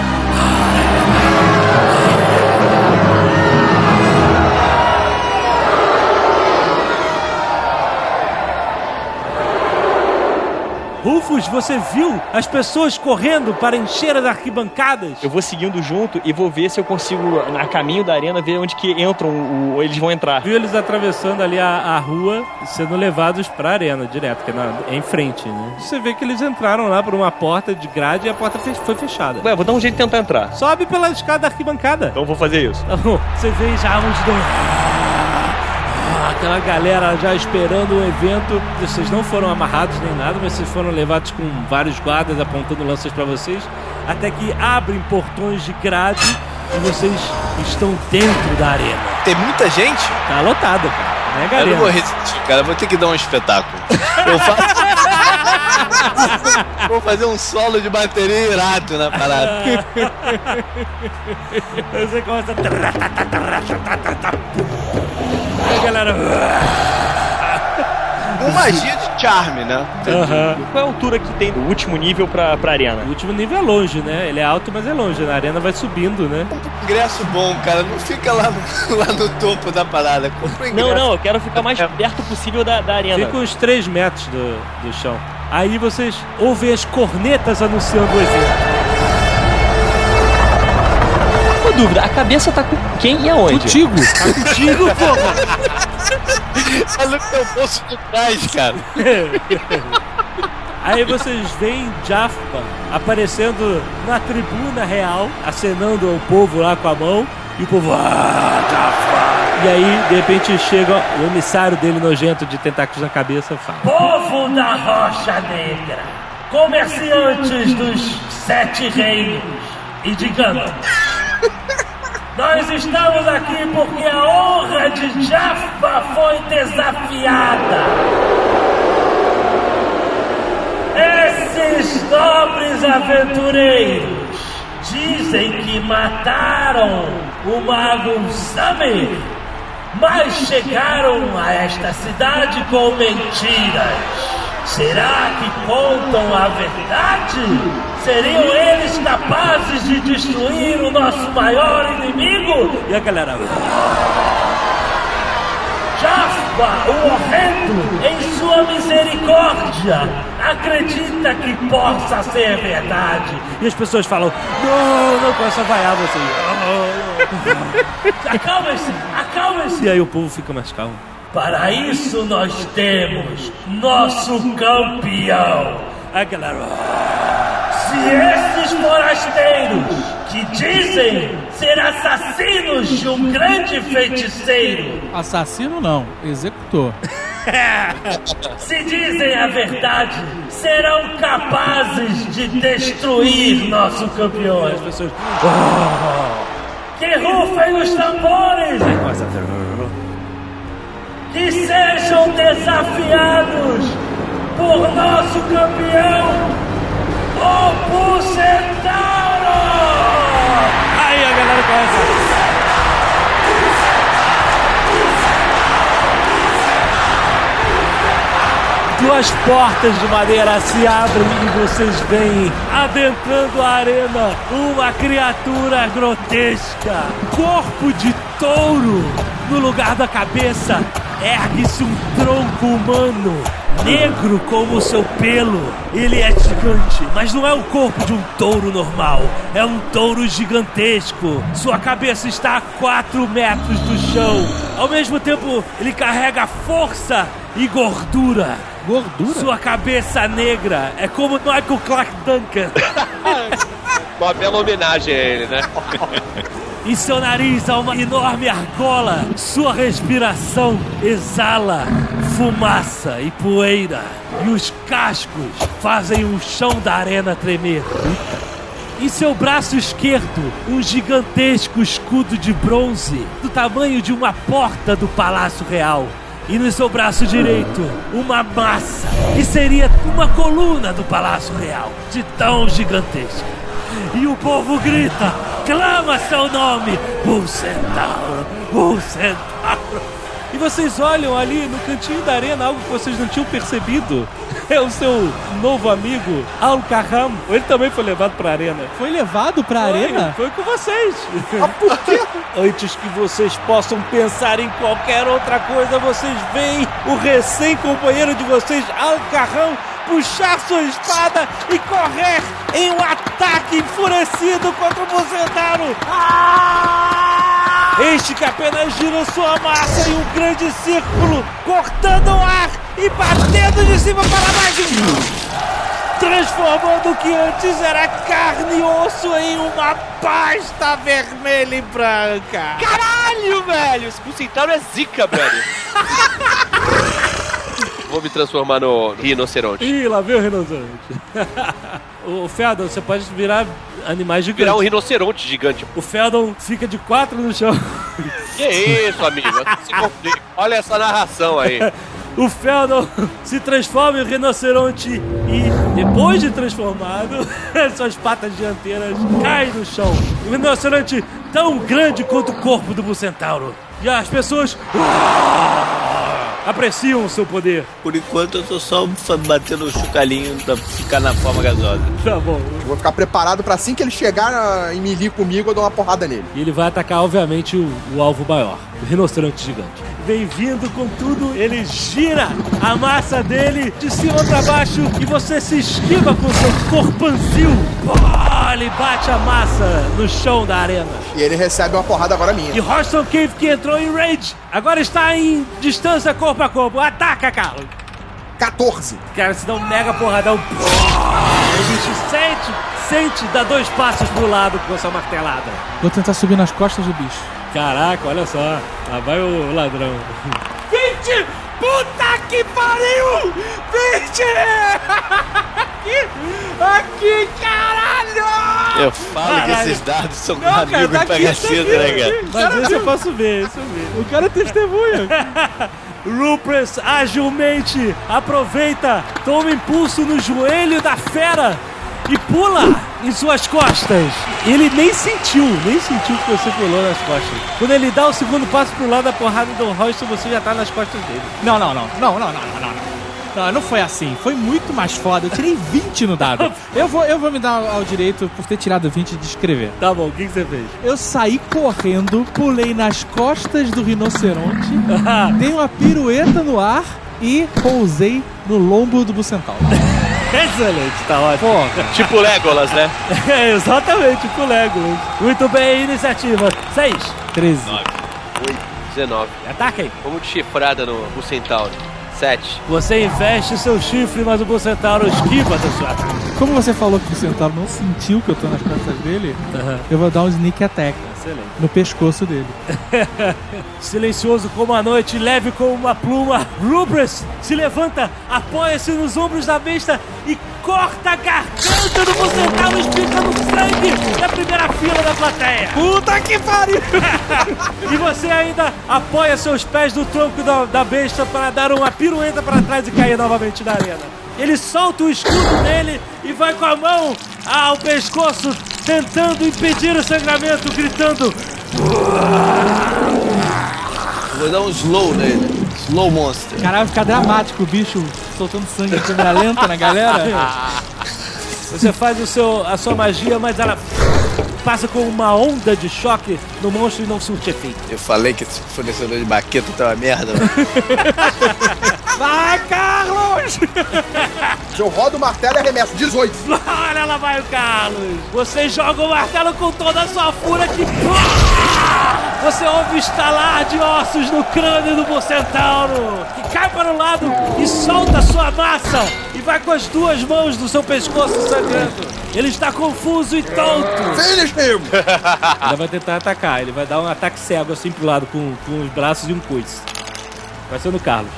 Rufus, você viu as pessoas correndo para encher as arquibancadas? Eu vou seguindo junto e vou ver se eu consigo, a caminho da arena, ver onde que entram, o, eles vão entrar. Viu eles atravessando ali a, a rua e sendo levados pra arena direto, que é, na- é em frente, né? Você vê que eles entraram lá por uma porta de grade e a porta foi fechada. Ué, vou dar um jeito de tentar entrar. Sobe pela escada da arquibancada. Então vou fazer isso. Tá bom. Você vê já a multidão. Ah, Aquela galera já esperando o evento. Vocês não foram amarrados nem nada, mas vocês foram levados com vários guardas apontando lanças pra vocês. Até que abrem portões de grade e vocês estão dentro da arena. Tem muita gente? Tá lotado, cara. Né, Eu galera? não vou resistir, cara. Eu Vou ter que dar um espetáculo. Eu faço. vou fazer um solo de bateria irado na parada. Você começa. Aí a galera. *laughs* Com magia de charme, né? Aham. Qual é a altura que tem do último nível pra, pra arena? O último nível é longe, né? Ele é alto, mas é longe. Na arena vai subindo, né? Ingresso bom, cara. Não fica lá no, *laughs* lá no topo da parada. Compra o ingresso. Não, não, eu quero ficar mais perto possível da, da arena. Fica uns 3 metros do, do chão. Aí vocês ouvem as cornetas anunciando o evento. Dúvida, a cabeça tá com quem e aonde? Contigo. Tá contigo, *laughs* porra! Tá no teu bolso de trás, cara. Aí vocês veem Jaffa aparecendo na tribuna real, acenando ao povo lá com a mão, e o povo, ah, Jaffa! E aí, de repente, chega o emissário dele nojento de tentáculos na cabeça e fala: Povo da Rocha Negra, comerciantes dos sete reinos e de Gandalf. Nós estamos aqui porque a honra de Jaffa foi desafiada. Esses nobres aventureiros dizem que mataram o mago Samir, mas chegaram a esta cidade com mentiras. Será que contam a verdade? Seriam eles capazes de destruir o nosso maior inimigo? E a galera. Jaffa, o horrendo, em sua misericórdia, acredita que possa ser verdade. E as pessoas falam: Não, não a vaiar você. *laughs* Acalme-se, acalme-se. E aí o povo fica mais calmo. Para isso nós temos nosso campeão. A galera. Se esses forasteiros que dizem ser assassinos de um grande feiticeiro Assassino não, executor. *laughs* Se dizem a verdade, serão capazes de destruir nosso campeão. As pessoas. Que rufem os tambores! Que sejam desafiados por nosso campeão, o Bucentauro! Aí a galera começa. Duas portas de madeira se abrem e vocês veem adentrando a arena uma criatura grotesca, corpo de touro. No lugar da cabeça ergue-se um tronco humano, negro como o seu pelo. Ele é gigante, mas não é o corpo de um touro normal. É um touro gigantesco. Sua cabeça está a 4 metros do chão. Ao mesmo tempo, ele carrega força e gordura. Gordura? Sua cabeça negra é como Michael Clark Duncan. *laughs* Uma bela homenagem a ele, né? *laughs* Em seu nariz há uma enorme argola. Sua respiração exala fumaça e poeira. E os cascos fazem o chão da arena tremer. Em seu braço esquerdo, um gigantesco escudo de bronze do tamanho de uma porta do Palácio Real. E no seu braço direito, uma massa que seria uma coluna do Palácio Real, de tão gigantesca. E o povo grita, clama seu nome, o Centauro, o Centauro. E vocês olham ali no cantinho da arena algo que vocês não tinham percebido. É o seu novo amigo, Al. Ele também foi levado pra arena. Foi levado pra Foi, arena? Foi com vocês. por quê? *laughs* Antes que vocês possam pensar em qualquer outra coisa, vocês veem o recém-companheiro de vocês, Al puxar sua espada e correr em um ataque enfurecido contra o Bolsonaro. Este que apenas gira sua massa em um grande círculo, cortando o ar e batendo de cima para baixo. Transformando o que antes era carne e osso em uma pasta vermelha e branca. Caralho, velho! Esse Bucentauro é zica, brother. *laughs* Vou me transformar no rinoceronte. Ih, lá veio o rinoceronte. *laughs* o Feldon, você pode virar animais gigantes. Virar um rinoceronte gigante. O Feldon fica de quatro no chão. *laughs* Que isso, amigo? Olha essa narração aí. O Feldon se transforma em rinoceronte e, depois de transformado, *laughs* suas patas dianteiras caem no chão. Um rinoceronte tão grande quanto o corpo do Bucentauro. E as pessoas apreciam o seu poder. Por enquanto eu tô só batendo o chocalhinho pra ficar na forma gasosa. Tá bom. Vou ficar preparado pra assim que ele chegar na- em melee comigo, eu dou uma porrada nele. E ele vai atacar, obviamente, o, o alvo maior, o rinoceronte gigante. Vem vindo com tudo, ele gira a massa dele de cima pra baixo e você se esquiva com seu corpanzil. Pá! Ele bate a massa no chão da arena. E ele recebe uma porrada agora minha. E Horston Cave, que entrou em rage, agora está em distância corpo a corpo. Ataca, Carlos! 14. Cara, se dá um mega porradão. O bicho sente, sente, dá dois passos pro lado com essa martelada. Vou tentar subir nas costas do bicho. Caraca, olha só. Lá vai o ladrão. 20! Puta que pariu! 20! *laughs* Aqui! Aqui, caralho! Eu falo que Caralho. esses dados são Não, cara, amigos tá de aqui, bagaceiro, tá né, cara? Mas Cara, esse eu posso ver, esse eu vi. O cara testemunha. *laughs* Rupert agilmente aproveita, toma impulso no joelho da fera e pula em suas costas. Ele nem sentiu, nem sentiu que você pulou nas costas. Quando ele dá o segundo passo pro lado da porrada do Royce, você já tá nas costas dele. Não, não, não. Não, não, não, não, não. Não. Não, foi assim. Foi muito mais foda. Eu tirei *laughs* 20 no dado. Eu vou, eu vou me dar ao direito por ter tirado 20 de escrever. Tá bom, o que, que você fez? Eu saí correndo, pulei nas costas do rinoceronte, *laughs* dei uma pirueta no ar e pousei no lombo do bucental. *laughs* Excelente, tá ótimo. Pô, Tipo Legolas, né? É, exatamente, com Lego. Muito bem, iniciativa. 6. 13. 19. Ataquem. Vamos de chifrada no, no Centauro. 7. Você investe seu chifre, mas o Bucentauro esquiva do seu ataque. Como você falou que o centauro não sentiu que eu tô nas costas dele, eu vou dar um sneak attack Excelente. no pescoço dele. *laughs* Silencioso como a noite, leve como uma pluma, Rubres se levanta, apoia-se nos ombros da besta e corta a garganta do Bucentauro, espirrando sangue na primeira fila da plateia. Puta que pariu! *laughs* E você ainda apoia seus pés no tronco da, da besta para dar uma pirueta para trás e cair novamente na arena. Ele solta o escudo dele e vai com a mão ao pescoço, tentando impedir o sangramento, gritando: Vou dar um slow nele. Slow monster. Caralho, vai ficar dramático o bicho soltando sangue em câmera lenta na galera. *laughs* Você faz o seu, a sua magia, mas ela passa com uma onda de choque no monstro e não surte efeito. Eu falei que esse fornecedor de baqueta tá uma merda, mano. *laughs* Vai, Carlos! Eu rodo o martelo e arremesso. 18. Olha lá vai o Carlos! Você joga o martelo com toda a sua fúria que. Você ouve o estalar de ossos no crânio do Bucentauro, que cai para o lado e solta a sua massa e vai com as duas mãos no seu pescoço sangrando. Ele está confuso e tonto. Finish Ele *laughs* vai tentar atacar, ele vai dar um ataque cego assim pro lado com, com os braços e um coice. Vai ser no Carlos.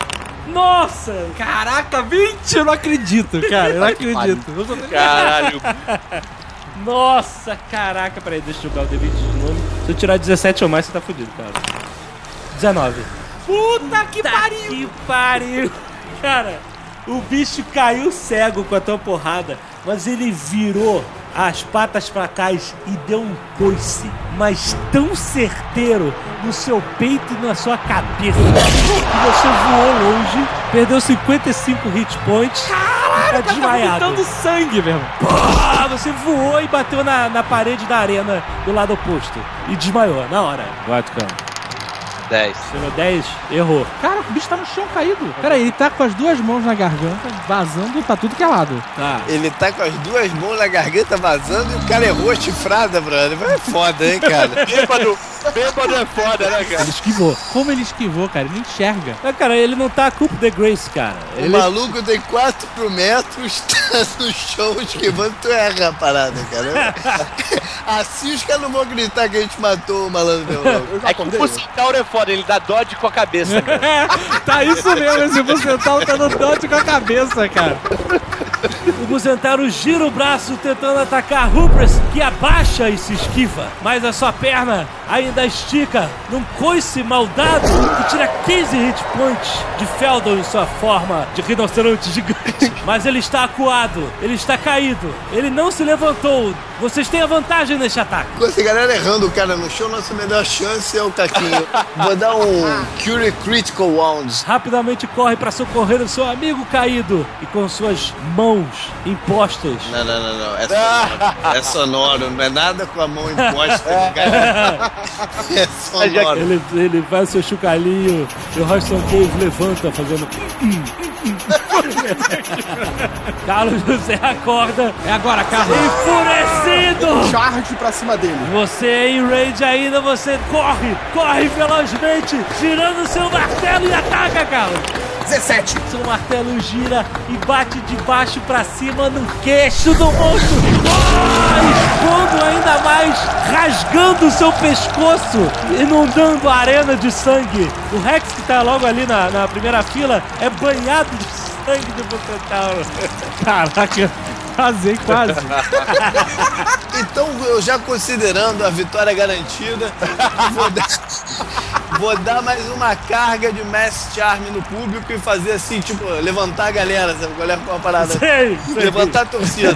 Nossa! Caraca, 20! Eu não acredito, cara. Eu não *laughs* acredito. Caralho. *laughs* Nossa, caraca, peraí, deixa eu jogar o D20 de novo. Se eu tirar 17 ou mais, você tá fudido, cara. 19. Puta que pariu! Que pariu! Cara, o bicho caiu cego com a tua porrada, mas ele virou as patas pra trás e deu um coice, mas tão certeiro no seu peito e na sua cabeça. Que você voou longe, perdeu 55 hit points. Caraca, tá desmaiado. vomitando sangue, meu irmão. Ah, você voou e bateu na, na parede da arena do lado oposto. E desmaiou, na hora. Vai, Tucano. 10. Tirou 10, errou. Cara, o bicho tá no chão caído. Pera aí, ele tá com as duas mãos na garganta, vazando pra tudo que é lado. Tá. Ele tá com as duas mãos na garganta vazando e o cara errou a chifrada, brother. É foda, hein, cara? *laughs* Bêbado, bêbado é foda, né, cara? Ele esquivou. Como ele esquivou, cara? Ele não enxerga. Mas, cara, ele não tá com o The Grace, cara. O Ele... maluco tem 4 metros, tá no chão esquivando, tu erra a parada, cara. Assim os caras não vão gritar que a gente matou o malandro. É que o Centauro é foda, ele dá dodge com a cabeça, *laughs* tá isso mesmo, esse bucetal tá no dote com a cabeça, cara. O Buzentaro gira o braço tentando atacar Rupert, que abaixa e se esquiva. Mas a sua perna ainda estica num coice maldado que tira 15 hit points de Feldon em sua forma de rinoceronte gigante. *laughs* Mas ele está acuado, ele está caído, ele não se levantou. Vocês têm a vantagem neste ataque. Com essa galera errando o cara no chão, nossa melhor chance é o Caquinho. Vou dar um Cure Critical Wounds. Rapidamente corre para socorrer o seu amigo caído e com suas mãos impostas. Não, não, não, não. É sonoro. É sonoro, não é nada com a mão imposta. *laughs* É sonoro. Ele, ele faz seu chucalinho e o Roston Cave levanta fazendo. *laughs* Carlos José acorda. É agora, Carlos. Enfurecido! Charge pra cima dele. Você é em rage ainda, você corre, corre velozmente, girando seu martelo e ataca, Carlos. 17. Seu martelo gira e bate de baixo pra cima no queixo do monstro. Oh, expondo ainda mais, rasgando o seu pescoço, inundando a arena de sangue. O Rex, que tá logo ali na, na primeira fila, é banhado de sangue de Bucentauro. Caraca, casei quase. *laughs* Então, eu já considerando a vitória garantida, vou dar, vou dar mais uma carga de Mass Charm no público e fazer assim, tipo, levantar a galera, sabe? Qual é a parada? Sei, sei. Levantar a torcida.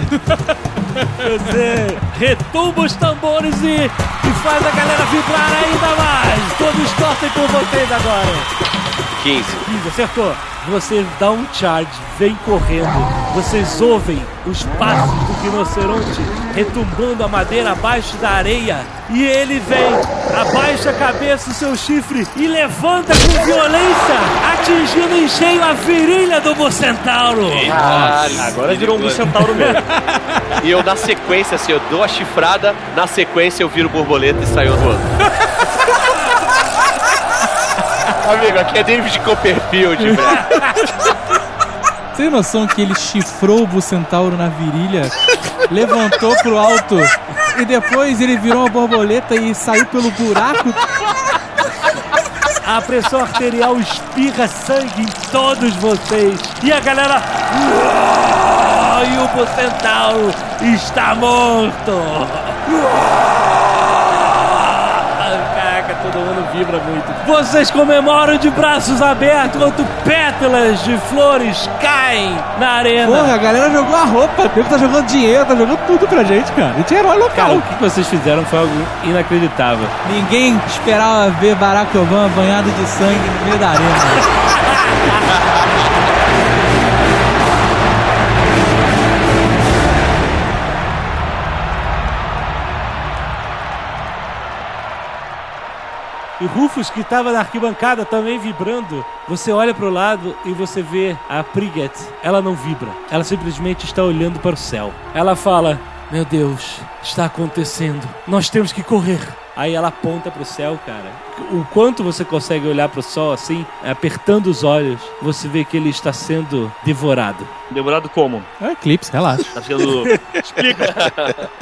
Você retumba os tambores e, e faz a galera vibrar ainda mais. Todos torcem por vocês agora. 15. 15, acertou. Você dá um charge, vem correndo. Vocês ouvem os passos do rinoceronte retumbando a madeira abaixo da areia. E ele vem, abaixa a cabeça, o seu chifre e levanta com violência, atingindo em cheio a virilha do Bocentauro. Caralho, Agora virou um centauro mesmo. *laughs* E eu, na sequência, assim, eu dou a chifrada, na sequência eu viro borboleta e saio voando. Amigo, aqui é David Copperfield, velho. Você *laughs* tem noção que ele chifrou o Bucentauro na virilha, levantou pro alto e depois ele virou uma borboleta e saiu pelo buraco? A pressão arterial espirra sangue em todos vocês. E a galera. E o Bocentauro está morto! Uau! Caraca, todo mundo vibra muito. Vocês comemoram de braços abertos enquanto pétalas de flores caem na arena. Porra, a galera jogou a roupa, o tá jogando dinheiro, tá jogando tudo pra gente, cara. A gente é herói local. Cara, o que vocês fizeram foi algo inacreditável. Ninguém esperava ver Barack Obama banhado de sangue no meio da arena. *laughs* E Rufus, que estava na arquibancada também vibrando, você olha para o lado e você vê a Priget. Ela não vibra, ela simplesmente está olhando para o céu. Ela fala: Meu Deus, está acontecendo, nós temos que correr. Aí ela aponta pro céu, cara. O quanto você consegue olhar pro sol assim, apertando os olhos, você vê que ele está sendo devorado. Devorado como? É eclipse, relaxa. Tá sendo. *laughs* Explica.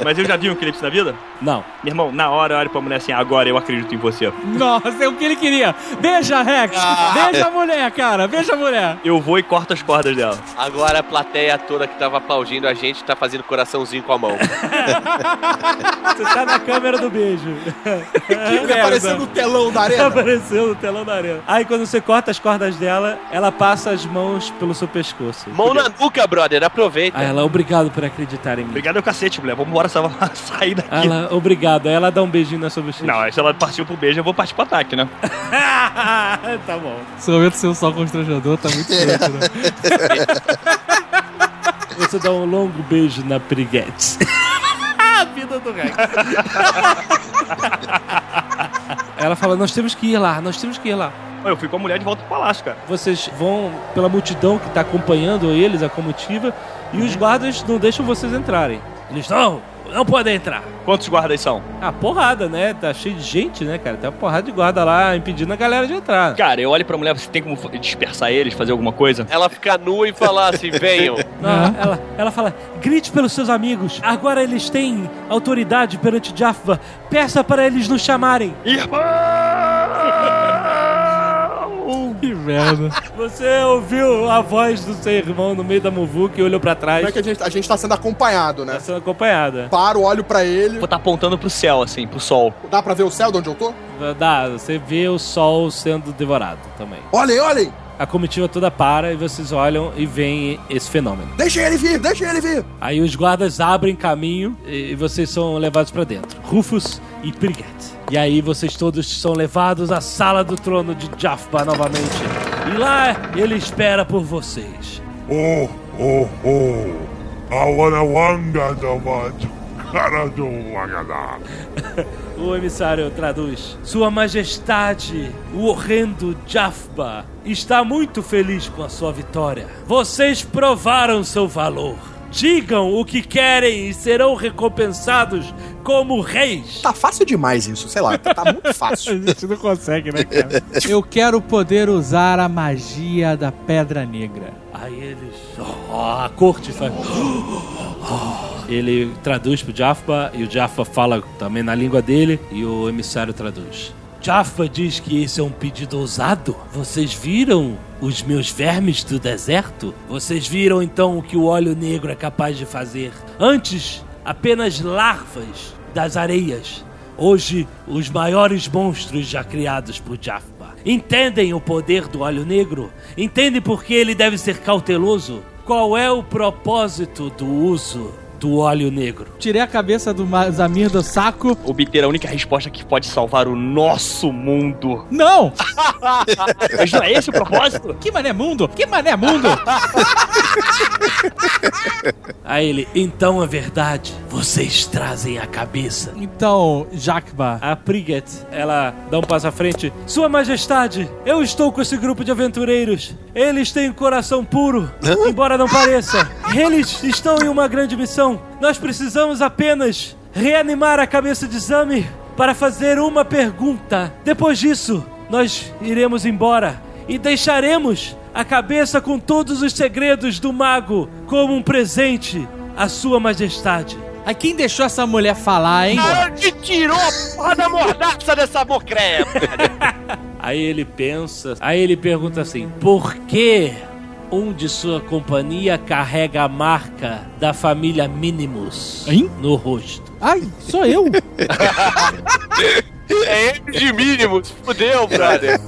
Mas eu já vi um eclipse na vida? Não. Meu irmão, na hora eu olho pra mulher assim, agora eu acredito em você. Nossa, é o que ele queria. Beija, Rex. Beija a mulher, cara. Beija a mulher. Eu vou e corto as cordas dela. Agora a plateia toda que tava aplaudindo a gente tá fazendo coraçãozinho com a mão. *laughs* Você tá na câmera do beijo. *laughs* Ele apareceu no telão da arena. Apareceu no telão da arena. Aí quando você corta as cordas dela, ela passa as mãos pelo seu pescoço. Mão na nuca, brother, aproveita. Aí ela, obrigado por acreditar em mim. Obrigado é o cacete, mulher. Vamos embora salvar- *laughs* sair daqui. Ela, obrigado. Aí ela dá um beijinho na sua bochecha. Não, aí se ela partiu pro beijo, eu vou partir pro ataque, né? *laughs* tá bom. Esse momento seu sol constrangedor tá muito certo, né? *laughs* Você dá um longo beijo na piriguete. A vida do Rex. Ela fala, nós temos que ir lá, nós temos que ir lá. Eu fui com a mulher de volta pro palácio, cara. Vocês vão pela multidão que tá acompanhando eles, a comitiva, e os guardas não deixam vocês entrarem. Eles não, não podem entrar. Quantos guardas são? Ah, porrada, né? Tá cheio de gente, né, cara? Tem uma porrada de guarda lá impedindo a galera de entrar. Cara, eu olho pra mulher, você tem como dispersar eles, fazer alguma coisa? Ela fica nua e falar assim, *laughs* venham. Não, ela, ela fala, grite pelos seus amigos. Agora eles têm autoridade perante Jaffa. Peça para eles nos chamarem. Que merda. Você ouviu a voz do seu irmão no meio da muvuca e olhou pra trás. Como é que a gente, a gente tá sendo acompanhado, né? Tá sendo acompanhada. Paro, olho pra ele. Vou estar apontando pro céu, assim, pro sol. Dá pra ver o céu de onde eu tô? Dá, você vê o sol sendo devorado também. Olhem, olhem! A comitiva toda para e vocês olham e veem esse fenômeno. Deixa ele vir, deixa ele vir! Aí os guardas abrem caminho e vocês são levados pra dentro. Rufus e Priget. E aí vocês todos são levados à sala do trono de Jaffa novamente. E lá ele espera por vocês. Oh, oh, oh. Wanga dama cara do. *laughs* O emissário traduz. Sua Majestade, o horrendo Jafba, está muito feliz com a sua vitória. Vocês provaram seu valor. Digam o que querem e serão recompensados como reis. Tá fácil demais isso, sei lá, tá, tá muito *laughs* fácil. A gente não consegue, né, cara? *laughs* Eu quero poder usar a magia da Pedra Negra. Aí eles. ó, a corte faz. *gasps* Ele traduz pro Jaffa e o Jaffa fala também na língua dele e o emissário traduz. Jaffa diz que esse é um pedido ousado. Vocês viram os meus vermes do deserto? Vocês viram então o que o óleo negro é capaz de fazer? Antes, apenas larvas das areias. Hoje, os maiores monstros já criados por Jaffa. Entendem o poder do óleo negro? Entendem por que ele deve ser cauteloso? Qual é o propósito do uso do óleo negro? Tirei a cabeça do Zamir do saco. Obter a única resposta que pode salvar o nosso mundo. Não! *laughs* Mas não é esse o propósito? Que mané mundo? Que mané mundo? *laughs* Aí ele, então é verdade. Vocês trazem a cabeça. Então, Jacba. A Priget, ela dá um passo à frente. Sua Majestade, eu estou com esse grupo de aventureiros. Eles têm um coração puro, embora não pareça. Eles estão em uma grande missão. Nós precisamos apenas reanimar a cabeça de Zami para fazer uma pergunta. Depois disso, nós iremos embora e deixaremos a cabeça com todos os segredos do mago como um presente à Sua Majestade. Aí quem deixou essa mulher falar, hein? Onde tirou a porra da mordaça dessa mocreia? *laughs* Aí ele pensa, aí ele pergunta assim: por que um de sua companhia carrega a marca da família Minimus Hein? no rosto? Ai, sou eu. *laughs* É M de mínimos. Fudeu, brother.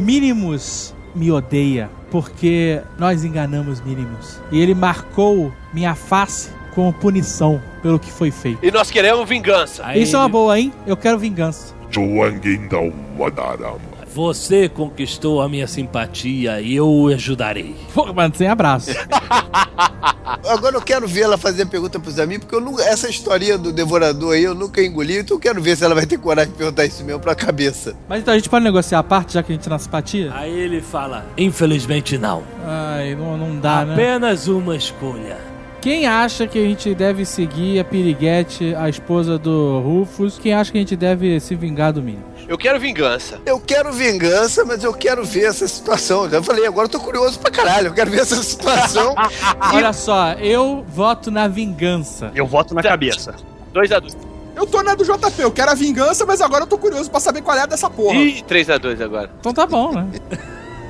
Minimus me odeia porque nós enganamos Minimus. E ele marcou minha face como punição pelo que foi feito. E nós queremos vingança. Aí Isso é uma ele- boa, hein? Eu quero vingança. Chuanguinda Wadaram. Você conquistou a minha simpatia e eu o ajudarei. Pô, mano, sem abraço. *laughs* Agora eu quero ver ela fazer a pergunta pros amigos, porque eu nunca- essa historinha do devorador aí eu nunca engoli, então eu quero ver se ela vai ter coragem de perguntar isso mesmo pra cabeça. Mas então a gente pode negociar a parte, já que a gente tá na simpatia? Aí ele fala: infelizmente não. Ai, não, não dá, né? Apenas uma escolha. Quem acha que a gente deve seguir a Piriguete, a esposa do Rufus? Quem acha que a gente deve se vingar do Minimus? Eu quero vingança. Eu quero vingança, mas eu quero ver essa situação. Já falei, agora eu tô curioso pra caralho. Eu quero ver essa situação. *laughs* Olha só, eu voto na vingança. Eu voto na cabeça. 2 a 2 Eu tô na do JP, eu quero a vingança, mas agora eu tô curioso pra saber qual é a dessa porra. E 3 a 2 agora. Então tá bom, né?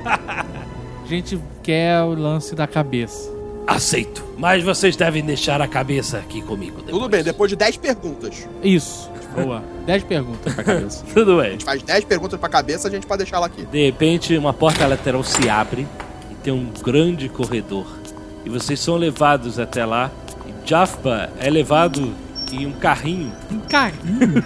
A *laughs* gente quer o lance da cabeça. Aceito. Mas vocês devem deixar a cabeça aqui comigo. depois. Tudo bem, depois de 10 perguntas. Isso. Boa. 10 perguntas pra cabeça. *laughs* Tudo A bem. gente faz 10 perguntas pra cabeça, a gente pode deixar ela aqui. De repente, uma porta lateral se abre e tem um grande corredor. E vocês são levados até lá. E Jaffa é levado em um carrinho. Um carrinho.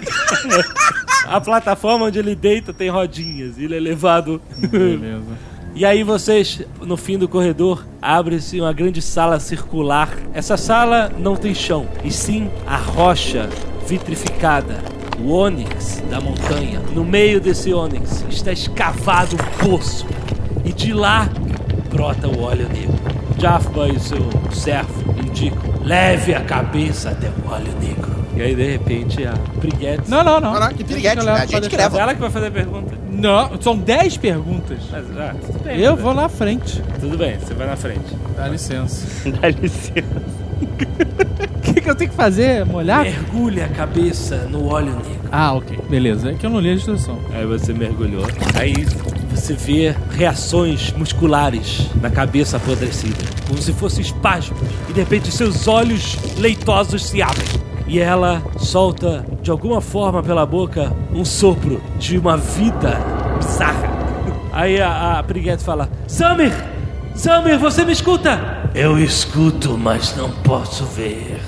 *laughs* A plataforma onde ele deita tem rodinhas. E ele é levado. Beleza. *laughs* E aí vocês, no fim do corredor, abre-se uma grande sala circular. Essa sala não tem chão, e sim a rocha vitrificada, o ônix da montanha. No meio desse ônix está escavado um poço, e de lá brota o óleo negro. Jaffa e seu servo indicam: leve a cabeça até o óleo negro. E aí, de repente, a Briguete. Não, não, não. Não, não, que Eu levo a gente que leva. Ela que vai fazer a pergunta. Não, são 10 perguntas. Mas, ah, tudo bem, Eu né? vou na frente. Tudo bem, você vai na frente. Dá licença. *laughs* Dá licença. O *laughs* que, que eu tenho que fazer? Molhar? Mergulhe a cabeça no óleo negro. Ah, ok. Beleza. É que eu não li a instrução. Aí você mergulhou. Aí você vê reações musculares na cabeça apodrecida, como se fossem espasmos. E de repente seus olhos leitosos se abrem. E ela solta, de alguma forma pela boca, um sopro de uma vida bizarra. Aí a, a Briguete fala: Samir! Samir, você me escuta? Eu escuto, mas não posso ver.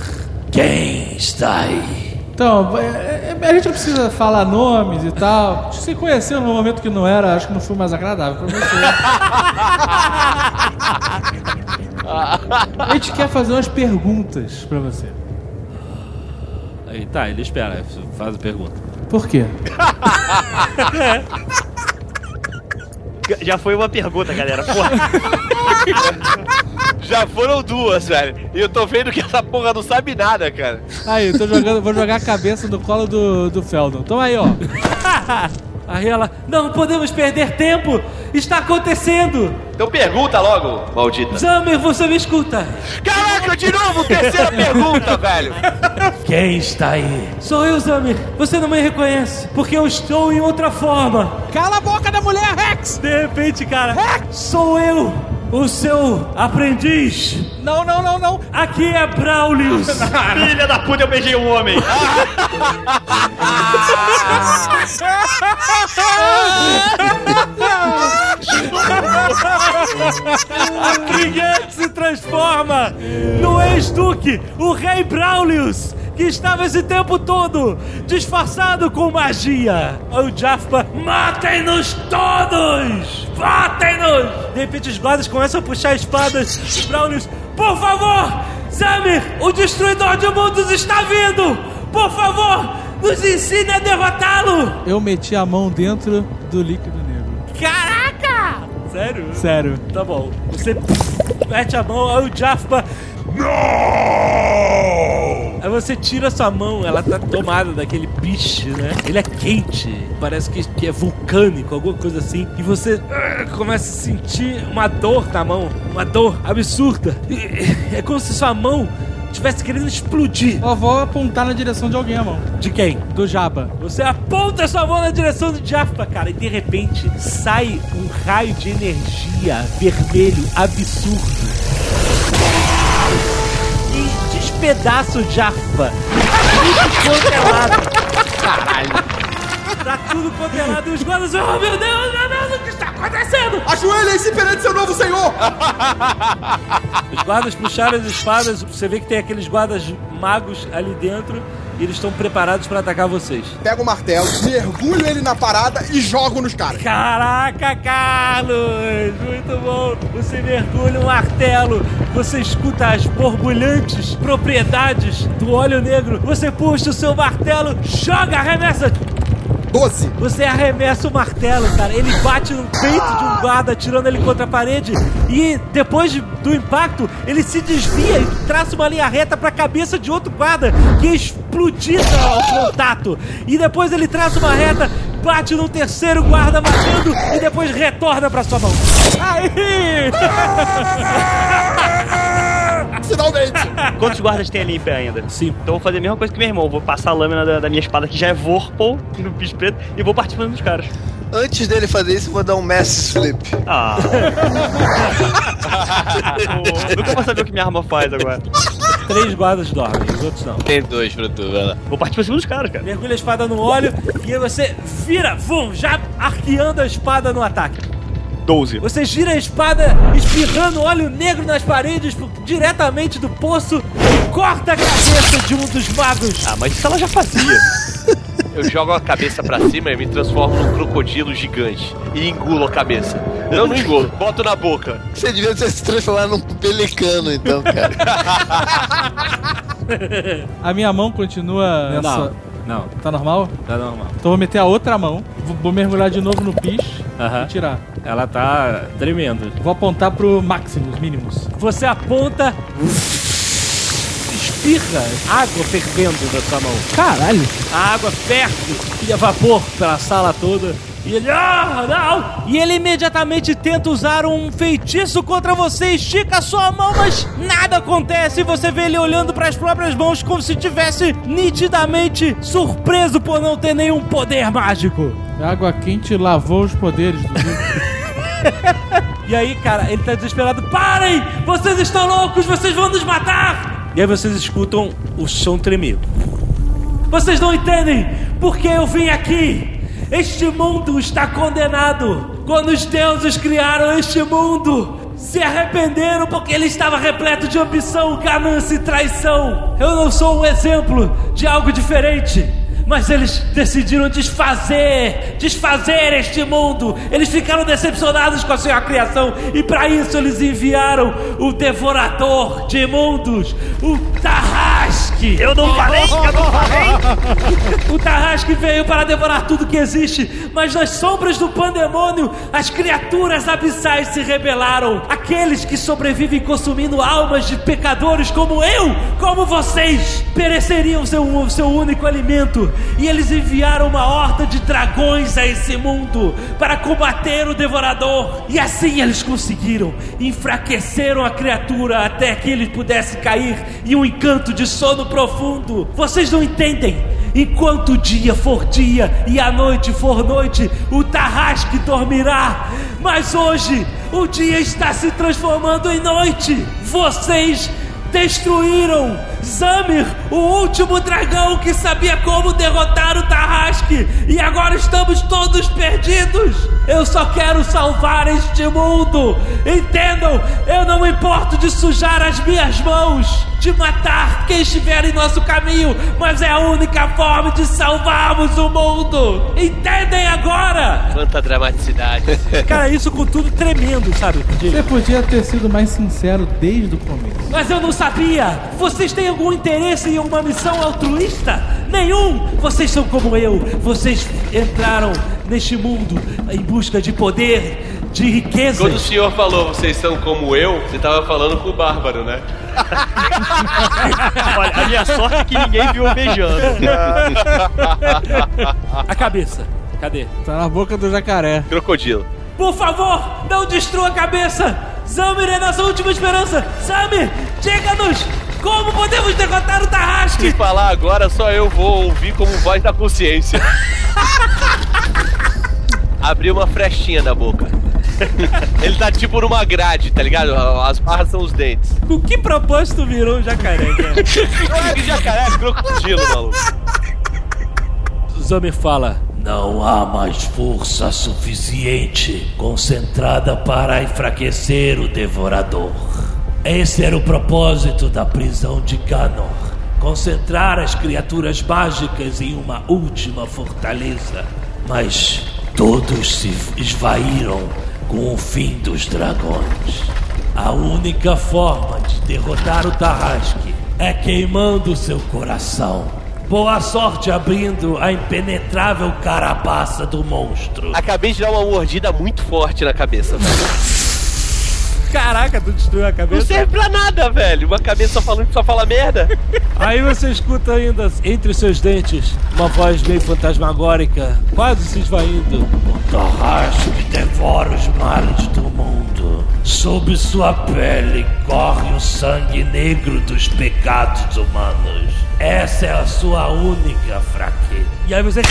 Quem está aí? Então, é- é- a gente não precisa falar nomes e tal. Se conheceu no momento que não era, acho que não foi mais agradável pra você. *laughs* a gente quer fazer umas perguntas pra você. Aí tá, ele espera, faz a pergunta. Por quê? Já foi uma pergunta, galera. Porra. *laughs* Já foram duas, velho. E eu tô vendo que essa porra não sabe nada, cara. Aí, eu tô jogando, vou jogar a cabeça no colo do, do Feldon. Toma aí, ó. *laughs* Aí ela, não podemos perder tempo! Está acontecendo! Então pergunta logo, maldita. Zamer, você me escuta! Caraca, de novo, terceira pergunta, *laughs* velho. Quem está aí? Sou eu, Zamer. Você não me reconhece, porque eu estou em outra forma. Cala a boca da mulher, Rex! De repente, cara, Rex! sou eu, o seu aprendiz. Não, não, não, não. Aqui é Braulius. *laughs* Filha da puta, eu beijei um homem. A Klinget se transforma no ex-duque, o rei Braulius, que estava esse tempo todo disfarçado com magia. Aí o Jaffa, matem-nos todos! Matem-nos! De repente os guardas começam a puxar espadas. E Braulius, por favor, Zamir, o destruidor de mundos está vindo! Por favor, nos ensine a derrotá-lo! Eu meti a mão dentro do líquido negro. Caraca! Sério? Sério. Tá bom. Você mete a mão, aí o Jaffa. Aí você tira sua mão, ela tá tomada daquele bicho, né? Ele é quente, parece que, que é vulcânico, alguma coisa assim. E você ah, começa a sentir uma dor na mão, uma dor absurda. E- é como se sua mão estivesse querendo explodir. Eu vou apontar na direção de alguém a mão. De quem? Do Jaba. Você aponta sua mão na direção do Jaffa, cara, e de repente sai um raio de energia vermelho absurdo. E despedaça o Jaffa. Tá tudo quanto é lado. Caralho. Tá tudo quanto é lado. E os guardas, oh meu Deus, meu Deus, o que está acontecendo? Ajoelhem-se perante seu novo senhor! Os guardas puxaram as espadas. Você vê que tem aqueles guardas magos ali dentro. E eles estão preparados para atacar vocês. Pego o martelo, mergulho ele na parada e jogo nos caras. Caraca, Carlos! Muito bom! Você mergulha um martelo, você escuta as borbulhantes propriedades do óleo negro, você puxa o seu martelo, joga, arremessa! 12. Você arremessa o martelo, cara. Ele bate no peito de um guarda, atirando ele contra a parede. E depois de- do impacto, ele se desvia e traça uma linha reta pra cabeça de outro guarda que é explodida ao contato. E depois ele traça uma reta, bate num terceiro guarda matando e depois retorna pra sua mão. Aí! *laughs* Finalmente! *laughs* Quantos guardas tem ali em pé ainda? Sim. Então eu vou fazer a mesma coisa que meu irmão. Vou passar a lâmina da, da minha espada, que já é Vorpal, no bicho preto, e vou partir pra cima dos caras. Antes dele fazer isso, eu vou dar um Mass Flip. Ah. *laughs* Nunca vou saber o que minha arma faz agora. Três guardas dormem, os outros não. Tem dois pra tu, vai lá. Vou partir pra cima dos caras, cara. Mergulha a espada no óleo e aí você vira, vum, já arqueando a espada no ataque. 12. Você gira a espada espirrando óleo negro nas paredes diretamente do poço e corta a cabeça de um dos magos. Ah, mas isso ela já fazia. *laughs* Eu jogo a cabeça pra cima e me transformo num crocodilo gigante. E engulo a cabeça. Não, não engulo. Boto na boca. Você devia ter se transformado num pelicano, então, cara. *laughs* A minha mão continua. Não, essa- não, Tá normal? tá normal. Então vou meter a outra mão, vou, mergulhar de novo no Aham. e tirar. Ela tá tremendo. Vou apontar pro Maximus, mínimos. Você aponta, espirra água fervendo na sua mão. Caralho! A água ferve e a vapor pela sala toda. E ele, ah, não! E ele imediatamente tenta usar um feitiço contra você, estica a sua mão, mas nada acontece. E você vê ele olhando para as próprias mãos como se tivesse nitidamente surpreso por não ter nenhum poder mágico. A água quente lavou os poderes do. *laughs* E aí, cara, ele tá desesperado. Parem! Vocês estão loucos! Vocês vão nos matar! E aí vocês escutam o chão tremer. Vocês não entendem porque eu vim aqui! Este mundo está condenado! Quando os deuses criaram este mundo, se arrependeram porque ele estava repleto de ambição, ganância e traição. Eu não sou um exemplo de algo diferente. Mas eles decidiram desfazer, desfazer este mundo. Eles ficaram decepcionados com a sua criação e para isso eles enviaram o devorador de mundos, o Tarrasque. Tarrasque! Eu não falei, eu não falei! *laughs* O Tarrasque veio para devorar tudo que existe, mas nas sombras do pandemônio, as criaturas abissais se rebelaram. Aqueles que sobrevivem consumindo almas de pecadores como eu, como vocês, pereceriam seu, seu único alimento. E eles enviaram uma horda de dragões a esse mundo para combater o devorador. E assim eles conseguiram. Enfraqueceram a criatura até que ele pudesse cair em um encanto de sono profundo. Vocês não entendem? Enquanto o dia for dia e a noite for noite, o Tarrasque dormirá. Mas hoje, o dia está se transformando em noite. Vocês destruíram Zamir, o último dragão que sabia como derrotar o Tarrasque. E agora estamos todos perdidos. Eu só quero salvar este mundo. Entendam? Eu não me importo de sujar as minhas mãos, de matar quem estiver em nosso caminho, mas é a única forma de salvarmos o mundo. Entendem agora? Quanta dramaticidade. *laughs* Cara, isso com tudo tremendo, sabe? Você podia ter sido mais sincero desde o começo. Mas eu não sabia! Vocês têm algum interesse em uma missão altruísta? Nenhum! Vocês são como eu. Vocês entraram neste mundo em busca de poder, de riqueza. Quando o senhor falou, vocês são como eu, você tava falando com o Bárbaro, né? *laughs* Olha, a minha sorte é que ninguém viu eu beijando. *laughs* A cabeça. Cadê? Tá na boca do jacaré. Crocodilo. Por favor, não destrua a cabeça! Zamir é nossa última esperança! Zamir, diga-nos! Como podemos derrotar o Se Tarrasque? falar agora, só eu vou ouvir como voz da consciência. *laughs* Abriu uma frechinha na boca. Ele tá tipo numa grade, tá ligado? As barras são os dentes. Com que propósito virou o jacaré, cara? *laughs* Que jacaré, crocodilo, maluco. Zamir fala: Não há mais força suficiente concentrada para enfraquecer o devorador. Esse era o propósito da prisão de Ganor. Concentrar as criaturas mágicas em uma última fortaleza. Mas todos se esvaíram com o fim dos dragões. A única forma de derrotar o Tarrasque é queimando seu coração. Boa sorte abrindo a impenetrável carapaça do monstro. Acabei de dar uma mordida muito forte na cabeça, velho. Caraca, tu destruiu a Não cabeça? serve pra nada, velho. Uma cabeça falando que só fala merda. *laughs* Aí você escuta ainda, entre seus dentes, uma voz meio fantasmagórica, quase se esvaindo. O Tarrasque devora os males do mundo. Sob sua pele corre o sangue negro dos pecados humanos. Essa é a sua única fraqueza. E aí você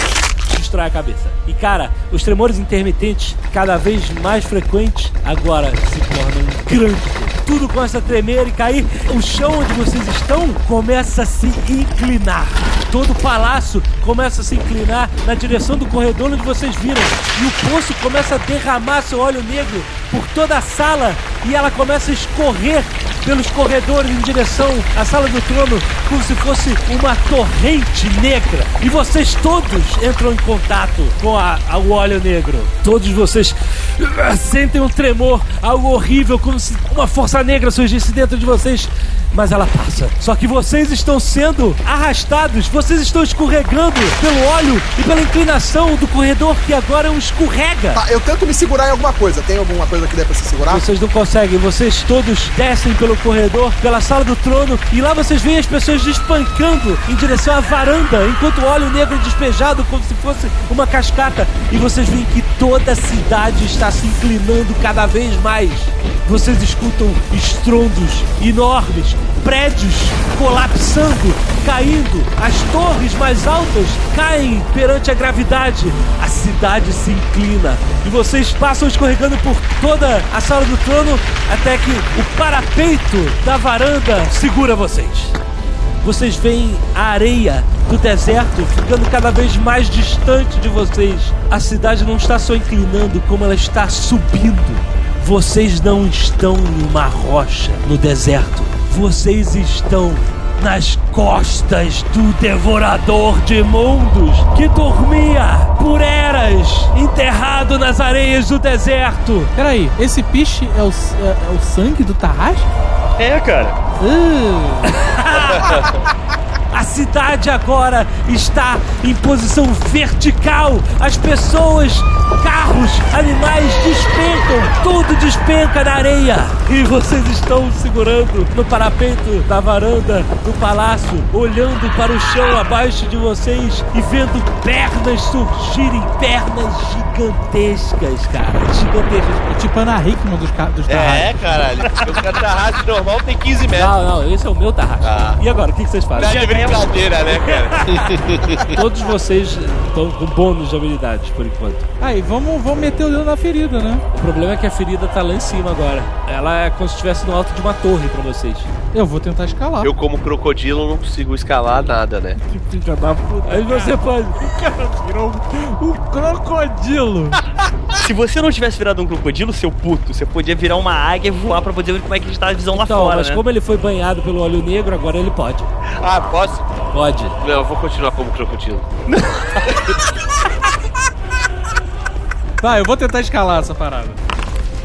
destrói a cabeça. E cara, os tremores intermitentes, cada vez mais frequentes, agora se tornam grandes. Tudo começa a tremer e cair. O chão onde vocês estão começa a se inclinar. Todo o palácio começa a se inclinar na direção do corredor onde vocês viram. E o poço começa a derramar seu óleo negro por toda a sala. E ela começa a escorrer pelos corredores em direção à sala do trono, como se fosse uma torrente negra. E vocês todos entram em contato com a, a- o óleo negro. Todos vocês ah, sentem um tremor, algo horrível, como se uma força negra surgisse dentro de vocês. Mas ela passa. Só que vocês estão sendo arrastados, vocês estão escorregando pelo óleo e pela inclinação do corredor que agora é um escorrega. Tá, eu tento me segurar em alguma coisa. Tem alguma coisa que dê pra se segurar? Vocês não conseguem, vocês todos descem pelo corredor, pela sala do trono, e lá vocês veem as pessoas despancando em direção à varanda, enquanto o óleo negro é despejado como se fosse uma cascata. E vocês veem que toda a cidade está se inclinando cada vez mais. Vocês escutam estrondos enormes, prédios colapsando, caindo, as torres mais altas caem perante a gravidade. A cidade se inclina e vocês passam escorregando por toda a sala do trono até que o parapeito da varanda segura vocês. Vocês veem a areia do deserto ficando cada vez mais distante de vocês. A cidade não está só inclinando, como ela está subindo. Vocês não estão em uma rocha no deserto. Vocês estão nas costas do devorador de mundos que dormia por eras enterrado nas areias do deserto. Peraí, esse piche é o, é, é o sangue do Tarrasque? É, cara. Uh, *laughs* A cidade agora está em posição vertical. As pessoas, carros, animais despencam. Tudo despenca na areia. E vocês estão segurando no parapeito da varanda do palácio, olhando para o chão abaixo de vocês e vendo pernas surgirem, pernas gigantescas, cara. Gigantescas. É tipo Ana Hickman dos, ca- dos É, caralho. O cara tarrasque normal tem 15 metros. Não, não, esse é o meu tarrasque. Ah. E agora, o que que vocês fazem? Não brincadeira, né, cara? *laughs* Todos vocês estão com bônus de habilidades, por enquanto. Aí, vamos, vamos meter o dedo na ferida, né? O problema é que a ferida tá lá em cima agora. Ela é como se estivesse no alto de uma torre pra vocês. Eu vou tentar escalar. Eu, como crocodilo, não consigo escalar nada, né? Aí você pode. Virou um crocodilo. Se você não tivesse virado um crocodilo, seu puto, você podia virar uma águia e voar pra poder ver como é que está a visão lá Então, fora, mas né? como ele foi banhado pelo óleo negro, agora ele pode. Ah, posso? Pode. Não, eu vou continuar como crocodilo. *laughs* Tá, eu vou tentar escalar essa parada.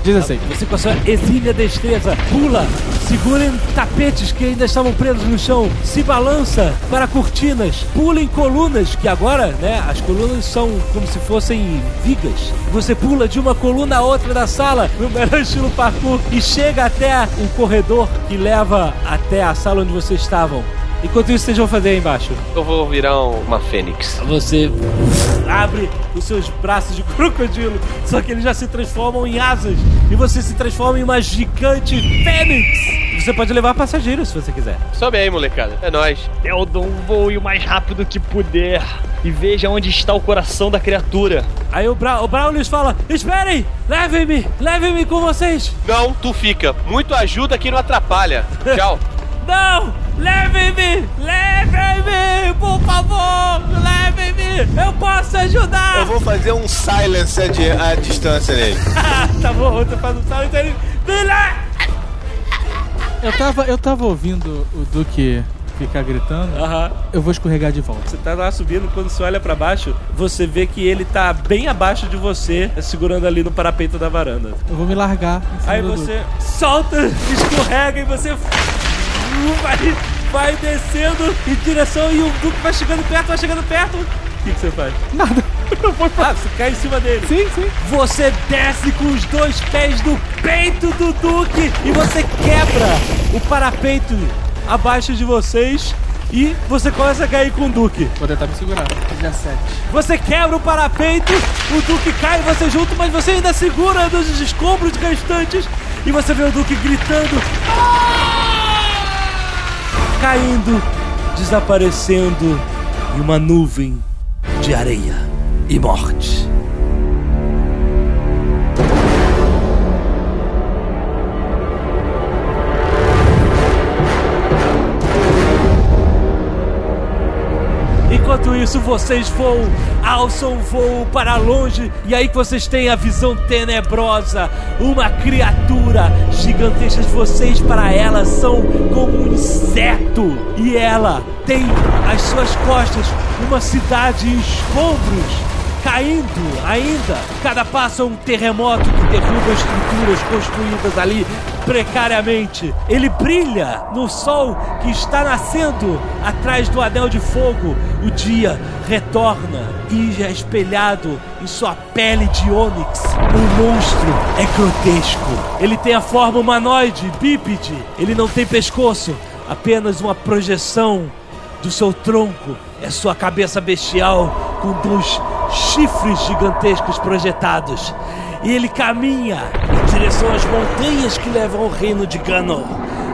Diz assim. Você com a sua exília destreza pula, segura em tapetes que ainda estavam presos no chão, se balança para cortinas, pula em colunas, que agora, né, as colunas são como se fossem vigas. Você pula de uma coluna a outra da sala, no melhor estilo parkour, e chega até o corredor que leva até a sala onde vocês estavam. Enquanto isso, vocês vão fazer aí embaixo. Eu vou virar um- uma fênix. Você abre os seus braços de *laughs* crocodilo, só que eles já se transformam em asas e você se transforma em uma gigante fênix. Você pode levar passageiros se você quiser. Sobe aí, molecada. É nóis. Eldon, voe o mais rápido que puder e veja onde está o coração da criatura. Aí o, Bra o Braulius fala: Esperem! Levem-me! Levem-me com vocês! Não, tu fica. Muito ajuda que não atrapalha. Tchau. *laughs* Não! Levem-me! Levem-me! Por favor! Levem-me! Eu posso ajudar! Eu vou fazer um silence à, di- à distância nele. *laughs* tá bom, você faz um salto e ele. Vem lá! Eu tava, eu tava ouvindo o Duque ficar gritando. Aham. Eu vou escorregar de volta. Você tá lá subindo, quando você olha pra baixo, você vê que ele tá bem abaixo de você, segurando ali no parapeito da varanda. Eu vou me largar. em cima Aí você solta, *laughs* escorrega e você vai, vai descendo em direção e o Duque vai chegando perto, vai chegando perto. O que, que você faz? Nada. Ah, você cai em cima dele. Sim, sim. Você desce com os dois pés no peito do Duque e você quebra o parapeito abaixo de vocês e você começa a cair com o Duque. Vou tentar me segurar. 17. Você quebra o parapeito, o Duque cai você junto, mas você ainda segura dos escombros restantes e você vê o Duque gritando, caindo, desaparecendo em uma nuvem de areia e morte. Enquanto isso, vocês voam, alçam o voo para longe, e aí vocês têm a visão tenebrosa. Uma criatura gigantesca. Vocês, para ela, são como um inseto. E ela tem às suas costas uma cidade em escombros. Caindo ainda, cada passo é um terremoto que derruba estruturas construídas ali precariamente. Ele brilha no sol que está nascendo atrás do anel de fogo. O dia retorna e é espelhado em sua pele de ônix. O monstro é grotesco. Ele tem a forma humanoide, bípede. Ele não tem pescoço, apenas uma projeção do seu tronco. É sua cabeça bestial com dois chifres gigantescos projetados. E ele caminha em direção às montanhas que levam ao reino de Ganor.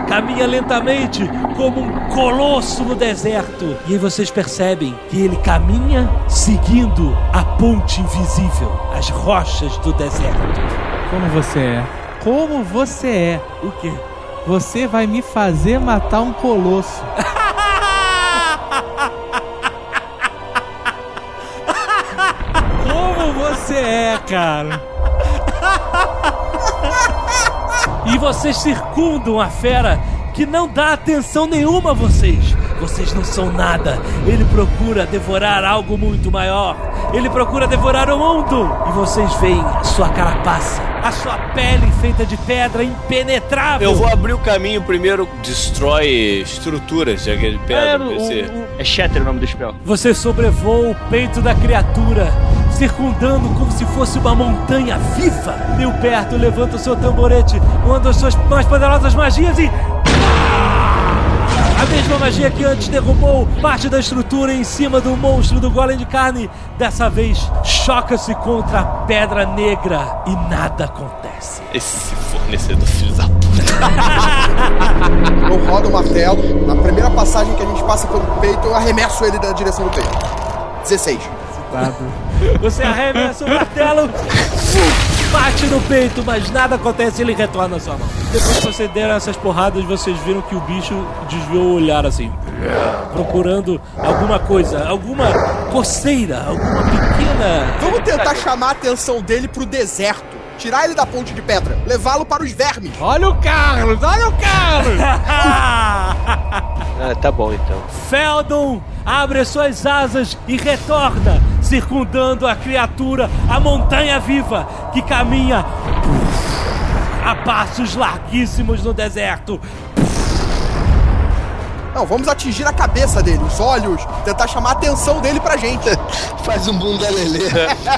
Caminha lentamente como um colosso no deserto. E aí vocês percebem que ele caminha seguindo a ponte invisível, as rochas do deserto. Como você é? Como você é? O quê? Você vai me fazer matar um colosso. *laughs* você é, cara? E vocês circundam a fera que não dá atenção nenhuma a vocês. Vocês não são nada. Ele procura devorar algo muito maior. Ele procura devorar o mundo. E vocês veem a sua carapaça, a sua pele feita de pedra impenetrável. Eu vou abrir o caminho primeiro, destrói estruturas de aquele pedra, É, o- o- É Shatter o nome do spell. Você sobrevoa o peito da criatura, circundando como se fosse uma montanha viva. Deu perto, levanta o seu tamborete, uma das suas mais poderosas magias e. A mesma magia que antes derrubou parte da estrutura em cima do monstro do golem de carne, dessa vez choca-se contra a pedra negra e nada acontece. Esse fornecedor filho da puta. *laughs* Eu rodo o martelo. Na primeira passagem que a gente passa pelo peito, eu arremesso ele da direção do peito. 16. *laughs* Você arremessa o martelo, bate no peito, mas nada acontece ele retorna à sua mão. Depois que você deram essas porradas, vocês viram que o bicho desviou o olhar assim, procurando alguma coisa, alguma coceira, alguma pequena. Vamos tentar chamar a atenção dele pro deserto. Tirar ele da ponte de pedra. Levá-lo para os vermes. Olha o Carlos, olha o Carlos! *laughs* Ah, tá bom então. Feldon abre suas asas e retorna, circundando a criatura, a montanha viva que caminha a passos larguíssimos no deserto. Não, vamos atingir a cabeça dele, os olhos. Tentar chamar a atenção dele pra gente. *laughs* Faz um bunda lelê.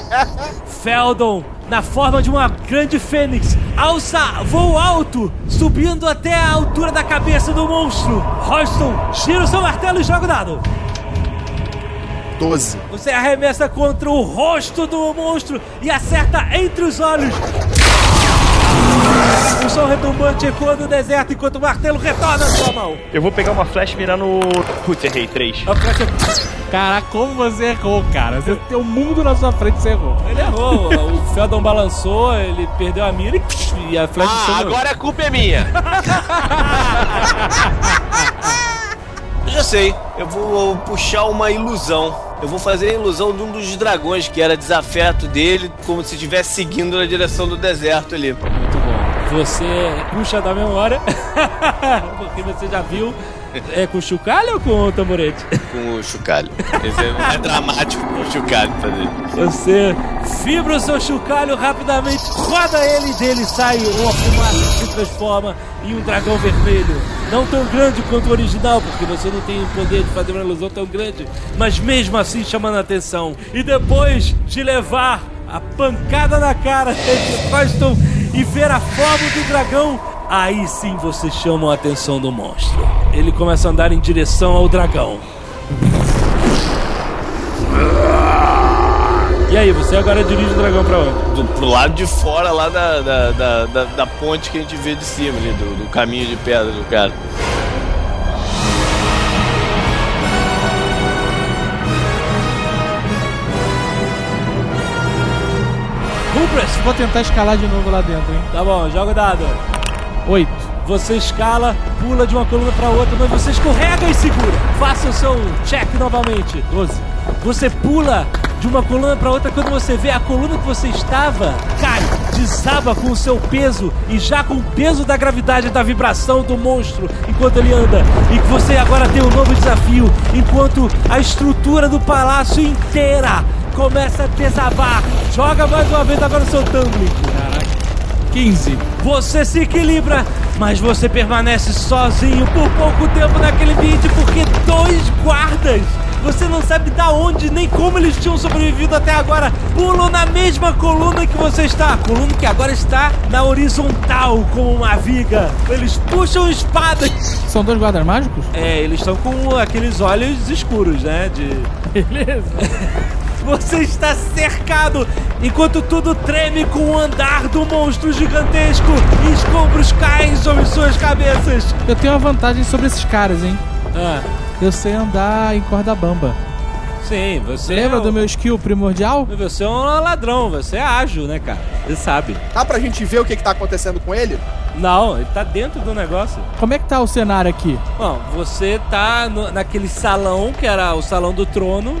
*laughs* Feldon, na forma de uma grande fênix, alça voo alto, subindo até a altura da cabeça do monstro. Roston, tira o seu martelo e joga o dado. 12. Você arremessa contra o rosto do monstro e acerta entre os olhos. O som retumbante ecoa no deserto enquanto o martelo retorna à sua mão. Eu vou pegar uma flecha e mirar no. Putz, errei, 3. A flecha... Caraca, como você errou, cara. Você tem o mundo na sua frente, você errou. Ele errou, o Feldon balançou, ele perdeu a mira e, e a flecha Ah, agora a culpa é minha. *laughs* Eu já sei, eu vou puxar uma ilusão. Eu vou fazer a ilusão de um dos dragões que era desafeto dele, como se estivesse seguindo na direção do deserto ali. Muito bom. Você puxa da memória, *laughs* porque você já viu. É com chocalho ou com tamborete? Com o chocalho. Esse é mais *laughs* dramático com o chocalho fazer. Você fibra o seu chocalho rapidamente, roda ele e dele sai uma fumaça que se transforma em um dragão vermelho. Não tão grande quanto o original, porque você não tem o poder de fazer uma ilusão tão grande, mas mesmo assim chamando a atenção. E depois de levar a pancada na cara de Coston e ver a forma do dragão, aí sim você chama a atenção do monstro. Ele começa a andar em direção ao dragão. E aí, você agora dirige o dragão pra onde? Do, pro lado de fora lá da, da, da, da- ponte que a gente vê de cima ali, do, do caminho de pedra do cara. Vou tentar escalar de novo lá dentro, hein? Tá bom, joga o dado. Oito. Você escala, pula de uma coluna pra outra, mas você escorrega e segura. Faça o seu check novamente. 12. Você pula de uma coluna pra outra quando você vê a coluna que você estava cai, desaba com o seu peso e já com o peso da gravidade da vibração do monstro enquanto ele anda. E que você agora tem um novo desafio enquanto a estrutura do palácio inteira começa a desabar. Joga mais uma vez agora o seu tumbling. 15. Você se equilibra, mas você permanece sozinho por pouco tempo naquele ambiente porque dois guardas, você não sabe da onde nem como eles tinham sobrevivido até agora, pulam na mesma coluna que você está, a coluna que agora está na horizontal como uma viga. Eles puxam espadas. São dois guardas mágicos? É, eles estão com aqueles olhos escuros, né? De *laughs* Beleza. *laughs* Você está cercado enquanto tudo treme com o andar do monstro gigantesco e escombros caem sobre suas cabeças. Eu tenho uma vantagem sobre esses caras, hein? Ah, Eu sei andar em corda bamba. sim, você. Lembra é do meu skill primordial? Você é um ladrão, você é ágil, né, cara? Você sabe. Dá pra gente ver o que, que tá acontecendo com ele? Não, ele tá dentro do negócio. Como é que tá o cenário aqui? Bom, você tá no- naquele salão que era o salão do trono.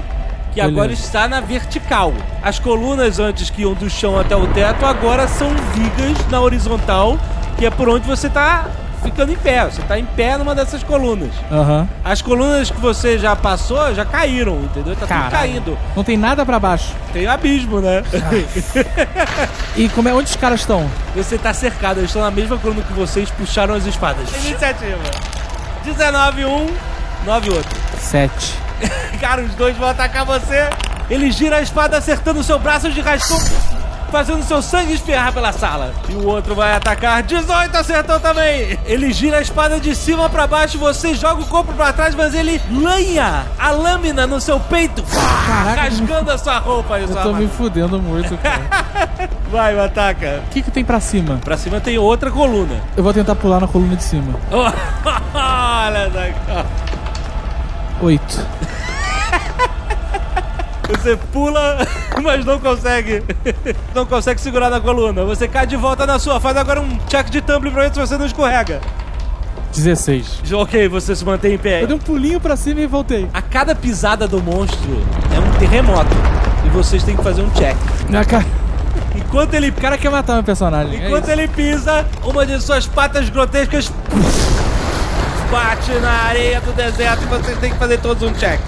Que Beleza. agora está na vertical. As colunas antes que iam do chão até o teto agora são vigas na horizontal, que é por onde você tá ficando em pé. Você tá em pé numa dessas colunas. Aham. As colunas que você já passou já caíram, entendeu? Tá tudo caindo. Não tem nada pra baixo. Tem um abismo, né? *laughs* E como é, onde os caras estão? Você tá cercado, eles estão na mesma coluna que vocês, puxaram as espadas. Iniciativa. 19, um, 9, outro. Sete. *laughs* Cara, os dois vão atacar você. Ele gira a espada acertando o seu braço de rascão, fazendo seu sangue espirrar pela sala. E o outro vai atacar. 18 acertou também. Ele gira a espada de cima pra baixo, você joga o corpo pra trás, mas ele lanha a lâmina no seu peito, rasgando a sua roupa e Eu sua tô me fudendo muito, cara. *laughs* Vai, ataca. O que, que tem pra cima? Pra cima tem outra coluna. Eu vou tentar pular na coluna de cima. *laughs* Olha. Oito. Você pula, mas não consegue. Não consegue segurar na coluna. Você cai de volta na sua. Faz agora um check de tumbling pra ver se você não escorrega. 16. Ok, você se mantém em pé. Eu dei um pulinho pra cima e voltei. A cada pisada do monstro é um terremoto. E vocês têm que fazer um check. Na cara. Enquanto ele. O cara quer matar meu personagem. é Enquanto isso. ele pisa, uma de suas patas grotescas bate na areia do deserto e vocês têm que fazer todos um check.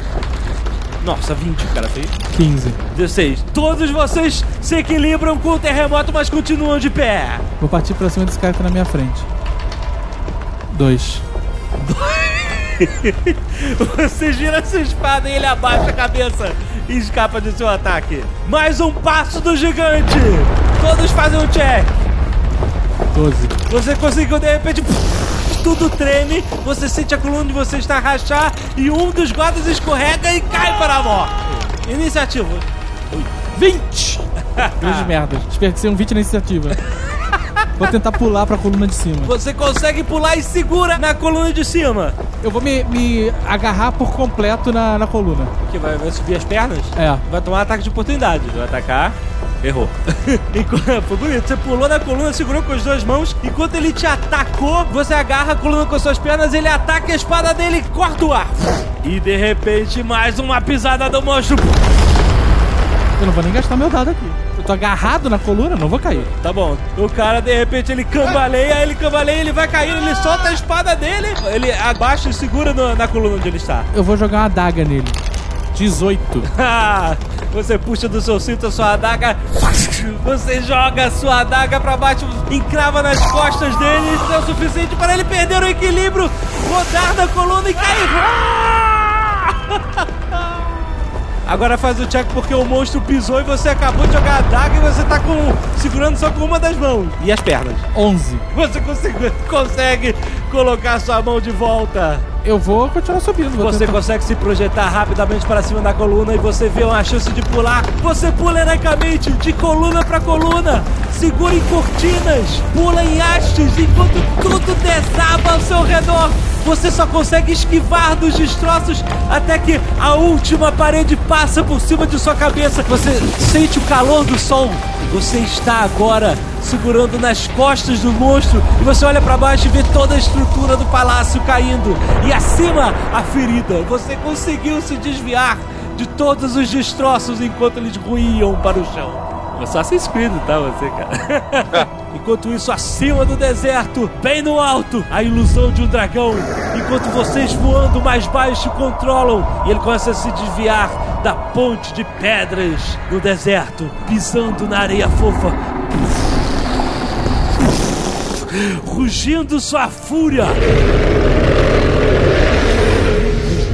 Nossa, 20 o cara fez. 15. 16. Todos vocês se equilibram com o terremoto, mas continuam de pé. Vou partir pra cima desse cara que tá na minha frente. Dois. *laughs* Você gira sua espada e ele abaixa a cabeça e escapa de seu ataque. Mais um passo do gigante. Todos fazem um check. Doze. Você conseguiu de repente. Tudo treme, você sente a coluna de você está rachar e um dos guardas escorrega e cai para a morte. Iniciativa. 20! *laughs* Grande merda. Desperdicei um 20 na iniciativa. Vou tentar pular pra coluna de cima. Você consegue pular e segura na coluna de cima. Eu vou me, me agarrar por completo na, na coluna. Que vai, vai subir as pernas? É. Vai tomar um ataque de oportunidade. Vai atacar. Errou. *laughs* Enquanto- Foi bonito. Você pulou na coluna, segurou com as duas mãos. Enquanto ele te atacou, você agarra a coluna com as suas pernas, ele ataca a espada dele e corta o ar. E de repente, mais uma pisada do monstro. Eu não vou nem gastar meu dado aqui. Eu tô agarrado na coluna, não vou cair. Tá bom. O cara, de repente, ele cambaleia, ele cambaleia, ele vai cair, ele solta a espada dele, ele abaixa e segura no- na coluna onde ele está. Eu vou jogar uma adaga nele. 18. *laughs* Ah, Você puxa do seu cinto a sua adaga, você joga a sua adaga pra baixo, encrava nas costas dele, isso é o suficiente para ele perder o equilíbrio, rodar da coluna e cair. Agora faz o check porque o monstro pisou e você acabou de jogar a adaga e você tá com segurando só com uma das mãos e as pernas. 11. Você consegue, consegue colocar sua mão de volta. Eu vou continuar subindo. Vou Você tentar- consegue se projetar rapidamente para cima da coluna e você vê uma chance de pular. Você pula heroicamente de coluna para coluna, segura em cortinas, pula em hastes enquanto tudo desaba ao seu redor. Você só consegue esquivar dos destroços até que a última parede passa por cima de sua cabeça. Você sente o calor do sol. Você está agora segurando nas costas do monstro e você olha para baixo e vê toda a estrutura do palácio caindo e acima a ferida. Você conseguiu se desviar de todos os destroços enquanto eles ruíam para o chão. Assassin's Creed, tá você, cara? *laughs* Enquanto isso, acima do deserto, bem no alto, a ilusão de um dragão. Enquanto vocês voando mais baixo controlam, e ele começa a se desviar da ponte de pedras no deserto, pisando na areia fofa. Rugindo sua fúria.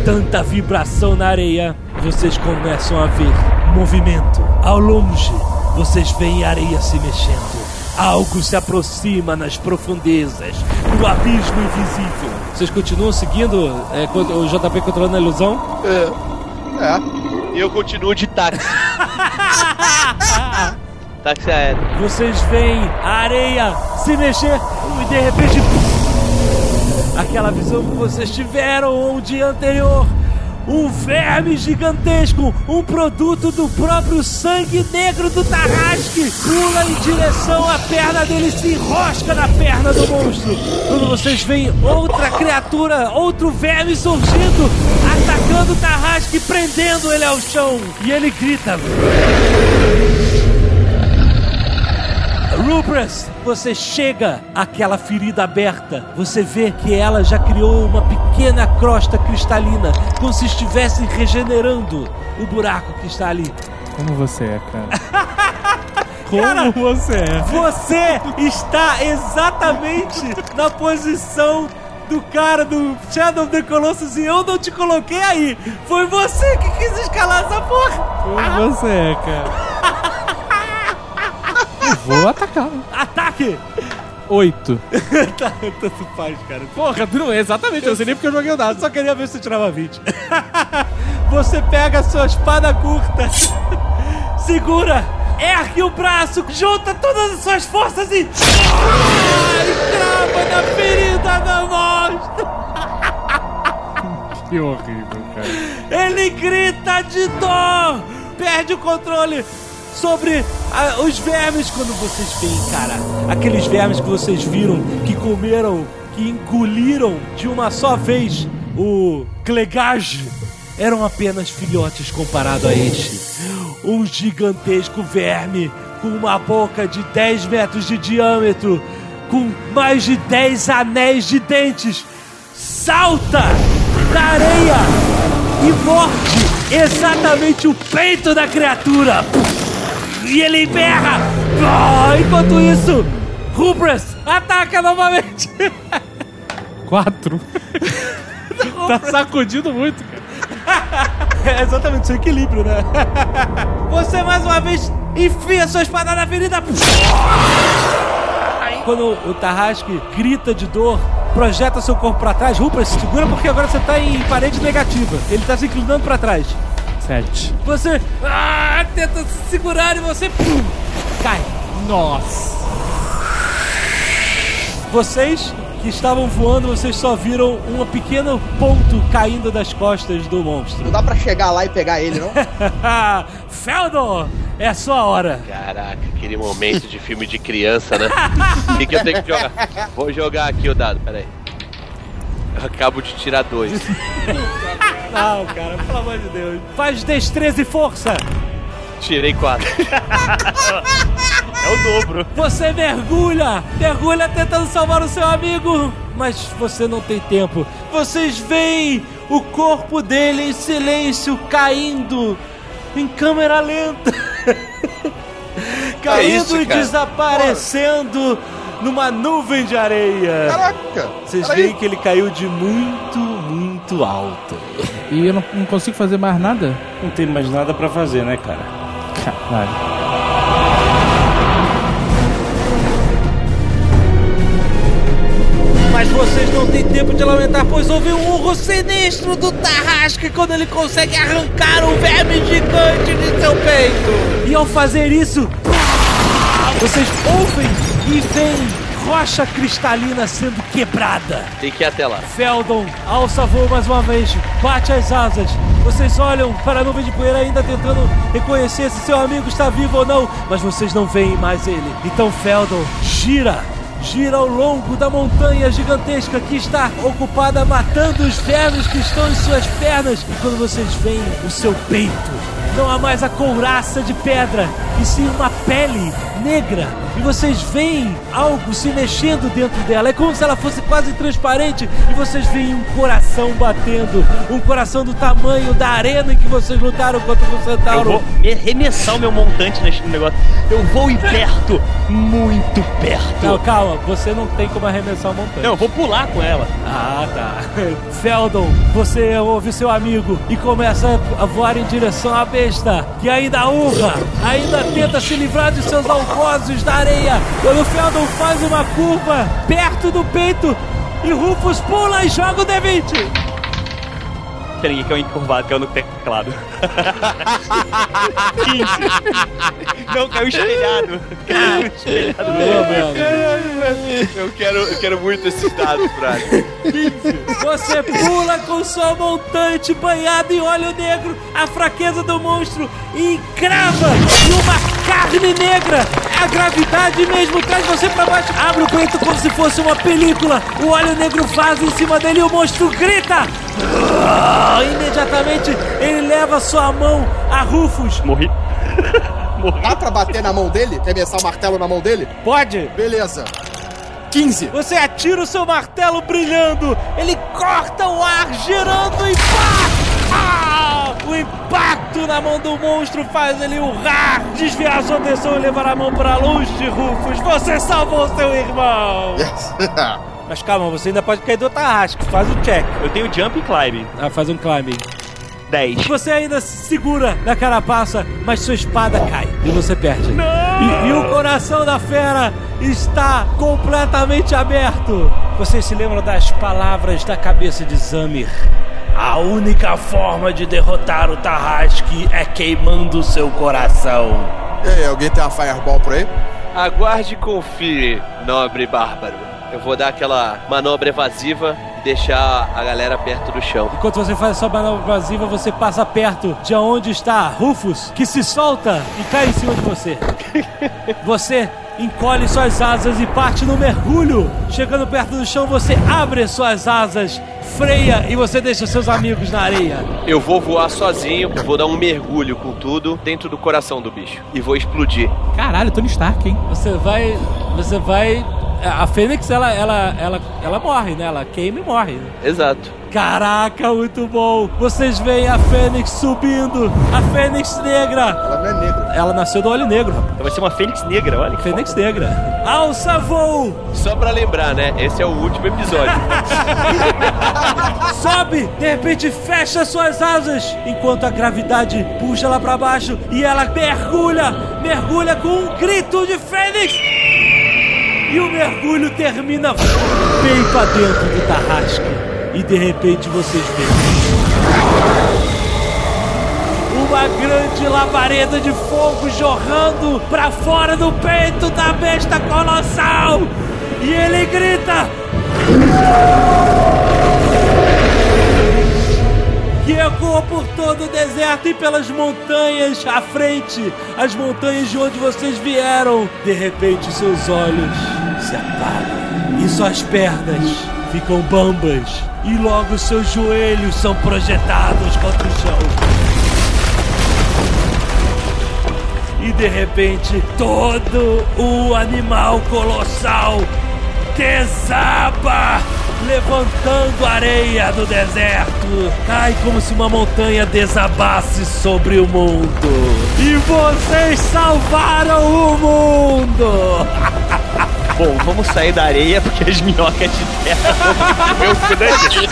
Tanta vibração na areia, vocês começam a ver movimento. Ao longe, vocês veem a areia se mexendo. Algo se aproxima nas profundezas, no abismo invisível. Vocês continuam seguindo é, o JP controlando a ilusão? É. E eu continuo de táxi. *laughs* táxi aéreo. Vocês veem a areia se mexer e de repente. Aquela visão que vocês tiveram um dia anterior. Um verme gigantesco, um produto do próprio sangue negro do Tarrasque, pula em direção à perna dele, se enrosca na perna do monstro. Quando vocês veem outra criatura, outro verme surgindo, atacando o Tarrasque, prendendo ele ao chão. E ele grita: Rupert, você chega àquela ferida aberta, você vê que ela já criou uma pequena crosta cristalina, como se estivesse regenerando o buraco que está ali. Como você é, cara? *laughs* Como você é? Você está exatamente na posição do cara do Shadow of the Colossus e eu não te coloquei aí. Foi você que quis escalar essa porra. Como você é, cara? Eu vou atacar. Ataque! Oito. *laughs* tá, tanto faz, cara. Porra, não é exatamente. Eu não sei nem porque eu joguei o dado. Só queria ver se você tirava 20. *laughs* você pega a sua espada curta, *laughs* segura, ergue o braço, junta todas as suas forças e. Ai, crava na ferida da monstro! Que horrível, cara. Ele grita de dor! Perde o controle sobre ah, os vermes quando vocês veem, cara. Aqueles vermes que vocês viram que comeram, que engoliram de uma só vez o Clegage eram apenas filhotes comparado a este. Um gigantesco verme com uma boca de 10 metros de diâmetro, com mais de 10 anéis de dentes, salta da areia e morde exatamente o peito da criatura. E ele berra! Ah, enquanto isso, Rubras ataca novamente! *laughs* Quatro. *laughs* tá sacudindo muito, cara. É exatamente seu equilíbrio, né? *laughs* Você mais uma vez enfia sua espada na ferida. Quando o Tarrasque grita de dor, projeta seu corpo pra trás, Rupert, se segura porque agora você tá em parede negativa. Ele tá se inclinando pra trás. Sete. Você ah, tenta se segurar e você pum, cai. Nossa. Vocês que estavam voando, vocês só viram um pequeno ponto caindo das costas do monstro. Não dá pra chegar lá e pegar ele, não? *laughs* Feldor, é a sua hora. Caraca, aquele momento de filme de criança, né? *laughs* O que, que eu tenho que jogar? Vou jogar aqui o dado, peraí. Eu acabo de tirar dois. *laughs* Não, cara, pelo amor de Deus. Faz destreza e força. Tirei quatro. É o dobro. Você mergulha, mergulha tentando salvar o seu amigo, mas você não tem tempo. Vocês veem o corpo dele em silêncio caindo em câmera lenta. Caindo isso, e desaparecendo numa nuvem de areia. Caraca! Vocês veem que ele caiu de muito, muito alto. E eu não, não consigo fazer mais nada? Não tem mais nada pra fazer, né, cara? Caralho. Mas vocês não têm tempo de lamentar, pois houve um urro sinistro do Tarrasque quando ele consegue arrancar um verme gigante de seu peito. E ao fazer isso, vocês ouvem e veem rocha cristalina sendo quebrada. Tem que ir até lá. Feldon alça voo mais uma vez, bate as asas. Vocês olham para a nuvem de poeira ainda tentando reconhecer se seu amigo está vivo ou não, mas vocês não veem mais ele. Então Feldon gira, gira ao longo da montanha gigantesca que está ocupada matando os vermes que estão em suas pernas. E quando vocês veem o seu peito, não há mais a couraça de pedra, e sim uma pele negra. E vocês veem algo se mexendo dentro dela. É como se ela fosse quase transparente. E vocês veem um coração batendo. Um coração do tamanho da arena em que vocês lutaram contra o Eu Centauro. vou me- arremessar o meu montante neste negócio. Eu vou ir perto, muito perto. Não, calma, você não tem como arremessar o montante. Não, eu vou pular com ela. Ah, tá. *laughs* Feldon, você ouve seu amigo e começa a voar em direção à besta, que ainda urra, ainda tenta se livrar de seus algozes da areia. Quando Feldon faz uma curva perto do peito e Rufus pula e joga o D20. Peraí, que é um encurvado, caiu no teclado. 15. *laughs* Não, caiu espelhado. Caiu espelhado. Eu quero, eu quero muito esses dados, Brad. Você pula com sua montante banhada em óleo negro, a fraqueza do monstro e crava em uma carne negra. A gravidade mesmo traz você pra baixo. Abre o peito como se fosse uma película. O óleo negro vaza em cima dele e o monstro grita. Ah, Imediatamente ele leva sua mão a Rufus. Morri. *laughs* morrer. Dá pra bater na mão dele? Arremessar o martelo na mão dele? Pode. Beleza. 15. Você atira o seu martelo brilhando, ele corta o ar girando e pá! Ah! O impacto na mão do monstro faz ele urrar, desviar sua atenção e levar a mão para longe de Rufus. Você salvou seu irmão! *laughs* Mas calma, você ainda pode cair do Tarrasque. Faz o check. Eu tenho jump e climbing. Ah, faz um climbing. 10. Você ainda se segura na carapaça, mas sua espada cai e você perde. E, e o coração da fera está completamente aberto. Você se lembra das palavras da cabeça de Zamir? A única forma de derrotar o Tarrasque é queimando seu coração. E aí, alguém tem uma fireball por aí? Aguarde e confie, nobre bárbaro. Eu vou dar aquela manobra evasiva e deixar a galera perto do chão. Enquanto você faz sua manobra invasiva, você passa perto de onde está Rufus, que se solta e cai em cima de você. *laughs* Você encolhe suas asas e parte no mergulho. Chegando perto do chão, você abre suas asas, freia e você deixa seus amigos na areia. Eu vou voar sozinho, vou dar um mergulho com tudo dentro do coração do bicho e vou explodir. Caralho, Tony Stark, hein? Você vai. Você vai. A Fênix, ela, ela, ela, ela morre, né? Ela queima e morre. né? Exato. Caraca, muito bom! Vocês veem a Fênix subindo! A Fênix negra! Ela não é negra. Ela nasceu do olho negro, rapaz. Então vai ser uma fênix negra, olha. Fênix negra. Alça voo! Só pra lembrar, né? Esse é o último episódio. *laughs* Sobe! De repente fecha suas asas enquanto a gravidade puxa ela pra baixo e ela mergulha! Mergulha com um grito de Fênix! E o mergulho termina bem pra dentro do Tarrasque. E de repente vocês veem. Uma grande labareda de fogo jorrando pra fora do peito da besta colossal! E ele grita: que ecoa por todo o deserto e pelas montanhas à frente, as montanhas de onde vocês vieram. De repente, seus olhos se apagam e suas pernas ficam bambas, e logo seus joelhos são projetados contra o chão. E de repente, todo o animal colossal desaba, levantando areia do deserto. Cai como se uma montanha desabasse sobre o mundo. E vocês salvaram o mundo! *laughs* Bom, vamos sair da areia porque as minhocas de terra vão comer o cu da gente.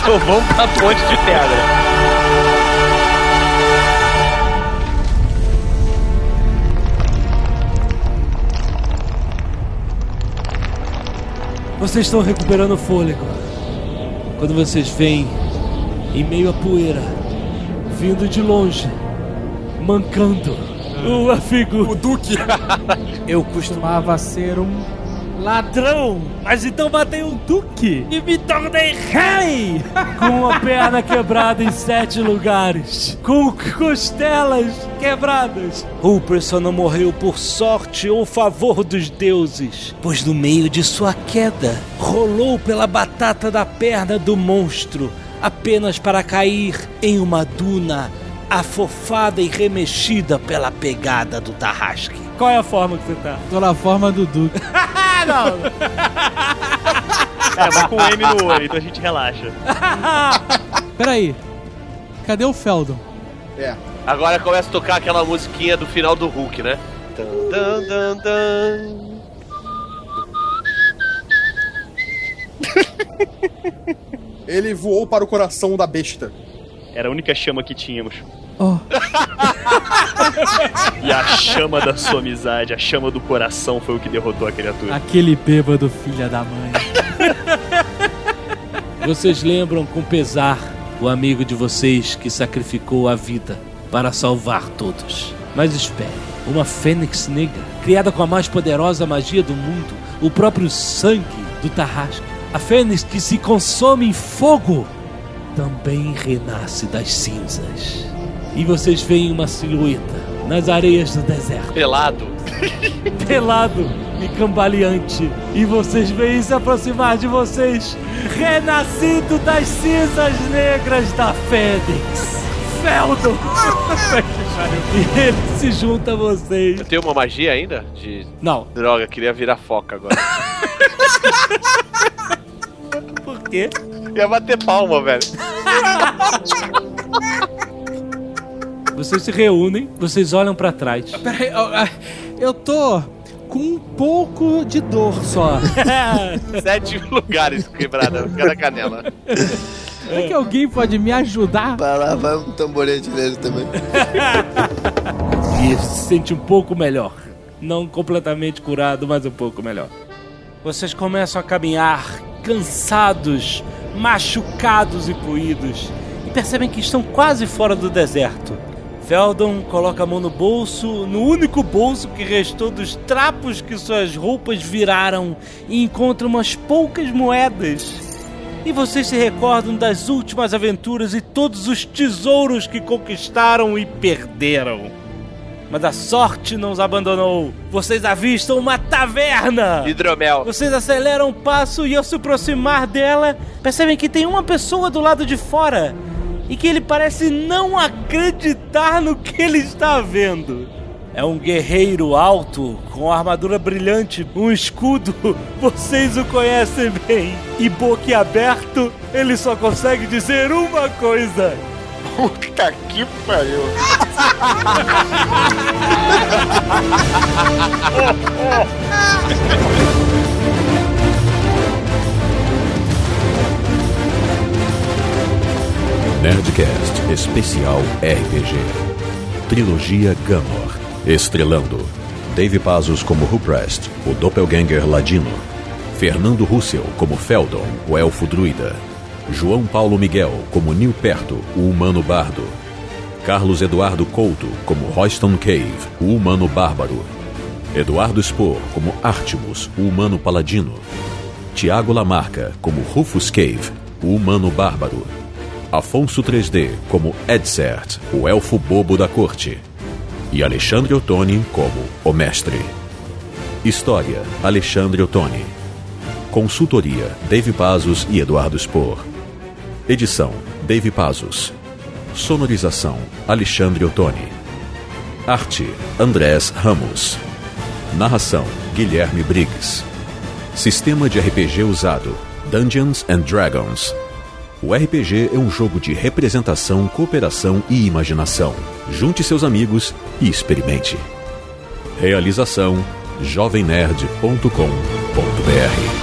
Então vamos pra ponte de pedra. Vocês estão recuperando o fôlego. Quando vocês veem, em meio à poeira, vindo de longe, mancando, o amigo. O Duque. *laughs* Eu costumava ser um Ladrão! Mas então matei um duque e me tornei rei! *laughs* Com a perna quebrada em sete lugares, com costelas quebradas. Só não morreu por sorte ou favor dos deuses, pois no meio de sua queda, rolou pela batata da perna do monstro, apenas para cair em uma duna afofada e remexida pela pegada do Tarrasque. Qual é a forma que você tá? Tô na forma do Duque. *laughs* não! É, mas com M no olho, então a gente relaxa. *laughs* Peraí. Cadê o Feldon? É. Agora começa a tocar aquela musiquinha do final do Hulk, né? Tan, tan, tan, tan. Ele voou para o coração da besta. Era a única chama que tínhamos. Oh. *laughs* E a chama da sua amizade, a chama do coração foi o que derrotou a criatura. Aquele bêbado filha da mãe. *laughs* Vocês lembram com pesar o amigo de vocês que sacrificou a vida para salvar todos. Mas espere, uma fênix negra, criada com a mais poderosa magia do mundo, o próprio sangue do Tarrasque. A fênix que se consome em fogo também renasce das cinzas. E vocês veem uma silhueta nas areias do deserto. Pelado. *laughs* pelado e cambaleante. E vocês veem se aproximar de vocês, renascido das cinzas negras da Fênix. Feldon! *laughs* E ele se junta a vocês. Eu tenho uma magia ainda? De. Não. Droga, queria virar foca agora. *laughs* Por quê? Ia bater palma, velho. Vocês se reúnem, vocês olham pra trás. Peraí, eu, ah, eu tô com um pouco de dor só. *laughs* Sete lugares quebrados, cada canela. Será que alguém pode me ajudar? Vai lá, vai um tamborete nele também. *laughs* E se sente um pouco melhor. Não completamente curado, mas um pouco melhor. Vocês começam a caminhar cansados, machucados e poídos. E percebem que estão quase fora do deserto. Feldon coloca a mão no bolso, no único bolso que restou dos trapos que suas roupas viraram, e encontra umas poucas moedas. E vocês se recordam das últimas aventuras e todos os tesouros que conquistaram e perderam. Mas a sorte não os abandonou. Vocês avistam uma taverna! Hidromel. Vocês aceleram o passo e ao se aproximar dela, percebem que tem uma pessoa do lado de fora e que ele parece não acreditar no que ele está vendo. É um guerreiro alto, com armadura brilhante, um escudo. *laughs* Vocês o conhecem bem. E boquiaberto, ele só consegue dizer uma coisa. *laughs* Puta que pariu. *laughs* Nerdcast Especial RPG. Trilogia Gamor. Estrelando. Dave Pazos como Ruprest, o Doppelganger Ladino. Fernando Russell como Feldon, o Elfo Druida. João Paulo Miguel como Nil Perto, o Humano Bardo. Carlos Eduardo Couto como Royston Cave, o Humano Bárbaro. Eduardo Spor como Artemus, o Humano Paladino. Tiago Lamarca como Rufus Cave, o Humano Bárbaro. Afonso 3D como Edsert, o Elfo Bobo da Corte. E Alexandre Ottoni como o Mestre. História: Alexandre Ottoni. Consultoria: Dave Pazos e Eduardo Spor. Edição: Dave Pazos. Sonorização: Alexandre Ottoni. Arte: Andrés Ramos. Narração: Guilherme Briggs. Sistema de RPG usado: Dungeons and Dragons. O RPG é um jogo de representação, cooperação e imaginação. Junte seus amigos e experimente. Realização: jovemnerd.com.br